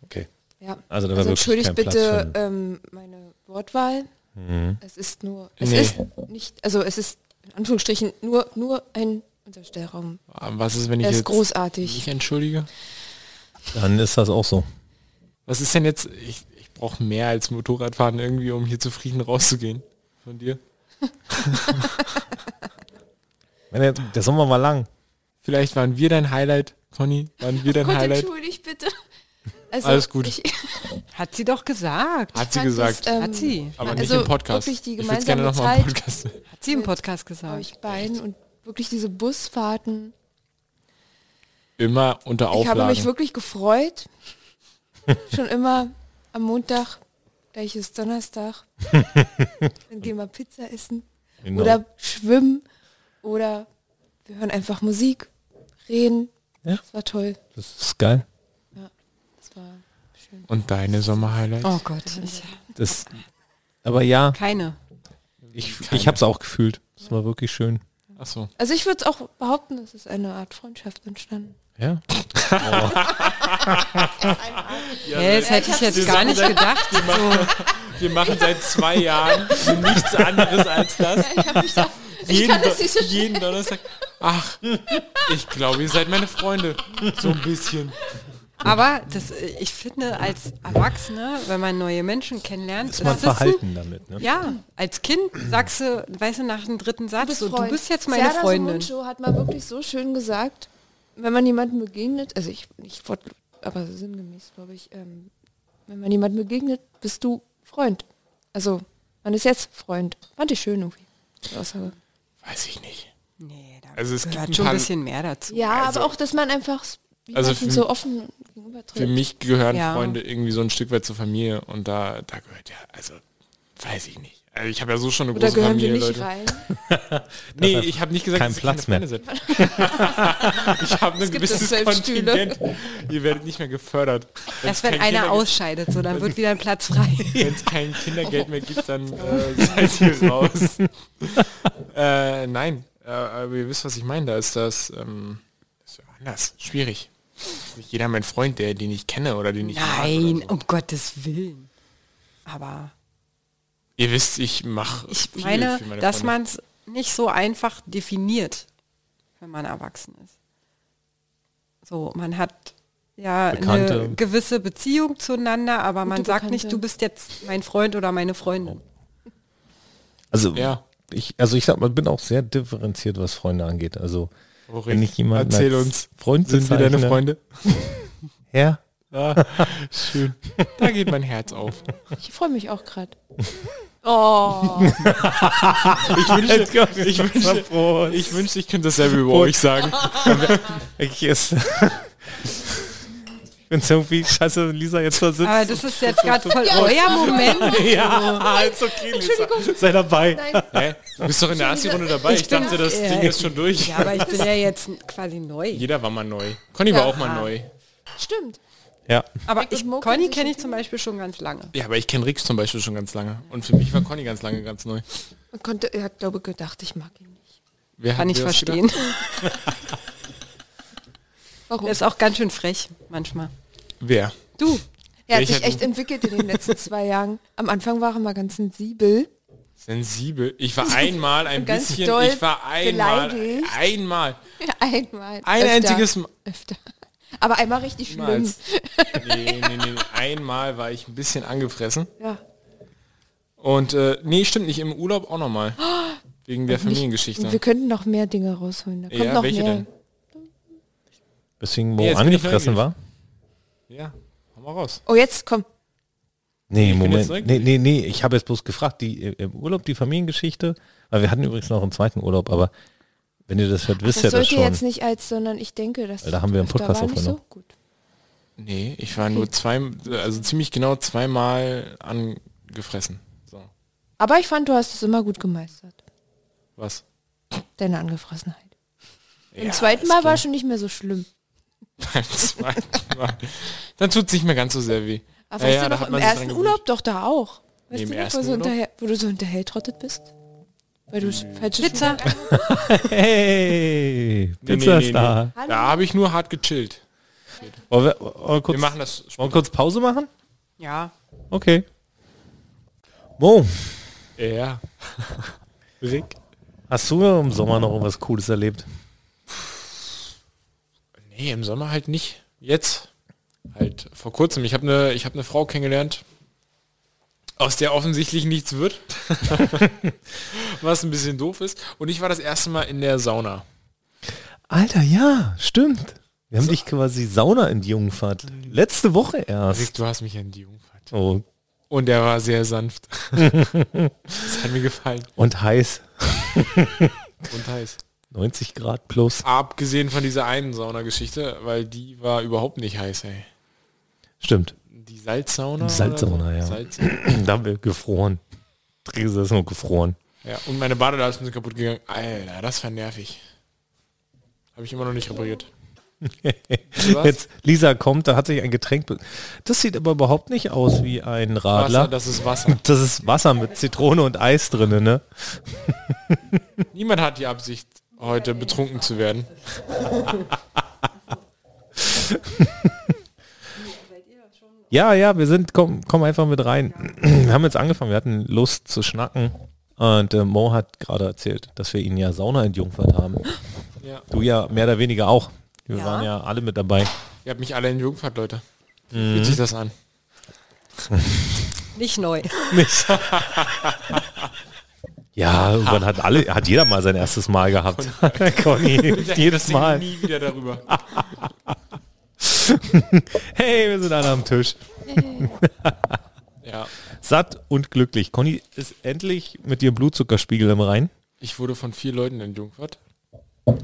Okay. Ja. Also da war also wirklich entschuldigt kein Platz bitte ähm, meine Wortwahl. Mhm. Es ist nur, es Nee. ist nicht, also es ist in Anführungsstrichen nur, nur ein Unterstellraum. Ah, Was ist, wenn ich Er ist jetzt großartig. mich entschuldige? Dann ist das auch so. Was ist denn jetzt... Ich, ich brauche mehr als Motorradfahren irgendwie, um hier zufrieden rauszugehen. Von dir. Wenn der, der Sommer war lang. Vielleicht waren wir dein Highlight, Conny. Waren wir dein Gott, Highlight? entschuldigt bitte. Also, Alles gut. Ich, Hat sie doch gesagt. Hat sie fand gesagt. das, ähm, Hat sie. Aber also nicht im Podcast. Wirklich die ich würde gerne gemeinsame noch mal im Zeit Podcast. Hat sie im Podcast gesagt. euch beiden und wirklich diese Busfahrten. Immer unter Ich habe Auflagen. mich wirklich gefreut. Schon immer am Montag, gleich ist Donnerstag. Dann gehen wir Pizza essen. Genau. Oder schwimmen. Oder wir hören einfach Musik, reden. Ja. Das war toll. Das ist geil. Schön. Und deine Sommerhighlights? Oh Gott. Ich, Das, aber ja, keine. ich, ich habe es auch gefühlt. Das war wirklich schön. Ach so. Also ich würde es auch behaupten, es ist eine Art Freundschaft entstanden. Ja. Ja, das hätte ich jetzt gar nicht gedacht. Wir machen, wir machen seit zwei Jahren nichts anderes als das. Ich habe mich da, ich Jeden, Do- so jeden Donnerstag. Ach, ich glaube, ihr seid meine Freunde. So ein bisschen. Aber das, ich finde, als Erwachsene, wenn man neue Menschen kennenlernt, Ist man das verhalten damit, ne? Ja, als Kind sagst du, weißt du, nach dem dritten Satz, so, du bist jetzt meine Serdar Freundin. Somuncu hat mal wirklich so schön gesagt, wenn man jemandem begegnet, also ich nicht fort, aber sinngemäß, glaube ich, ähm, wenn man jemandem begegnet, bist du Freund. Also man ist jetzt Freund. Fand ich schön irgendwie. Weiß ich nicht. Nee, da Also es gibt gehört ein schon ein bisschen mehr dazu. Ja, Also- aber auch, dass man einfach Also jemandem für- so offen gegenübertritt. Für mich gehören Ja. Freunde irgendwie so ein Stück weit zur Familie und da, da gehört ja, also weiß ich nicht. Also ich habe ja so schon eine Oder große gehören Familie, wir nicht Leute. rein? Nee, Das ich habe nicht gesagt, kein Platz keine mehr. Ich habe ein Es gibt gewisses Kontingent. Ihr werdet nicht mehr gefördert. Erst Wenn's wenn einer Kindergeld- ausscheidet, so dann wird wieder ein Platz frei. Wenn es kein Kindergeld mehr gibt, dann äh, seid ihr raus. äh, nein, äh, aber ihr wisst, was ich meine. Da ist das, ähm, ist ja anders, schwierig. Nicht jeder mein Freund, der den ich kenne oder den ich Nein, so. um Gottes Willen. Aber Ihr wisst, ich mache ich viel meine, für meine dass man es nicht so einfach definiert, wenn man erwachsen ist. So, man hat ja Bekannte. eine gewisse Beziehung zueinander, aber man Gute sagt nicht, Bekannte. du bist jetzt mein Freund oder meine Freundin. Also Ja. ich, also ich sag mal, bin auch sehr differenziert, was Freunde angeht. Also Worin? wenn ich jemanden Erzähl als uns. Freund Sind wir deine Freunde? Ja. Ah, schön. Da geht mein Herz auf. Ich freue mich auch gerade. Oh. Ich wünschte, ich wünschte, ich wünschte, ich könnte dasselbe über euch sagen. Ich ist. Ich find's irgendwie scheiße, wenn Lisa jetzt da sitzt. Aber das ist jetzt gerade voll euer Moment. ja, ist okay, Lisa. Sei dabei. Nein. Hä? Du bist doch in der ersten Runde dabei. Ich, Ich dachte, das äh, Ding ist schon durch. Ja, aber ich bin ja jetzt quasi neu. Jeder war mal neu. Conny war Ja. auch mal neu. Stimmt. Ja. Aber ich, Conny kenne ich zum Beispiel schon ganz lange. Ja, aber ich kenne Rix zum Beispiel schon ganz lange. Und für mich war Conny ganz lange ganz neu. Man konnte, er hat, glaube ich, gedacht, ich mag ihn nicht. Wer Kann ich verstehen. Warum? Er ist auch ganz schön frech manchmal. Wer? Du. Er hat sich echt entwickelt in den letzten zwei Jahren. Am Anfang war er mal ganz sensibel. Sensibel. Ich war einmal ein ganz bisschen. doll Ich war einmal. beleidigt. Einmal. Einmal. Ein öfter, einziges Mal. Öfter. Aber einmal richtig schlimm. Nee, nee, nee. Einmal war ich ein bisschen angefressen. Ja. Und äh, nee, stimmt nicht. Im Urlaub auch nochmal. Wegen der Familiengeschichte. Wir könnten noch mehr Dinge rausholen. Da kommt Ja, noch welche mehr. denn? Weswegen Nee, Mo ich angefressen war? Ja, hau mal raus. Oh, jetzt komm. Nee, Ich Moment. Nee, nee, nee. Ich habe jetzt bloß gefragt, die äh, im Urlaub die Familiengeschichte, weil wir hatten übrigens noch einen zweiten Urlaub, aber wenn ihr das hört, wisst Das ihr das sollte schon. jetzt nicht als, sondern ich denke, dass da haben wir einen Podcast aufgenommen. so gut. Nee, ich war nur zwei, also ziemlich genau zweimal angefressen. So, Aber ich fand, du hast es immer gut gemeistert. was? Deine Angefressenheit. Im Ja, zweiten das Mal war schon nicht mehr so schlimm. Beim zweiten Mal. Dann tut es nicht mehr ganz so sehr weh. Aber Ja, weißt ja, du noch, im ersten. Urlaub doch da auch. Nee, Weißt im du noch, wo, so hinterher, wo du so hinterhertrottet bist? Weil du falsche Pizza. Hey, Nee, Pizza nee, nee, nee. Da habe ich nur hart gechillt. Wollen wir, wollen wir, kurz, Wir machen das wollen wir kurz Pause machen? Ja. Okay. Mo, Ja. Rick? hast du im Sommer noch was Cooles erlebt? Nee, im Sommer halt nicht. Jetzt. Halt vor kurzem. Ich habe eine hab ne Frau kennengelernt, aus der offensichtlich nichts wird. Was ein bisschen doof ist. Und ich war das erste Mal in der Sauna. Alter, ja, stimmt. Wir haben dich quasi Sauna in die Jungfahrt. Letzte Woche erst. du hast mich an die Jungfahrt. Oh, Und der war sehr sanft. das hat mir gefallen. und heiß. Und heiß. 90 Grad plus. Abgesehen von dieser einen Saunageschichte, weil die war überhaupt nicht heiß, ey. Stimmt. Die Salzsauna? Salzsauna, so? ja. Salzsauna. Da haben wir gefroren. Theresa ist nur gefroren. Ja, und meine Badeleisten sind kaputt gegangen. Alter, das war nervig. Habe ich immer noch nicht repariert. Jetzt, Lisa kommt, da hat sich ein Getränk. Das sieht aber überhaupt nicht aus wie ein Radler. Wasser, das ist Wasser. Das ist Wasser mit Zitrone und Eis drin, ne? Niemand hat die Absicht, heute betrunken zu werden. Ja, ja, wir sind, komm, komm einfach mit rein. Wir haben jetzt angefangen, wir hatten Lust zu schnacken. Und äh, Mo hat gerade erzählt, dass wir ihn ja Sauna in Jungfahrt haben. Ja. Du ja mehr oder weniger auch. Wir Ja. waren ja alle mit dabei. Ihr habt mich alle in Jungfahrt, Leute. Wie Mhm. fühlt sich das an? Nicht neu. Nicht. Ja, irgendwann hat alle, hat jeder mal sein erstes Mal gehabt. Conny, jedes Mal. Nie wieder darüber. Hey, wir sind alle am Tisch. Ja. Satt und glücklich. Conny ist endlich mit ihrem Blutzuckerspiegel im Rein. Ich wurde von vier Leuten in Jungfahrt.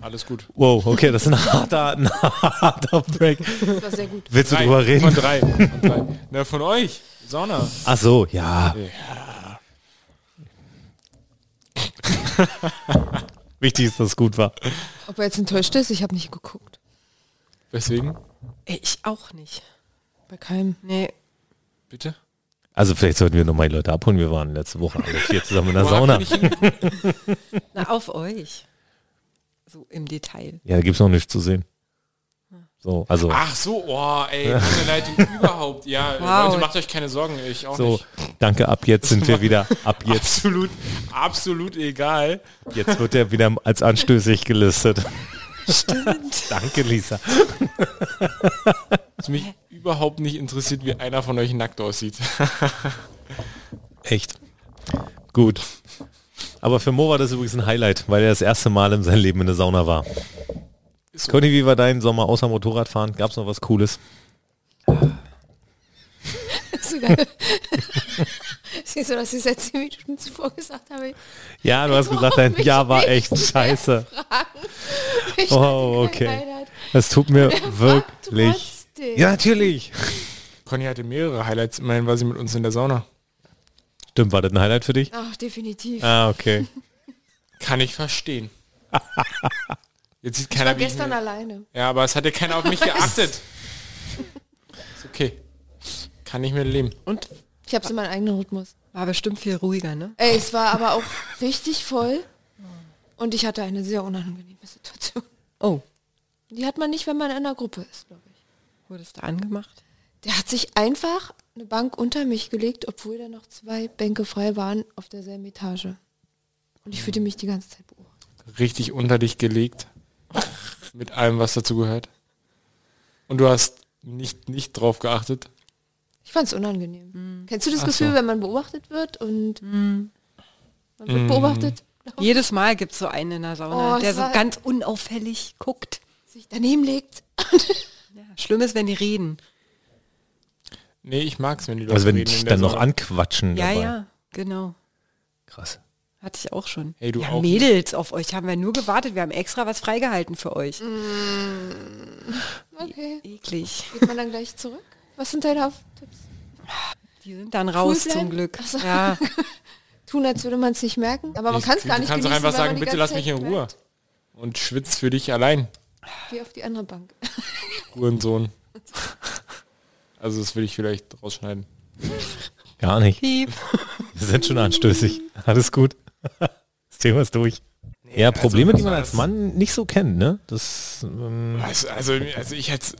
Alles gut. Wow, okay, das ist ein harter, ein harter Break. Das war sehr gut. Willst du Drei. drüber reden? Von drei. Von drei. Na, von euch. Sauna. Ach so, ja. Wichtig ist, dass es gut war. Ob er jetzt enttäuscht ist, ich habe nicht geguckt. Weswegen? Ey, ich auch nicht. Bei keinem. Nee. Bitte? Also vielleicht sollten wir nochmal die Leute abholen. Wir waren letzte Woche alle vier zusammen in der Sauna. Na, auf euch. So im Detail. Ja, da gibt es noch nichts zu sehen. So, also Ach so, oh, ey, meine Leitung überhaupt. Ja, Wow. Leute, macht euch keine Sorgen, ich auch so, nicht. danke, ab jetzt sind wir wieder, ab jetzt, Absolut, absolut egal. jetzt wird er wieder als anstößig gelistet. Stimmt. Danke, Lisa. Was mich überhaupt nicht interessiert, wie einer von euch nackt aussieht. Echt. Gut. Aber für Mo war das übrigens ein Highlight, weil er das erste Mal in seinem Leben in der Sauna war. So. Conny, wie war dein Sommer außer Motorradfahren? Gab es noch was Cooles? Siehst du, dass ich seit 10 Minuten zuvor gesagt habe? Ja, du hast gesagt, dein Jahr war echt scheiße. Oh, okay. Das tut mir wirklich. Ja, natürlich. Conny hatte mehrere Highlights, immerhin war sie mit uns in der Sauna. Stimmt, war das ein Highlight für dich? Ach, definitiv. Ah, okay. Kann ich verstehen. Jetzt sieht ich keiner war wie ich gestern mir- alleine. Ja, aber es hat ja keiner auf mich geachtet. Ist okay. Kann ich mir leben. Und Ich habe so meinen eigenen Rhythmus. war bestimmt viel ruhiger, ne? Ey, es war aber auch richtig voll. Und ich hatte eine sehr unangenehme Situation. Oh, Die hat man nicht, wenn man in einer Gruppe ist, glaube ich. wurdest du angemacht? Der hat sich einfach eine Bank unter mich gelegt, obwohl da noch zwei Bänke frei waren auf derselben Etage. Und ich fühlte mich die ganze Zeit beobachtet. Richtig unter dich gelegt. Mit allem, was dazu gehört. Und du hast nicht, nicht drauf geachtet. Ich fand es unangenehm. Kennst du das Ach Gefühl, so. wenn man beobachtet wird und man wird beobachtet, Jedes Mal gibt es so einen in der Sauna, Oh, der es so ganz unauffällig guckt. sich daneben legt? Ja, schlimm ist, wenn die reden. Nee, ich mag's, wenn die Leute Also wenn dich der dann noch anquatschen Ja, dabei. ja, genau. Krass. Hatte ich auch schon. Hey, du ja, auch? Mädels, auf euch haben wir nur gewartet. Wir haben extra was freigehalten für euch. Okay. Eklig. Geht man dann gleich zurück? Was sind deine Tipps? Die sind dann raus Cool zum? Glück. So. Ja, Tun, als würde man es nicht merken. Aber man kann es gar nicht Du kannst doch genießen, einfach sagen, bitte lass mich in Ruhe. bleibt. Und schwitz für dich allein, Geh auf die andere Bank. Hurensohn. Also das will ich vielleicht rausschneiden. Gar nicht. piep. Wir sind schon anstößig. Alles gut. Das Thema ist durch. Ja, Probleme, was die man als? Mann nicht so kennt, ne? Das, ähm, Also, also, also ich hätte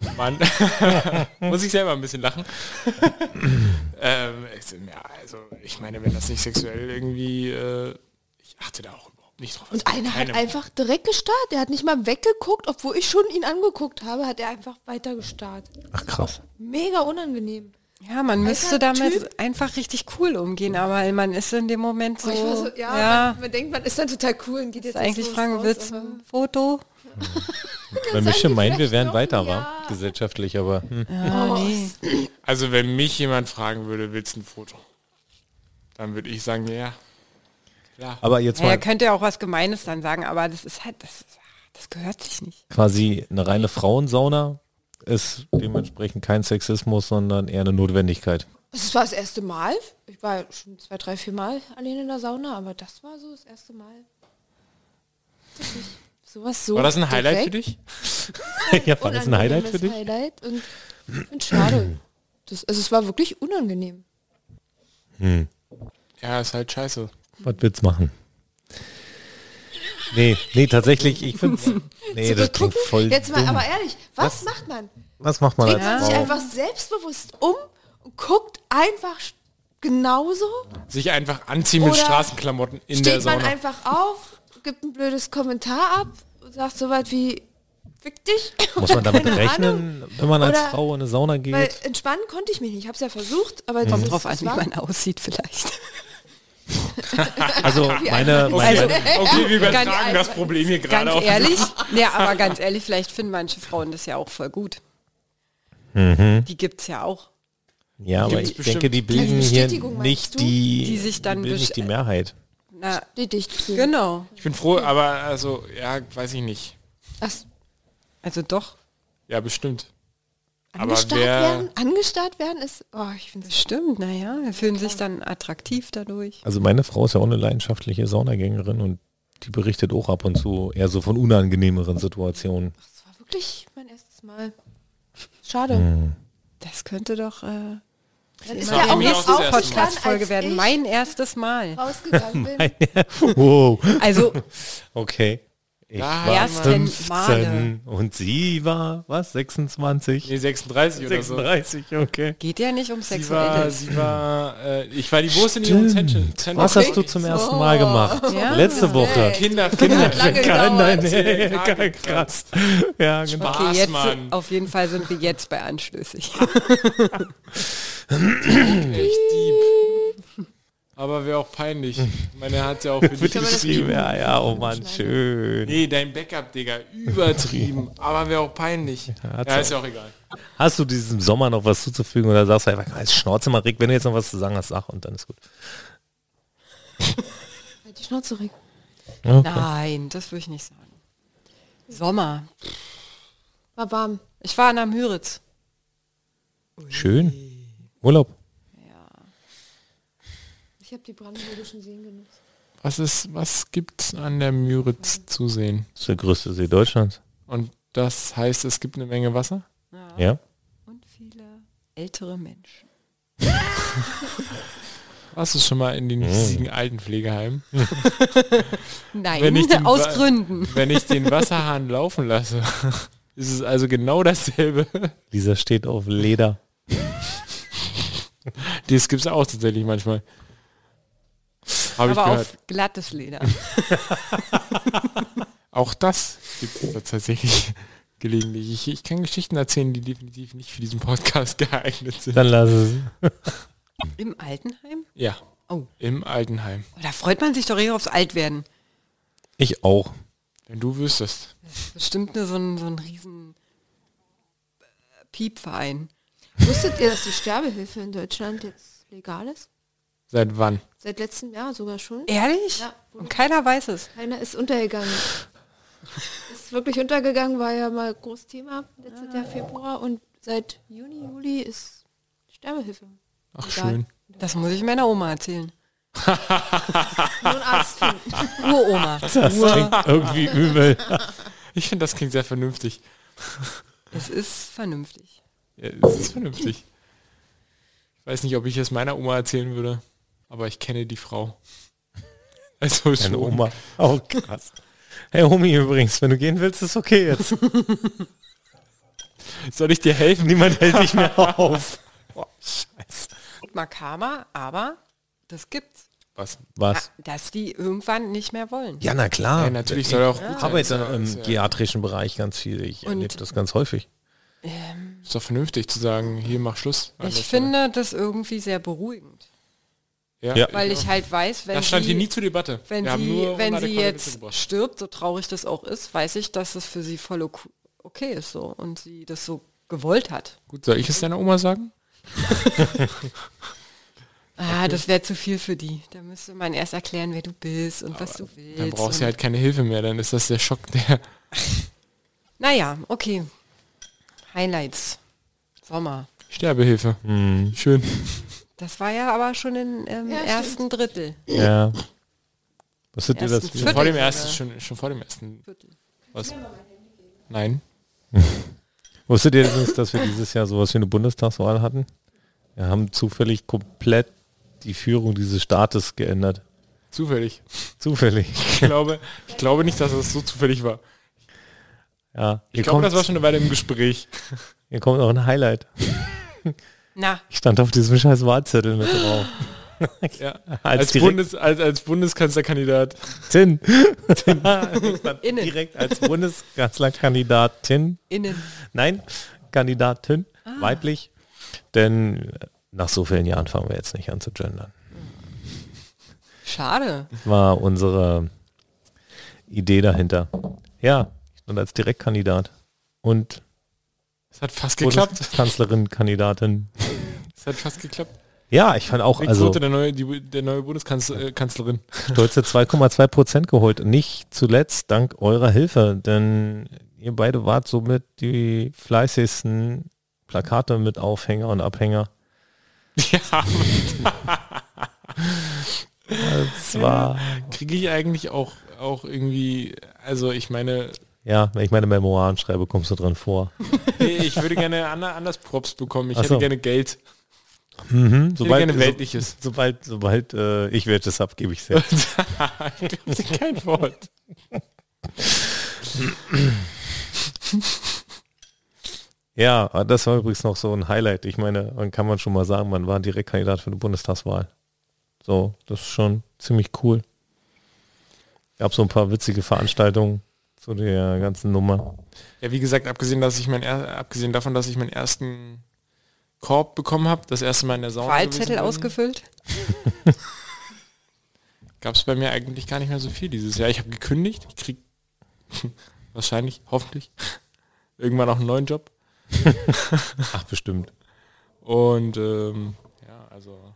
Mann, muss ich selber ein bisschen lachen. ähm, ja, also ich meine, wenn das nicht sexuell irgendwie, äh, ich achte da auch überhaupt nicht drauf. Und Also einer hat einfach direkt gestarrt. Der hat nicht mal weggeguckt, obwohl ich schon ihn angeguckt habe, hat er einfach weiter gestarrt. ach krass. Mega unangenehm. Ja, man müsste Alter damit Typ. einfach richtig cool umgehen, aber man ist in dem Moment so, Oh, ich war so ja, ja, Man, man denkt, man ist dann total cool und geht jetzt eigentlich los, fragen, raus, willst du ein Foto? Weil mich schon meinen, wir wären weiter, ja. war gesellschaftlich, aber hm. Ja, Oh, nee. Also wenn mich jemand fragen würde, willst du ein Foto? Dann würde ich sagen, ja. Klar. aber jetzt Ja, er mal könnte ja auch was Gemeines dann sagen, aber das ist halt, das, das gehört sich nicht. quasi eine reine Frauensauna ist dementsprechend kein Sexismus, sondern eher eine Notwendigkeit. Das war das erste Mal. Ich war schon zwei, drei, vier Mal allein in der Sauna, aber das war so das erste Mal. Sowas so. War das ein Highlight für direkt. dich? ja, war das ein Highlight für dich? Highlight und finde schade. Das, also es war wirklich unangenehm. Hm. Ja, ist halt scheiße. Was willst du machen? Nee, nee, tatsächlich, ich finde Nee, das klingt voll Jetzt mal, dumm. aber ehrlich, was, Was? macht man? Was macht man Dreht als man sich einfach selbstbewusst um und guckt einfach genauso? Sich einfach anziehen mit Straßenklamotten in der Steht man Sauna. einfach auf, gibt ein blödes Kommentar ab und sagt so was wie Fick dich. Muss man damit keine rechnen, Ahnung. wenn man als Oder- Frau in eine Sauna geht? Weil entspannen konnte ich mich nicht. Ich habe es ja versucht, aber Mhm. Kommt drauf an, wie man aussieht vielleicht. Also meine, meine okay, wir übertragen Ganz- das Problem hier gerade Ganz auf. ehrlich, ja, aber ganz ehrlich, vielleicht finden manche Frauen das ja auch voll gut. mhm. Die gibt's ja auch. ja, aber ich bestimmt. denke, die bilden hier nicht die, Die sich dann bilden nicht die Mehrheit. Na, Bestätigt fühlen. genau. Ich bin froh, aber also, ja, weiß ich nicht. Ach, Also doch, Ja, bestimmt. Angestarrt wer, werden? Angestarrt werden ist. Oh, ich finde das stimmt, naja, wir fühlen sich dann attraktiv dadurch. Also meine Frau ist ja auch eine leidenschaftliche Saunagängerin und die berichtet auch ab und zu eher so von unangenehmeren Situationen. Das war wirklich mein erstes Mal. Schade. Hm. Das könnte doch äh, Dann ist ja auch noch auch das Podcast-Folge als werden. Mein erstes Mal. rausgegangen bin. wow. Also, Okay. Ich Da war ersten 15 und sie war, was, 26? Nee, 36 oder so. 36, okay. Geht ja nicht um Sie war, Sexuelles. sie war, äh, ich war die Wurst in ihrem Zentrum. Was hast du zum ersten Mal gemacht? Ja. Letzte Woche. Kinder, Kinder, kein, nein, nee, kein, krass. Ja, genau. Spaß, Okay, jetzt Mann. auf jeden Fall sind wir jetzt bei anstößig. Echt deep. Aber wäre auch peinlich. Meine hat ja auch für dich geschrieben. ja, ja, oh Mann, schön. Nee, dein Backup, Digga, übertrieben. Aber wäre auch peinlich. hat's Ja, auch. ist ja auch egal. Hast du diesem Sommer noch was zuzufügen oder sagst du einfach, als Schnauze mal Rick, wenn du jetzt noch was zu sagen hast, sag und dann ist gut. Halt Die Schnauze reg. Okay. Nein, das würde ich nicht sagen. Sommer. War warm. Ich war in der Müritz. Schön. Urlaub. Ich habe die brandenburgischen Seen genutzt. Was ist, was gibt's an der Müritz zu sehen? Das ist der größte See Deutschlands. Und das heißt, es gibt eine Menge Wasser? Ja. Und viele ältere Menschen. Warst du schon mal in den hiesigen Altenpflegeheimen? Nein, Wenn ich den aus Gründen. Wenn ich den Wasserhahn laufen lasse, ist es also genau dasselbe. Dieser steht auf Leder. Das gibt's auch tatsächlich manchmal. Ich Aber auf glattes Leder. Auch das gibt es tatsächlich gelegentlich. Ich, ich kann Geschichten erzählen, die definitiv nicht für diesen Podcast geeignet sind. Dann lass es. Im Altenheim? Ja. Oh. Im Altenheim. Da freut man sich doch eher aufs Altwerden. Ich auch. Wenn du wüsstest. Bestimmt nur so ein, so ein riesen äh, Piepverein. Wusstet ihr, dass die Sterbehilfe in Deutschland jetzt legal ist? Seit wann? Seit letztem Jahr sogar schon. Ehrlich? Ja. Und keiner weiß es. Keiner ist untergegangen. ist wirklich untergegangen, war ja mal groß Thema letztes Jahr Februar und seit Juni, Juli ist Sterbehilfe. Ach, legal. schön. Das muss ich meiner Oma erzählen. Nur einen Arzt finden. Uroma. Das klingt irgendwie übel. Ich finde, das klingt sehr vernünftig. Es ist vernünftig. Ja, es ist vernünftig. Ich weiß nicht, ob ich es meiner Oma erzählen würde, aber ich kenne die Frau. Also Deine schon. Oma. Oh, krass. Hey Homie übrigens, wenn du gehen willst, ist okay jetzt. Soll ich dir helfen? Niemand hält dich mehr auf. Oh, scheiße. Makaber, aber das gibt's. Was? Was? Dass die irgendwann nicht mehr wollen. Ja, na klar. Ja, natürlich soll auch gut Ich sein. arbeite Ist ja- im ist ja- geriatrischen Bereich ganz viel. Ich erlebe das ganz häufig. Ist doch vernünftig zu sagen, hier mach Schluss. Ich Stelle. finde das irgendwie sehr beruhigend. Ja. Weil ich halt weiß, wenn Das stand sie, hier nie zur Debatte. wenn Wir sie, wenn sie jetzt stirbt, so traurig das auch ist, weiß ich, dass es für sie voll ok- okay ist so und sie das so gewollt hat. Gut, soll ich es deiner Oma sagen? Ah, das wäre zu viel für die. Da müsste man erst erklären, wer du bist und was du willst. Dann brauchst du halt keine Hilfe mehr, dann ist das der Schock, der... Naja, okay. Highlights. Sommer. Sterbehilfe. Schön. Das war ja aber schon im ähm, Ja, stimmt. ersten Drittel. Ja. Wusstet ihr das? Ersten Schon vor dem Viertel ersten, schon, schon vor dem ersten. Was? Nein. Wusstet ihr übrigens, dass wir dieses Jahr sowas wie eine Bundestagswahl hatten? Wir haben zufällig komplett die Führung dieses Staates geändert. Zufällig. Zufällig. Ich glaube, ich glaube nicht, dass das so zufällig war. Ja. Ich glaube, das war schon eine Weile im Gespräch. Hier kommt noch ein Highlight. Na, Ich stand auf diesem scheiß Wahlzettel mit drauf. Ja. Als Als, Bundes, als, als Bundeskanzlerkandidat. Tin. Innen. direkt als Bundeskanzlerkandidatin. innen. Nein, Kandidatin, weiblich. Denn nach so vielen Jahren fangen wir jetzt nicht an zu gendern. Schade. War unsere Idee dahinter. Ja, ich stand als Direktkandidat. Und Es hat fast geklappt. Kanzlerin, Kandidatin. Es hat fast geklappt. Ja, ich fand auch, Rick also der neue, die, der neue Bundeskanzlerin. stolze 2,2 Prozent geholt. Nicht zuletzt dank eurer Hilfe, denn ihr beide wart somit die fleißigsten Plakate mit Aufhänger und Abhänger. Ja. Das war, Kriege ich eigentlich auch, auch irgendwie, also ich meine, ja, wenn ich meine Memoiren schreibe, kommst du drin vor. nee, ich würde gerne ander- anders Props bekommen. Ich Ach so. hätte gerne Geld. Mhm, Ich hätte gerne Weltliches. So, sobald sobald äh, ich welches habe, gebe ich es selbst. ich glaube, kein Wort. Ja, das war übrigens noch so ein Highlight. Ich meine, man kann man schon mal sagen, man war Direktkandidat für eine Bundestagswahl. So, das ist schon ziemlich cool. Gab so ein paar witzige Veranstaltungen zu der ganzen Nummer. Ja, wie gesagt, abgesehen, dass ich mein, er- abgesehen davon, dass ich meinen ersten Korb bekommen habe, das erste Mal in der Sauna. Wahlzettel ausgefüllt? Gab es bei mir eigentlich gar nicht mehr so viel dieses Jahr. Ich habe gekündigt. Ich krieg wahrscheinlich, hoffentlich, irgendwann auch einen neuen Job. Ach, bestimmt. Und ähm, ja, also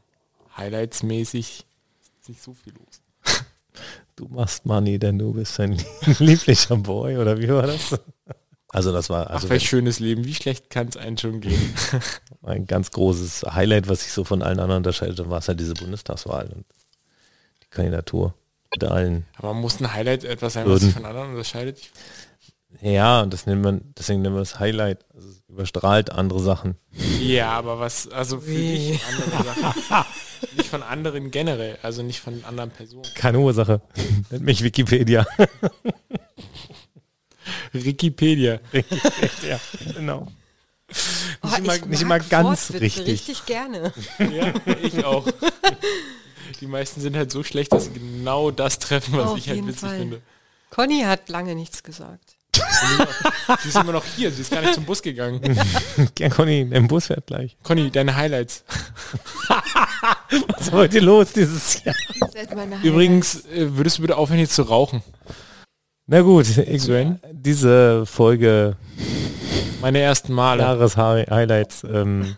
Highlights-mäßig ist nicht so viel los. Du machst Money, denn du bist ein lieblicher Boy, oder wie war das? Also das war also Ach, welch schönes Leben. Wie schlecht kann es einen schon gehen? ein ganz großes Highlight, was sich so von allen anderen unterscheidet, war es halt diese Bundestagswahl und die Kandidatur mit allen. Aber muss ein Highlight etwas sein, was sich von anderen unterscheidet? Ja, und das nennt man, deswegen nennen wir es Highlight. Also es überstrahlt andere Sachen. ja, aber was, also für dich andere Sachen. Nicht von anderen generell, also nicht von anderen Personen. Keine Ursache. Nennt mich Wikipedia. Wikipedia. ja, genau. Oh, Nicht immer, ich nicht mag immer ganz richtig. richtig gerne. Ja, ich auch. Die meisten sind halt so schlecht, dass sie genau das treffen, was Auf ich halt witzig Fall. finde. Conny hat lange nichts gesagt. Sie ist immer noch hier, sie ist gar nicht zum Bus gegangen. Ja, Conny, dein Bus fährt gleich. Conny, deine Highlights. Was ist heute los dieses Jahr? Übrigens, äh, würdest du bitte aufhören, jetzt zu rauchen? Na gut, ich, Sven? diese Folge Meine ersten Male. Jahres-Highlights ähm,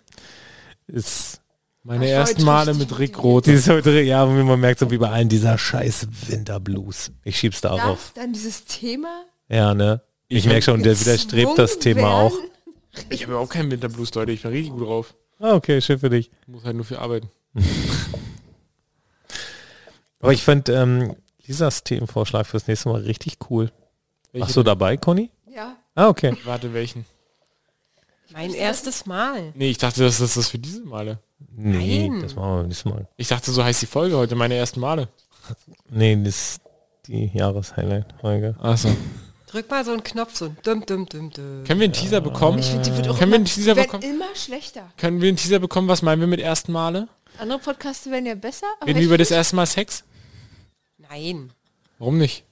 ist Meine ersten Male mit Rick Roth. die ist heute, ja, wie man merkt, so wie bei allen dieser scheiß Winterblues. Ich schieb's Darf darauf. dann dieses Thema Ja, ne? Ich merke schon, der widerstrebt das Thema auch. werden? Ich habe überhaupt keinen Winterblues, Leute. Ich bin richtig gut drauf. Ah, okay, schön für dich. Ich muss halt nur viel arbeiten. Aber ich fand ähm, Lisas Themenvorschlag fürs nächste Mal richtig cool. Welche Warst du dabei, Conny? Ja. Ah, okay. Warte, welchen? Mein erstes Mal. Nee, ich dachte, das ist das für diese Male. Nee, Nein. das machen wir nächstes Mal. Ich dachte, so heißt die Folge heute, meine ersten Male. Nee, das ist die Jahreshighlight-Folge. Achso. Drück mal so einen Knopf, so ein dumm, dumm, dumm, dumm. Können wir einen Teaser bekommen? Ich finde, die wird auch Können wir immer, einen Teaser werden bekommen? immer schlechter. Können wir einen Teaser bekommen? Was meinen wir mit ersten Male? Andere Podcasts werden ja besser. aber Reden wir ich über das find- erste Mal Sex? Nein, Warum nicht?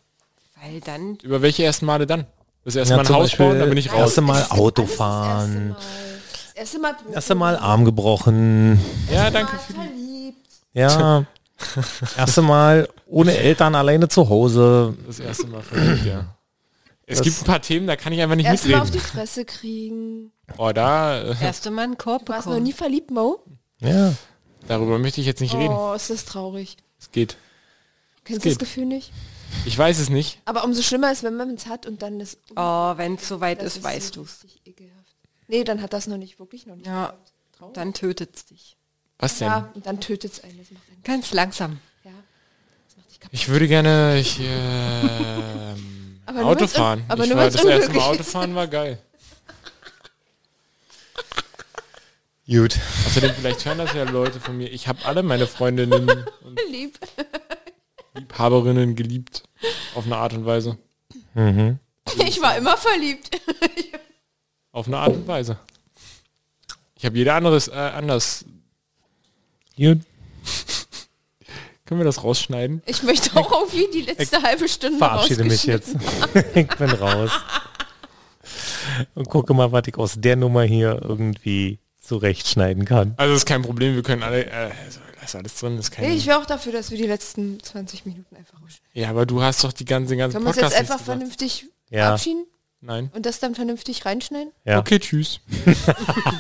weil dann Über welche ersten Male dann? Das erste Ja, Mal ein zum Haus Beispiel bauen, dann bin ich raus. Erste Mal Alles das Auto erste fahren. Mal. Das erste Mal, Erste Mal Arm gebrochen. Ja, danke Mal für die. verliebt. Ja. Erste Mal ohne Eltern alleine zu Hause. Das erste Mal verliebt, ja. Es Das- gibt ein paar Themen, da kann ich einfach nicht Erst mal auf die mitreden. Fresse kriegen. Oh, da, äh, erste Mal einen Korb Du warst noch bekommen. nie verliebt, Mo? Ja. darüber möchte ich jetzt nicht reden. Oh, ist das traurig. Es geht. Kennst du das Gefühl nicht? Ich weiß es nicht. Aber umso schlimmer ist, wenn man es hat und dann das... Oh, wenn es soweit ist, weißt du. ekelhaft. Nee, dann hat das noch nicht, wirklich noch nicht. Ja. Traurig. dann tötet's dich. Was denn? Ja, und dann tötet es einen. Einen Ganz langsam. ja. Das macht dich kaputt. Ich würde gerne ich, ähm, Aber nur Auto wenn's un- fahren. aber ich nur war, das erste Mal unglücklich Auto ist. fahren war geil. Gut. Außerdem vielleicht hören das ja Leute von mir. Ich habe alle meine Freundinnen und Lieb. Liebhaberinnen geliebt. Auf eine Art und Weise. Mhm. Ich war immer verliebt. Auf eine Art und Weise. Ich habe jeder anderes äh, anders. Gut. Können wir das rausschneiden? Ich möchte auch irgendwie die letzte halbe Stunde Verabschiede mich jetzt. ich bin raus. Und gucke mal, was ich aus der Nummer hier irgendwie zurechtschneiden kann. Also ist kein Problem, wir können alle. Äh, also, lass alles drin, ist kein. Nee, ich wäre auch dafür, dass wir die letzten 20 Minuten einfach rausschneiden. ja, aber du hast doch die ganze, den ganzen Können wir uns jetzt einfach vernünftig Ja. verabschieden Nein. und das dann vernünftig reinschneiden? Ja. Okay, tschüss.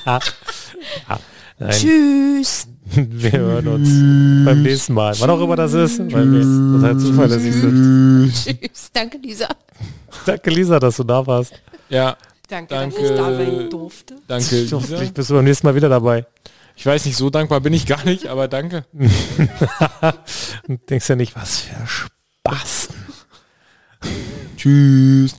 Nein, Tschüss. wir hören uns beim nächsten Mal. Wann auch immer das ist, weil wir total zuverlässig sind. Tschüss. Danke, Lisa. Danke, Lisa, dass du da warst. Ja, Danke, Danke. dass ich da sein durfte. danke. Ich hoffe, Lisa. ich bist du beim nächsten Mal wieder dabei. Ich weiß nicht, so dankbar bin ich gar nicht, aber danke. Und denkst ja nicht, was für Spaß. Tschüss.